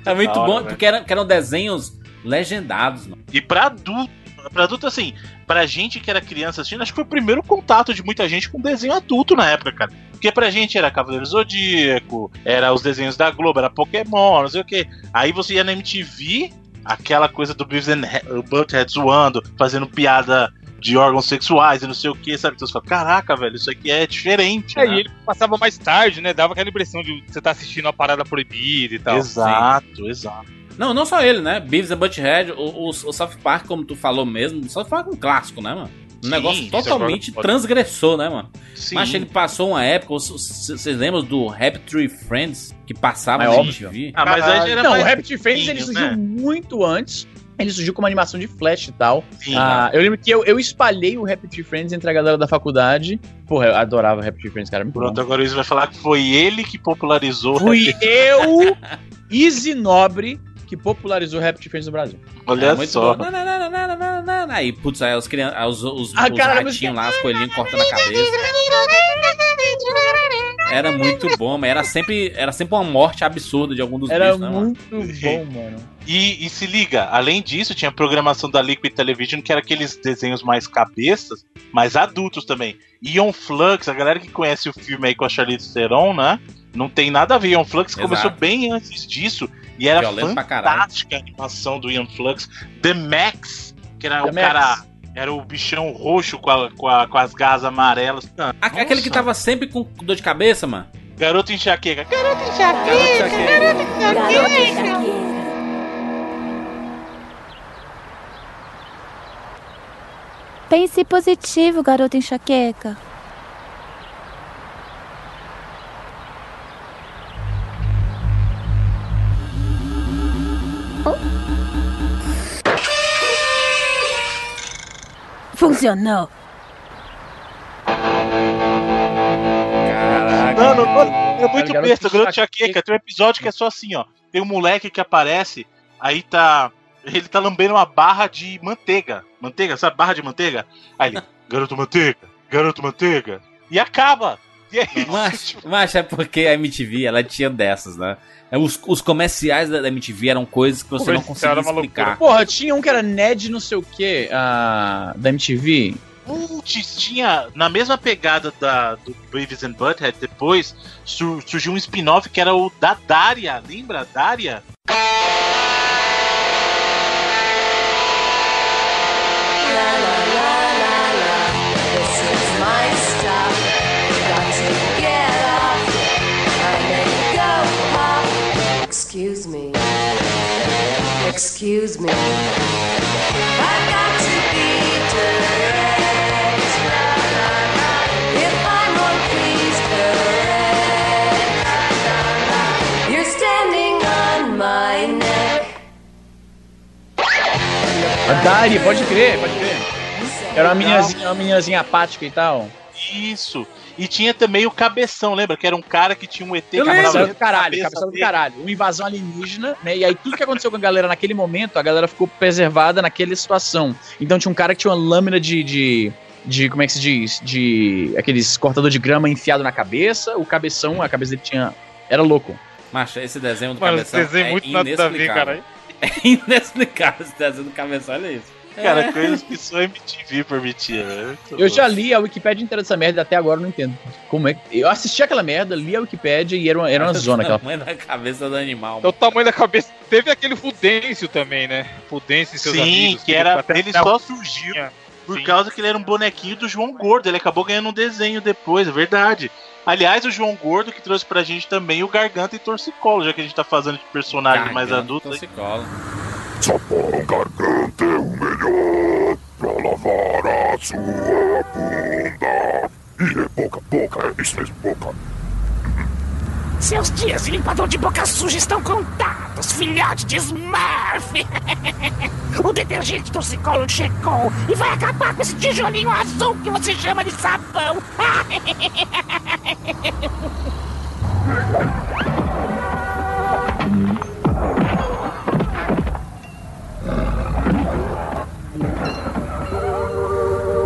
É muito Da hora, bom, velho. porque eram, porque eram desenhos legendados, mano. E pra adulto, pra adulto assim, pra gente que era criança assistindo, acho que foi o primeiro contato de muita gente com desenho adulto na época, cara. Porque pra gente era Cavaleiro Zodíaco, era os desenhos da Globo, era Pokémon, não sei o que. Aí você ia na MTV, aquela coisa do Beavis and He- Butthead zoando, fazendo piada de órgãos sexuais e não sei o que, sabe? Então você fala, caraca, velho, isso aqui é diferente. É, né? e ele passava mais tarde, né? Dava aquela impressão de você estar assistindo uma parada proibida e tal. Exato, exato. Não, não só ele, né? Beavis and Butthead, o, o, o South Park, como tu falou mesmo, o South Park é um clássico, né, mano? Um Sim, negócio é totalmente agora- transgressor, né, mano? Sim. Mas ele passou uma época, vocês lembram do Happy Tree Friends, que passava É na óbvio. MTV? Ah, mas aí era Não, mais o Rapid Friends ele pequeno, surgiu né? muito antes. Ele surgiu como animação de flash e tal. Sim, Ah, eu lembro que eu, eu espalhei o Rapid Friends entre a galera da faculdade. Porra, eu adorava o Rapid Friends, cara. Muito Pronto, bom. agora o Izzy vai falar que foi ele que popularizou o Fui Happy- eu, Easy Nobre, que popularizou o Rapid Friends no Brasil. Olha É, muito só. bom. Aí, putz, aí os, crian... aí os, os, Ah, os ratinhos lá, os coelhinhos cortando a cabeça. Era muito bom, mas era sempre, era sempre uma morte absurda de algum dos Era bichos, né, mano? muito bom, mano. E, e se liga, além disso, tinha a programação da Liquid Television, que era aqueles desenhos mais cabeças, mais adultos também. Ion Flux, a galera que conhece o filme aí com a Charlize Theron, né? Não tem nada a ver. Ion Flux Exato. começou bem antes disso e era Violento fantástica a animação do Ion Flux. The Max, que era The o Max. cara. Era o bichão roxo com, a- com, a- com as garras amarelas. Ah, Aquele que tava sempre com dor de cabeça, mano. Garoto enxaqueca. Garoto Pense positivo, garoto enxaqueca. Funcionou. Não, é muito besta, garoto enxaqueca. enxaqueca. Tem um episódio que é só assim, ó. Tem um moleque que aparece, aí tá. Ele tá lambendo uma barra de manteiga. Manteiga, sabe? Barra de manteiga. Aí ele, garoto manteiga, garoto manteiga. E acaba. E aí, Mas, mas é porque a MTV, ela tinha dessas, né? É, Os, os comerciais da da MTV eram coisas que você não Comercial conseguia era uma explicar. Porra, tinha um que era Ned não sei o que, da MTV. Putz, tinha na mesma pegada da, do Beavis and Butthead, depois sur- surgiu um spin-off que era o da Daria, lembra? Daria? A Dari, pode crer, pode crer. Era uma meninazinha, uma meninazinha apática e tal. Isso. E tinha também o Cabeção, lembra? Que era um cara que tinha um ET que Cabeção morava do caralho, cabeção do caralho. Uma invasão alienígena, né? E aí tudo que aconteceu com a galera naquele momento, a galera ficou preservada naquela situação. Então tinha um cara que tinha uma lâmina de. de de, como é que se diz? De aqueles cortador de grama enfiado na cabeça. O cabeção, a cabeça dele tinha. Era louco. Macho, esse desenho do Mano, esse cabeção desenho é muito nada a ver, cara. É inexplicável esse desenho do cabeção, olha isso. Cara, É. coisas que só MTV permitia, né? Eu já li a Wikipédia inteira dessa merda e até agora eu não entendo. Como é que. Eu assisti aquela merda, li a Wikipédia e era uma, era uma zona aquela. tamanho da cabeça do animal. É o tamanho da cabeça. Teve aquele Fudêncio também, né? Fudêncio e seus Sim, amigos. que era. até- Ele só surgiu por causa que ele era um bonequinho do João Gordo. Ele acabou ganhando um desenho depois, é verdade. Aliás, o João Gordo que trouxe pra gente também o Garganta e Torcicolo, já que a gente tá fazendo de personagem mais Garganta e adulto. aí. Torcicolo. Sapão Garganta é o melhor pra lavar a sua bunda. E é boca, boca, é isso mesmo, boca. Seus dias de limpador de boca suja estão contados, filhote de Smurf! o detergente torcicolo chegou e vai acabar com esse tijolinho azul que você chama de sabão!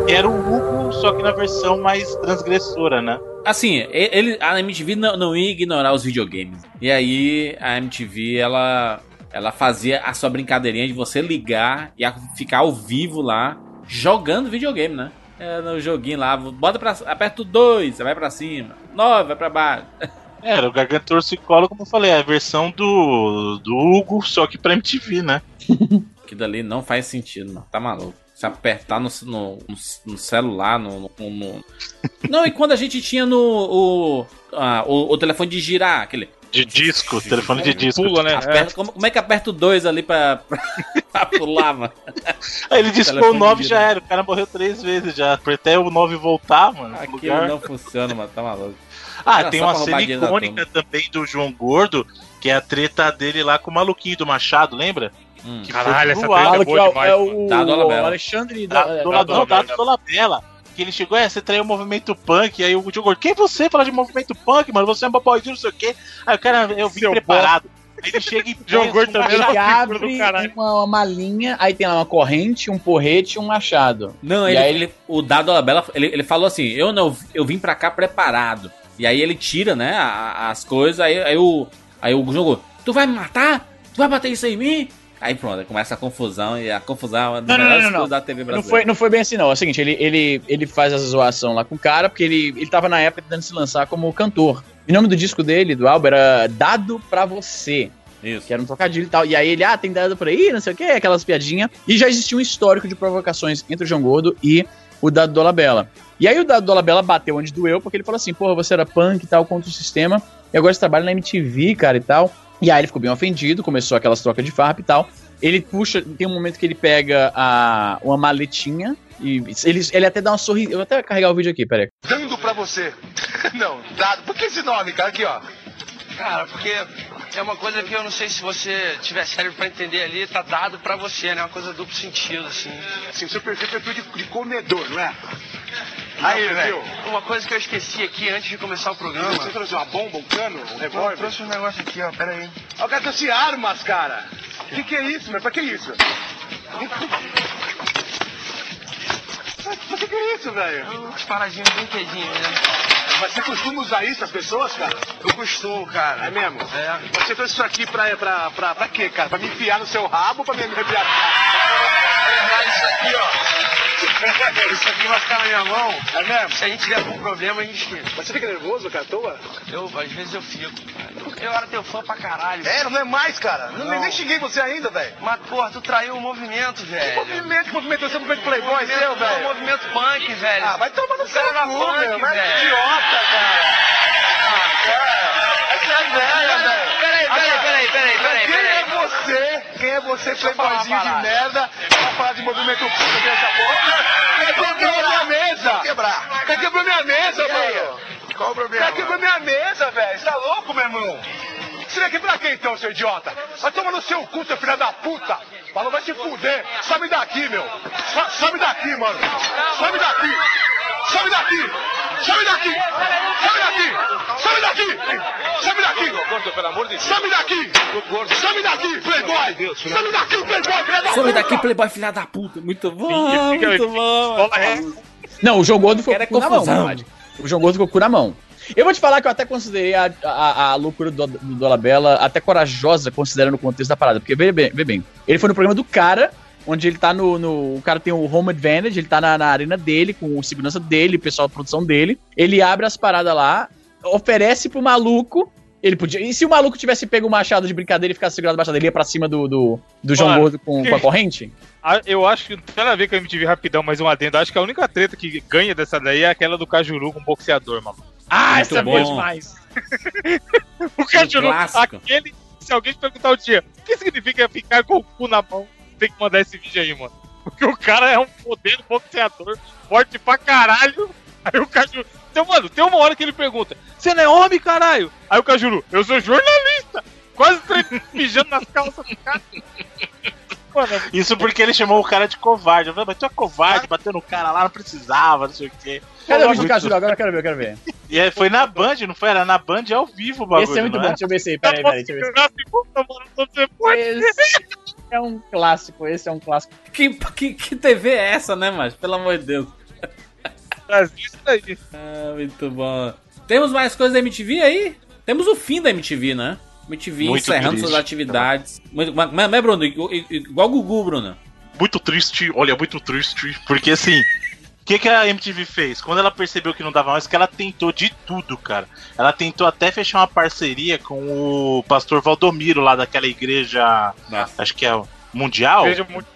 Era o Hugo, só que na versão mais transgressora, né? Assim, ele, a MTV não, não ia ignorar os videogames. E aí a MTV, ela, ela fazia a sua brincadeirinha de você ligar e ficar ao vivo lá, jogando videogame, né? É, no joguinho lá, bota pra, aperta o 2, vai pra cima, 9, vai pra baixo. Era o Garganta e Torcicolo, como eu falei, é a versão do, do Hugo, só que pra MTV, né? Que dali não faz sentido, mano. Tá maluco. Se apertar no, no, no- no celular, no, no- no- Não, e quando a gente tinha no. O, ah, o, o telefone de girar, aquele. De disco, telefone de disco. Pula, né? Aperta- como, como é que aperta o 2 ali pra, pra, pular, mano? Aí ele discou o Telefone 9 de já era. O cara morreu três vezes já. Até o 9 voltar, mano. no Aquilo lugar. não funciona, mano. Tá maluco. Ah, Era tem uma cena icônica também do João Gordo, que é a treta dele lá com o maluquinho do Machado, lembra? Hum. Que Caralho, essa treta é boa demais. é o, Dado Dolabella. o Alexandre Da, da, do da- lado Dolabella. Que ele chegou, é, você traiu o movimento punk, aí o Gordo, quem é você fala de movimento punk, mano? Você é um boboizinho, não sei o quê. Aí o cara, eu vim Seu preparado. Aí ele chega e põe Gordo também Ele figura do abre uma, uma malinha, aí tem lá uma corrente, um porrete e um machado. Não, E ele, aí ele- o Dado Dolabella, ele, ele falou assim: eu não, eu vim pra cá preparado. E aí ele tira, né, as coisas, aí, aí o. Aí o jogou, tu vai me matar? Tu vai bater isso em mim? Aí pronto, começa a confusão e a confusão é das Não, não, não, não. da TV Não brasileira. foi, não foi bem assim, não. É o seguinte, ele, ele, ele faz essa zoação lá com o cara, porque ele, ele tava na época tentando se lançar como cantor. E o nome do disco dele, do álbum, era Dado Pra Você. Isso. Que era um trocadilho e tal. E aí ele, ah, tem dado por aí, não sei o que, aquelas piadinhas. E já existia um histórico de provocações entre o João Gordo e o Dado Dolabella. E aí o Dado Dolabella bateu onde doeu, porque ele falou assim, porra, você era punk e tal, contra o sistema, e agora você trabalha na MTV, cara, e tal. E aí ele ficou bem ofendido, começou aquelas trocas de farpa e tal. Ele puxa, tem um momento que ele pega a, uma maletinha, e ele, ele até dá uma sorriso. Eu vou até carregar o vídeo aqui, peraí. Dando pra você. Não, dado. Por que esse nome, cara? Aqui, ó. Cara, porque é uma coisa que eu não sei se você tiver cérebro pra entender ali, tá dado pra você, né? Uma coisa duplo sentido, assim. Assim, o seu perfil é perfil de, de comedor, não é? Aí, velho. Uma coisa que eu esqueci aqui antes de começar o programa. Você trouxe uma bomba, um cano, um Eu revólver? trouxe um negócio aqui, ó, pera aí. Ó, o cara trouxe armas, cara. O que, que é isso, meu? Pra que isso? Pra que, que é isso, velho? Umas paradinhas brinquedinhos, né? Mas você costuma usar isso, as pessoas, cara? Eu costumo, cara. É mesmo? É. Você trouxe isso aqui pra, pra, pra, pra quê, cara? Pra me enfiar no seu rabo ou pra me arrepiar? Isso aqui, ó. Isso aqui vai ficar na minha mão. É mesmo? Se a gente tiver algum problema, a gente. Mas você fica nervoso, cara, à toa? Eu, às vezes eu fico. Eu era teu fã pra caralho. É, não é mais, cara. Não, Não. nem xinguei você ainda, velho. Mas, porra, tu traiu o movimento, Que velho. movimento, que movimento? Você é um movimento playboy seu, velho? Movimento punk, velho. Ah, vai tomar no cara punk, meu. Mas é velho. idiota, cara. Ah, cara. Essa é velha, velho. Peraí, peraí, peraí, peraí, peraí, Quem é você? Quem é você, playboyzinho de merda, pra falar de movimento público dessa porra? Quer quebrou minha mesa? Quebrar. Quebrou minha mesa, mano? Qual o problema? Quebrou minha mesa, velho? Você tá louco, meu irmão? Você vai quebrar quem então, seu idiota? Vai tomar no seu cu, seu filho da puta! Falou, vai se fuder! Sobe daqui, meu! So- sobe daqui, mano! Sobe daqui! Sobe daqui! Sobe daqui! Sobe daqui! Sobe daqui! Sobe daqui! Gordo, pelo amor de Deus! Sobe daqui! Sobe daqui, playboy! Sobe daqui, playboy, filha da Some puta! daqui, Playboy, filha da puta. Muito bom, muito bom. Ré. Não, o João Gordo ficou é com o cu na mão. O João Gordo ficou com o cu na mão. Eu vou te falar que eu até considerei a, a, a loucura do, do Dolabella até corajosa, considerando o contexto da parada. Porque, vê bem, vê bem, ele foi no programa do cara, onde ele tá no. no- o cara tem o home advantage, ele tá na, na arena dele, com o segurança dele, o pessoal da produção dele. Ele abre as paradas lá, oferece pro maluco. Ele podia. E se o maluco tivesse pego o machado de brincadeira e ficasse segurado o machado, ele ia pra cima do, do, do João Gordo com, com a corrente? Eu acho que não tem nada a ver com a MTV rapidão, mas um adendo. Acho que a única treta que ganha dessa daí é aquela do Cajuru com o boxeador, mano. Ah, Muito essa é bom. boa demais. O Cajuru, aquele. Se alguém te perguntar o dia, o que significa ficar com o cu na mão? Tem que mandar esse vídeo aí, mano. Porque o cara é um poder boxeador, forte pra caralho. Aí o Cajuru. Então, mano, tem uma hora que ele pergunta: Você não é homem, caralho? Aí o Cajuru, eu sou jornalista! Quase tre- mijando nas calças do cara. Mano, é Isso porque ele chamou o cara de covarde. Eu falei, mas tu é covarde, bateu no cara lá, não precisava, não sei o quê. Cadê o vídeo do Cajuru? Agora eu quero ver, eu quero ver. E aí foi na Band, não foi? Era na Band ao vivo o bagulho. Esse é muito bom, deixa eu ver esse aí, peraí, peraí, deixa eu ver esse Esse é um clássico, esse é um clássico. Que, que, que TV é essa, né, mas Pelo amor de Deus. Isso daí. Ah, muito bom. Temos mais coisas da MTV aí? Temos o fim da MTV, né? MTV Muito encerrando triste. suas atividades. Muito, mas, mas, mas, Bruno, igual, o Gugu, Bruno. Muito triste, olha, muito triste. Porque assim, o que, que a MTV fez? Quando ela percebeu que não dava mais, que ela tentou de tudo, cara. Ela tentou até fechar uma parceria com o pastor Valdomiro lá daquela igreja. Acho que é o Mundial. Veja muito.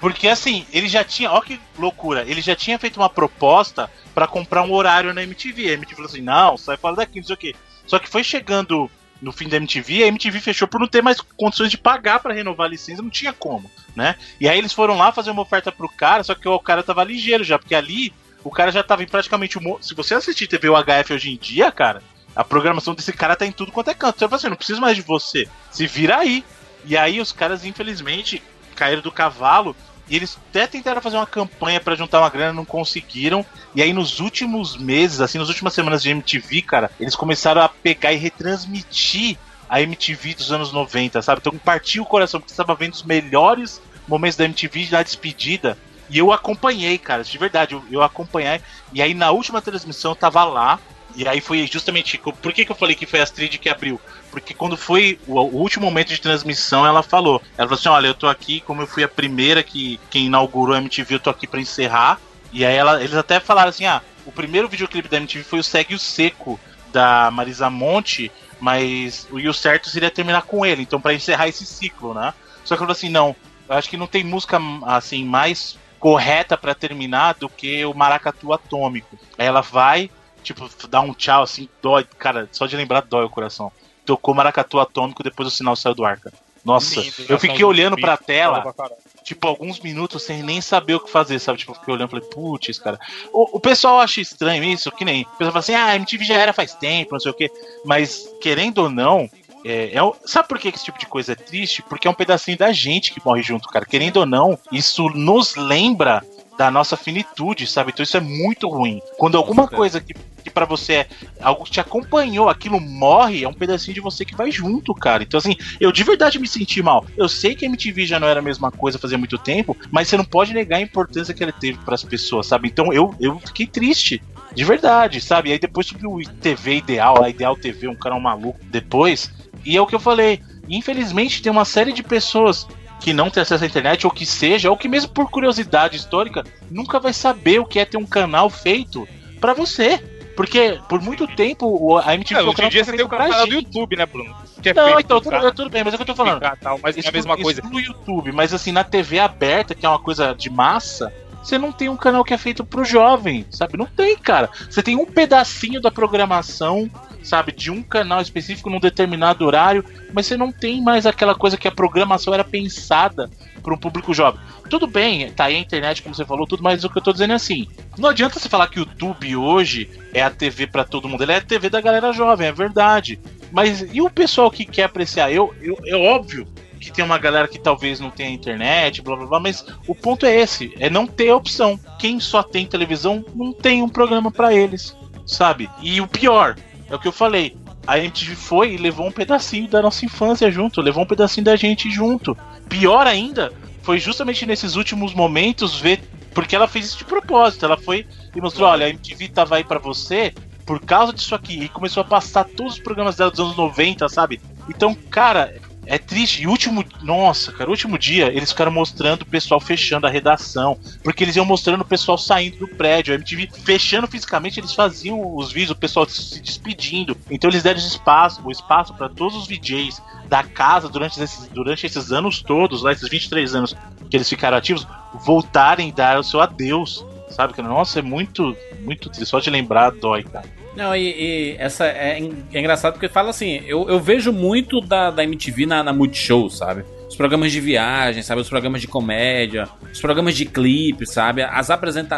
Porque assim, ele já tinha, ó que loucura, ele já tinha feito uma proposta pra comprar um horário na MTV. A MTV falou assim: não, sai fora daqui, não sei o quê. Só que foi chegando no fim da MTV, a MTV fechou por não ter mais condições de pagar pra renovar a licença, não tinha como, né? E aí eles foram lá fazer uma oferta pro cara, só que o cara tava ligeiro já, porque ali o cara já tava em praticamente um. Se você assistir TV UHF hoje em dia, cara, a programação desse cara tá em tudo quanto é canto. Você fala assim, não preciso mais de você. Se vira aí. E aí os caras, infelizmente, caíram do cavalo. E eles até tentaram fazer uma campanha pra juntar uma grana, não conseguiram. E aí nos últimos meses, assim, nas últimas semanas de MTV, cara, eles começaram a pegar e retransmitir a MTV dos anos 90, sabe? Então partiu o coração, porque estava vendo os melhores momentos da MTV na despedida. E eu acompanhei, cara, de verdade, eu, eu acompanhei. E aí na última transmissão eu tava lá. E aí foi justamente. Por que, que eu falei que foi a Astrid que abriu? Porque quando foi o, o último momento de transmissão, ela falou. Ela falou assim: olha, eu tô aqui, como eu fui a primeira que quem inaugurou a MTV, eu tô aqui pra encerrar. E aí ela, eles até falaram assim: ah, o primeiro videoclipe da MTV foi o Segue o Seco, da Marisa Monte, mas o o certo seria terminar com ele, então para encerrar esse ciclo, né? Só que eu falei assim: não, eu acho que não tem música assim mais correta para terminar do que o Maracatu Atômico. Aí ela vai, tipo, dá um tchau assim, dói, cara, só de lembrar dói o coração. Tocou Maracatu Atômico, depois o sinal saiu do ar, cara. Nossa, Lindo, eu fiquei olhando pra tela, tipo, alguns minutos sem nem saber o que fazer, sabe? Tipo, eu fiquei olhando e falei, putz, cara. O, o pessoal acha estranho isso, que nem. O pessoal fala assim, ah, MTV já era faz tempo, não sei o quê. Mas, querendo ou não, é, é sabe por que esse tipo de coisa é triste? Porque é um pedacinho da gente que morre junto, cara. Querendo ou não, isso nos lembra da nossa finitude, sabe? Então isso é muito ruim. Quando alguma coisa que, que para você é algo que te acompanhou, aquilo morre, é um pedacinho de você que vai junto, cara. Então assim, eu de verdade me senti mal. Eu sei que a MTV já não era a mesma coisa fazia muito tempo, mas você não pode negar a importância que ela teve para as pessoas, sabe? Então eu, eu fiquei triste. De verdade, sabe? Aí depois subiu o TV Ideal, a Ideal TV, um canal maluco depois. E é o que eu falei. Infelizmente tem uma série de pessoas que não tem acesso à internet, ou que seja, ou que mesmo por curiosidade histórica, nunca vai saber o que é ter um canal feito pra você. Porque por muito tempo o- a MTV É, foi um hoje em dia você tem o canal do. YouTube, né, Bruno? É Não, feito então, tudo, tudo bem, mas é o que eu tô falando. tal, mas não é a Isso- mesma isso coisa. no YouTube, mas assim, na TV aberta, que é uma coisa de massa, você não tem um canal que é feito pro jovem, sabe? Não tem, cara. Você tem um pedacinho da programação, sabe, de um canal específico num determinado horário, mas você não tem mais aquela coisa que a programação era pensada para um público jovem. Tudo bem, tá aí a internet, como você falou, tudo, mas o que eu tô dizendo é assim: não adianta você falar que o YouTube hoje é a TV para todo mundo, ele é a TV da galera jovem, é verdade. Mas e o pessoal que quer apreciar? Eu, eu, é óbvio que tem uma galera que talvez não tenha internet, blá blá blá, mas o ponto é esse: é não ter opção. Quem só tem televisão não tem um programa para eles, sabe? E o pior, é o que eu falei. A MTV foi e levou um pedacinho da nossa infância junto, levou um pedacinho da gente junto. Pior ainda, foi justamente nesses últimos momentos ver. Porque ela fez isso de propósito. Ela foi e mostrou: olha, a MTV tava aí pra você por causa disso aqui. E começou a passar todos os programas dela dos anos 90, sabe? Então, cara, é triste. E o último. Nossa, cara, o último dia eles ficaram mostrando o pessoal fechando a redação. Porque eles iam mostrando o pessoal saindo do prédio. A MTV fechando fisicamente, eles faziam os vídeos, o pessoal se despedindo. Então eles deram espaço, o espaço para todos os VJs da casa durante esses, durante esses anos todos, lá, esses 23 anos que eles ficaram ativos, voltarem e dar o seu adeus. Sabe? Nossa, é muito, muito triste. Só de lembrar dói, cara. Não, e, e essa é, é engraçado porque fala assim, eu, eu vejo muito da, da MTV na, na Multishow, sabe? Os programas de viagem, sabe? Os programas de comédia, os programas de clipe, sabe? As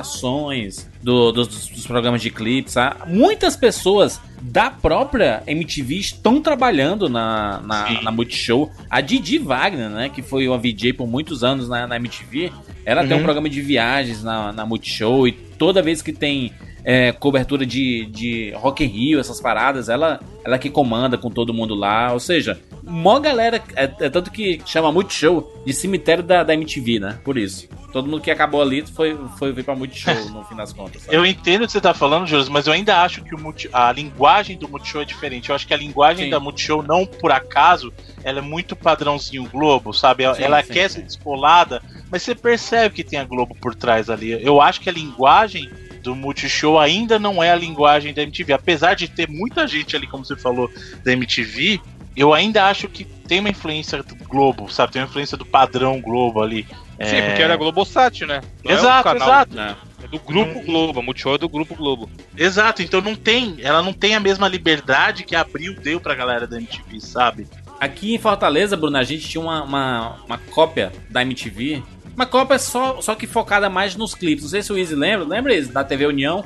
apresentações do- dos, dos programas de clipe, sabe? Muitas pessoas da própria MTV estão trabalhando na, na, na Multishow. A Didi Wagner, né? Que foi uma VJ por muitos anos na, na MTV. Ela tem um Uhum. programa de viagens na, na Multishow e toda vez que tem é, cobertura de, de Rock in Rio, essas paradas, ela, ela que comanda com todo mundo lá. Ou seja, mó galera. É, é tanto que chama Multishow de cemitério da, da MTV, né? Por isso. Todo mundo que acabou ali foi, foi vir pra Multishow no fim das contas. sabe? Eu entendo o que você tá falando, Júlio, mas eu ainda acho que o multi- a linguagem do Multishow é diferente. Eu acho que a linguagem Sim. da Multishow, não por acaso, ela é muito padrãozinho Globo, sabe? Ela, Sim, ela sim, quer ser descolada, mas você percebe que tem a Globo por trás ali. Eu acho que a linguagem do Multishow ainda não é a linguagem da MTV. Apesar de ter muita gente ali, como você falou, da MTV, eu ainda acho que tem uma influência do Globo, sabe? Tem uma influência do padrão Globo ali. Sim, É, porque era Globosat, né? Não é um Exato, canal- exato. É do Grupo Globo, a Multishow é do Grupo Globo. Exato, então não tem, ela não tem a mesma liberdade que a Abril deu pra galera da MTV, sabe? Aqui em Fortaleza, Bruno, a gente tinha uma, uma, uma cópia da MTV. Uma cópia só, só que focada mais nos clipes. Não sei se o Easy lembra. Lembra, Easy, da TV União?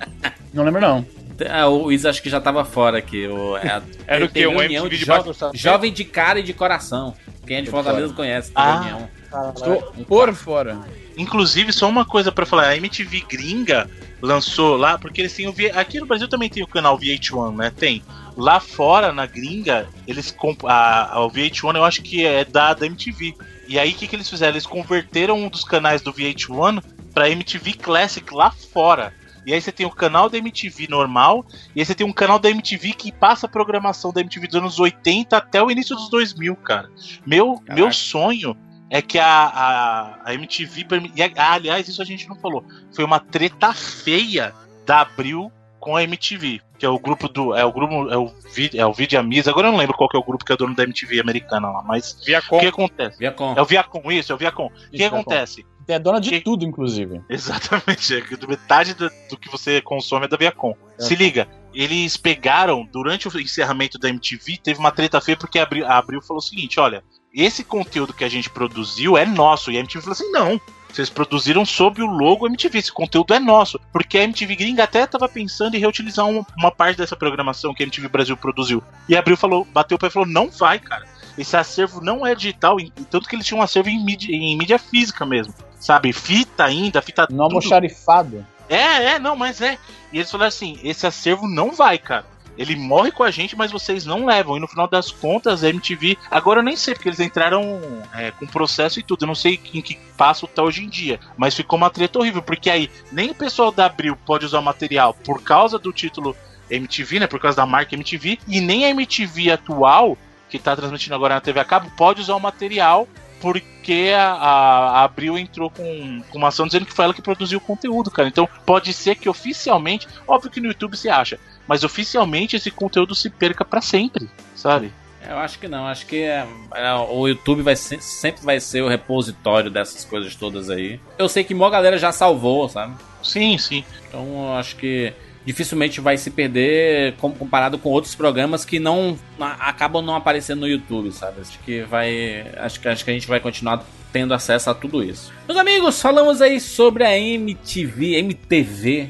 Não lembro, não. Ah, o Easy acho que já tava fora aqui. O, é Era o quê? TV Um União MTV de debaixo jo? Jovem de cara e de coração. Quem é de Fortaleza fora. conhece TV Ah. União. Estou por fora. Inclusive, só uma coisa pra falar, a MTV gringa lançou lá, porque eles têm o V... aqui no Brasil também tem o canal VH1, né? Tem. Lá fora, na gringa, eles comp... a, a- o VH1 eu acho que é da, da MTV. E aí o que, que eles fizeram? Eles converteram um dos canais do VH1 pra MTV Classic lá fora. E aí você tem o canal da MTV normal, e aí você tem um canal da MTV que passa a programação da MTV dos anos 80 até o início dos 2000, cara. Meu, meu sonho é que a, a, a MTV. e, aliás, isso a gente não falou. Foi uma treta feia da Abril com a MTV. Que é o grupo do. É o grupo. É o, é o Vidiamiz. Agora eu não lembro qual que é o grupo que é dono da MTV americana lá. Mas. Viacom. O que acontece? Viacom. É o Viacom, isso, é o Viacom. O que Viacom. acontece? É dona de tudo, inclusive. Exatamente, é que metade do, do que você consome é da Viacom. É. Se liga, eles pegaram, durante o encerramento da MTV, teve uma treta feia porque a Abril, a Abril falou o seguinte: olha, esse conteúdo que a gente produziu é nosso. E a MTV falou assim: não. Vocês produziram sob o logo MTV, esse conteúdo é nosso. Porque a MTV gringa até tava pensando em reutilizar uma, uma parte dessa programação que a MTV Brasil produziu. E a Abril falou, bateu o pé e falou: não vai, cara. Esse acervo não é digital, tanto que eles tinham um acervo em mídia, em mídia física mesmo. Sabe? Fita ainda, fita. Não almoxarifado. É, é, não, mas é. E eles falaram assim: esse acervo não vai, cara. Ele morre com a gente, mas vocês não levam. E no final das contas, a MTV. Agora eu nem sei, porque eles entraram é, com processo e tudo. Eu não sei em que passo tá hoje em dia. Mas ficou uma treta horrível, porque aí nem o pessoal da Abril pode usar o material por causa do título MTV, né? Por causa da marca MTV. E nem a MTV atual, que tá transmitindo agora na TV a cabo, pode usar o material porque a, a, Abril entrou com, com uma ação dizendo que foi ela que produziu o conteúdo, cara. Então pode ser que oficialmente, óbvio que no YouTube se acha, mas oficialmente esse conteúdo se perca pra sempre, sabe? Eu acho que não, acho que é, é, o YouTube vai ser- sempre vai ser o repositório dessas coisas todas aí. Eu sei que mó galera já salvou, sabe? Sim, sim. Então eu acho que dificilmente vai se perder com- comparado com outros programas que não acabam não aparecendo no YouTube, sabe? Acho que vai, acho que acho que a gente vai continuar tendo acesso a tudo isso. Meus amigos, falamos aí sobre a MTV, MTV,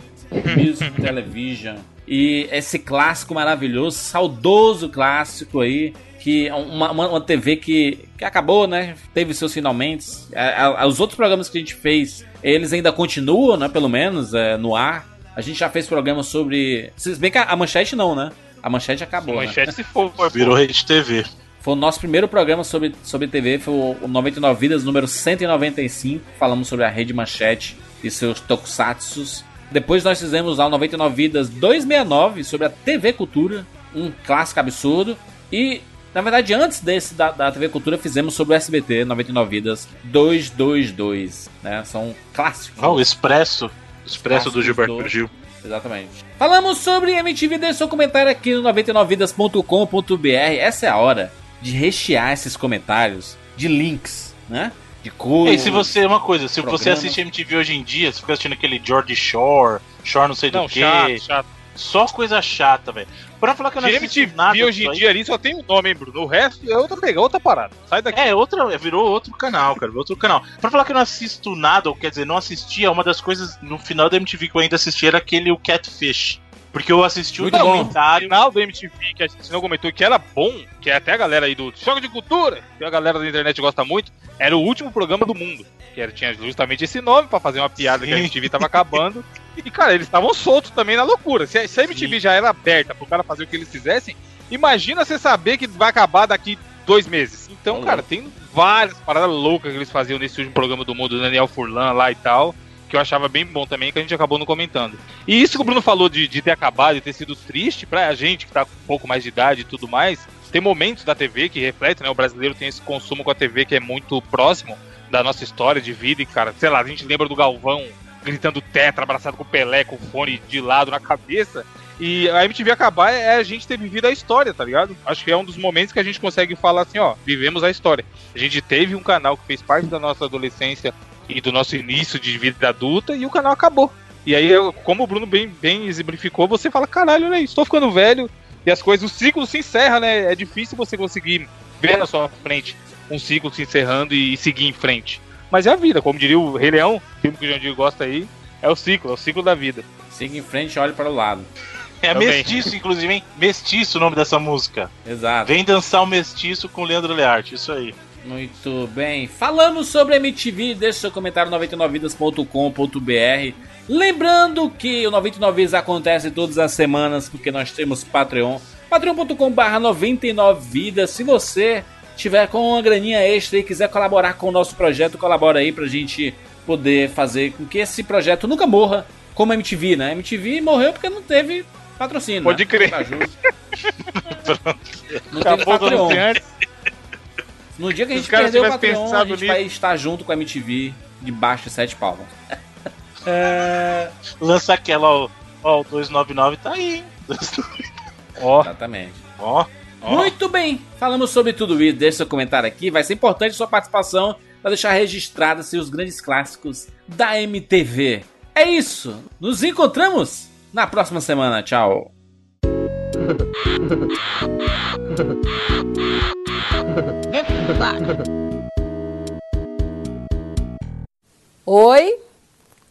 Music Television e esse clássico maravilhoso, saudoso clássico aí que é uma, uma, uma TV que, que acabou, né? Teve seus finalmente. A- a- os outros programas que a gente fez, eles ainda continuam, né? Pelo menos é, no ar. A gente já fez programas sobre. Se bem que a, a manchete não, né? A manchete acabou. A né? manchete se for. Virou Rede TV. Foi o nosso primeiro programa sobre, sobre TV, foi o, o 99 Vidas, número 195. Falamos sobre a Rede Manchete e seus tokusatsus. Depois nós fizemos lá o 99 Vidas 269 sobre a TV Cultura, um clássico absurdo. E, na verdade, antes desse da, da TV Cultura, fizemos sobre o SBT 99 Vidas 222. Né? São clássicos. Ah, o Expresso. Expresso do Gilberto do- Gil. Exatamente. Falamos sobre MTV, deixe seu comentário aqui no 99vidas.com.br. Essa é a hora de rechear esses comentários de links, né? De E coisas. aí, se você, uma coisa, se você programa. assiste MTV hoje em dia, você fica assistindo aquele George Shore, Shore não sei do Não, que. chato, chato. Só coisa chata, velho. Pra falar que eu não De assisto MTV nada hoje em aí- dia ali só tem um nome, hein, Bruno? O resto é outra pega, outra parada. Sai daqui. É, outra, virou outro canal, cara, outro canal. Pra falar que eu não assisto nada, ou quer dizer, não assistia, uma das coisas no final da MTV que eu ainda assistia era aquele o Catfish. Porque eu assisti o Muito bom. O documentário. final do MTV que a gente não comentou que era bom, que é até a galera aí do Choque de Cultura, que a galera da internet gosta muito, era o último programa do mundo. Que era, tinha justamente esse nome pra fazer uma piada que a Sim. MTV tava acabando. E, cara, eles estavam soltos também na loucura. Se a, se a MTV já era aberta pro cara fazer o que eles fizessem, imagina você saber que vai acabar daqui dois meses. Então, cara, tem várias paradas loucas que eles faziam nesse último programa do mundo, do Daniel Furlan lá e tal que eu achava bem bom também, que a gente acabou não comentando. E isso que o Bruno falou de, de ter acabado e ter sido triste pra gente que tá com um pouco mais de idade e tudo mais, tem momentos da TV que refletem, né? O brasileiro tem esse consumo com a TV que é muito próximo da nossa história de vida e, cara, sei lá, a gente lembra do Galvão gritando tetra, abraçado com o Pelé, com o fone de lado na cabeça. E a MTV acabar é a gente ter vivido a história, tá ligado? Acho que é um dos momentos que a gente consegue falar assim, ó, vivemos a história. A gente teve um canal que fez parte da nossa adolescência e do nosso início de vida adulta e o canal acabou. E aí, eu- como o Bruno bem, bem exemplificou, você fala, caralho, olha isso, tô ficando velho e as coisas, o ciclo se encerra, né? É difícil você conseguir ver na sua frente um ciclo se encerrando e seguir em frente. Mas é a vida, como diria o Rei Leão, filme que o Jandir gosta aí, é o ciclo, é o ciclo da vida. Siga em frente e olhe para o lado. É Também. mestiço, inclusive, hein? Mestiço o nome dessa música. Exato. Vem dançar o mestiço com o Leandro Learte, isso aí. Muito bem. Falamos sobre a MTV, deixe seu comentário no 99vidas.com.br. Lembrando que o 99 Vidas acontece todas as semanas porque nós temos Patreon. patreon.com.br 99vidas. Se você tiver com uma graninha extra e quiser colaborar com o nosso projeto, colabora aí pra gente poder fazer com que esse projeto nunca morra como a MTV, né? A MTV morreu porque não teve patrocínio. Pode né? crer. Tá justo. Não teve Acabou. No dia que a gente perder o Patreon, a gente nisso. vai estar junto com a MTV debaixo de sete palmas. É... Lança aquela, ó, ó, o 299 tá aí, hein? Ó, Exatamente. Ó, ó. Muito bem, falamos sobre tudo isso. Deixe seu comentário aqui. Vai ser importante sua participação para deixar registrado assim, os grandes clássicos da MTV. É isso. Nos encontramos na próxima semana. Tchau. Oi,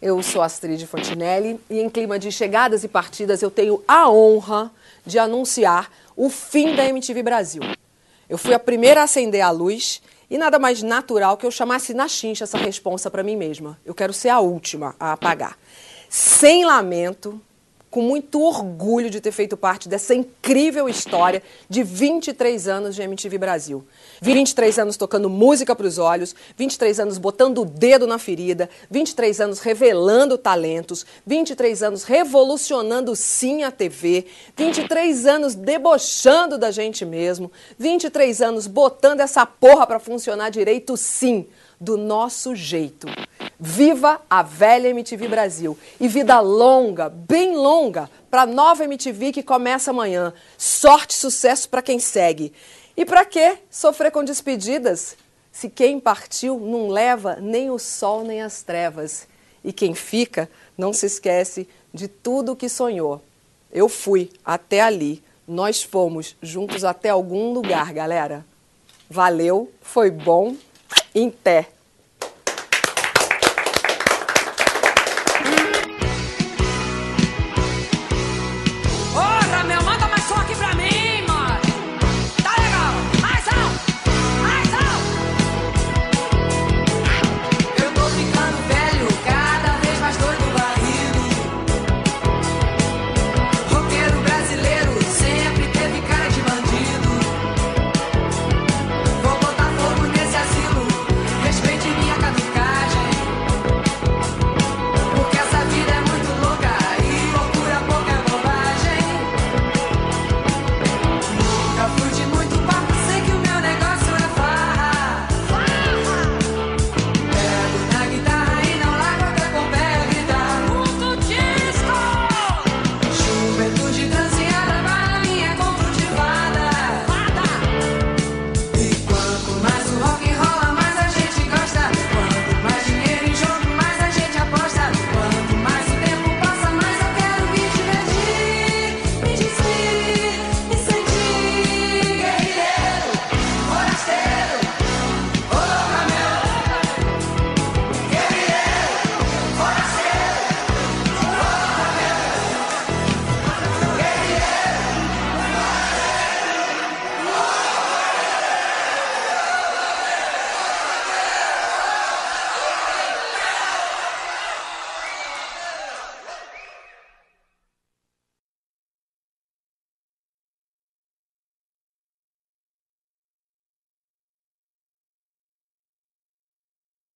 eu sou Astrid Fontinelli e em clima de chegadas e partidas eu tenho a honra de anunciar o fim da MTV Brasil. Eu fui a primeira a acender a luz e nada mais natural que eu chamasse na chincha essa responsa para mim mesma. Eu quero ser a última a apagar. Sem lamento, com muito orgulho de ter feito parte dessa incrível história de 23 anos de MTV Brasil. 23 anos tocando música para os olhos, 23 anos botando o dedo na ferida, 23 anos revelando talentos, 23 anos revolucionando sim a TV, 23 anos debochando da gente mesmo, 23 anos botando essa porra para funcionar direito sim, do nosso jeito. Viva a velha MTV Brasil e vida longa, bem longa, para nova MTV que começa amanhã. Sorte e sucesso para quem segue. E para que sofrer com despedidas se quem partiu não leva nem o sol nem as trevas? E quem fica não se esquece de tudo o que sonhou. Eu fui até ali, nós fomos juntos até algum lugar, galera. Valeu, foi bom. Em pé.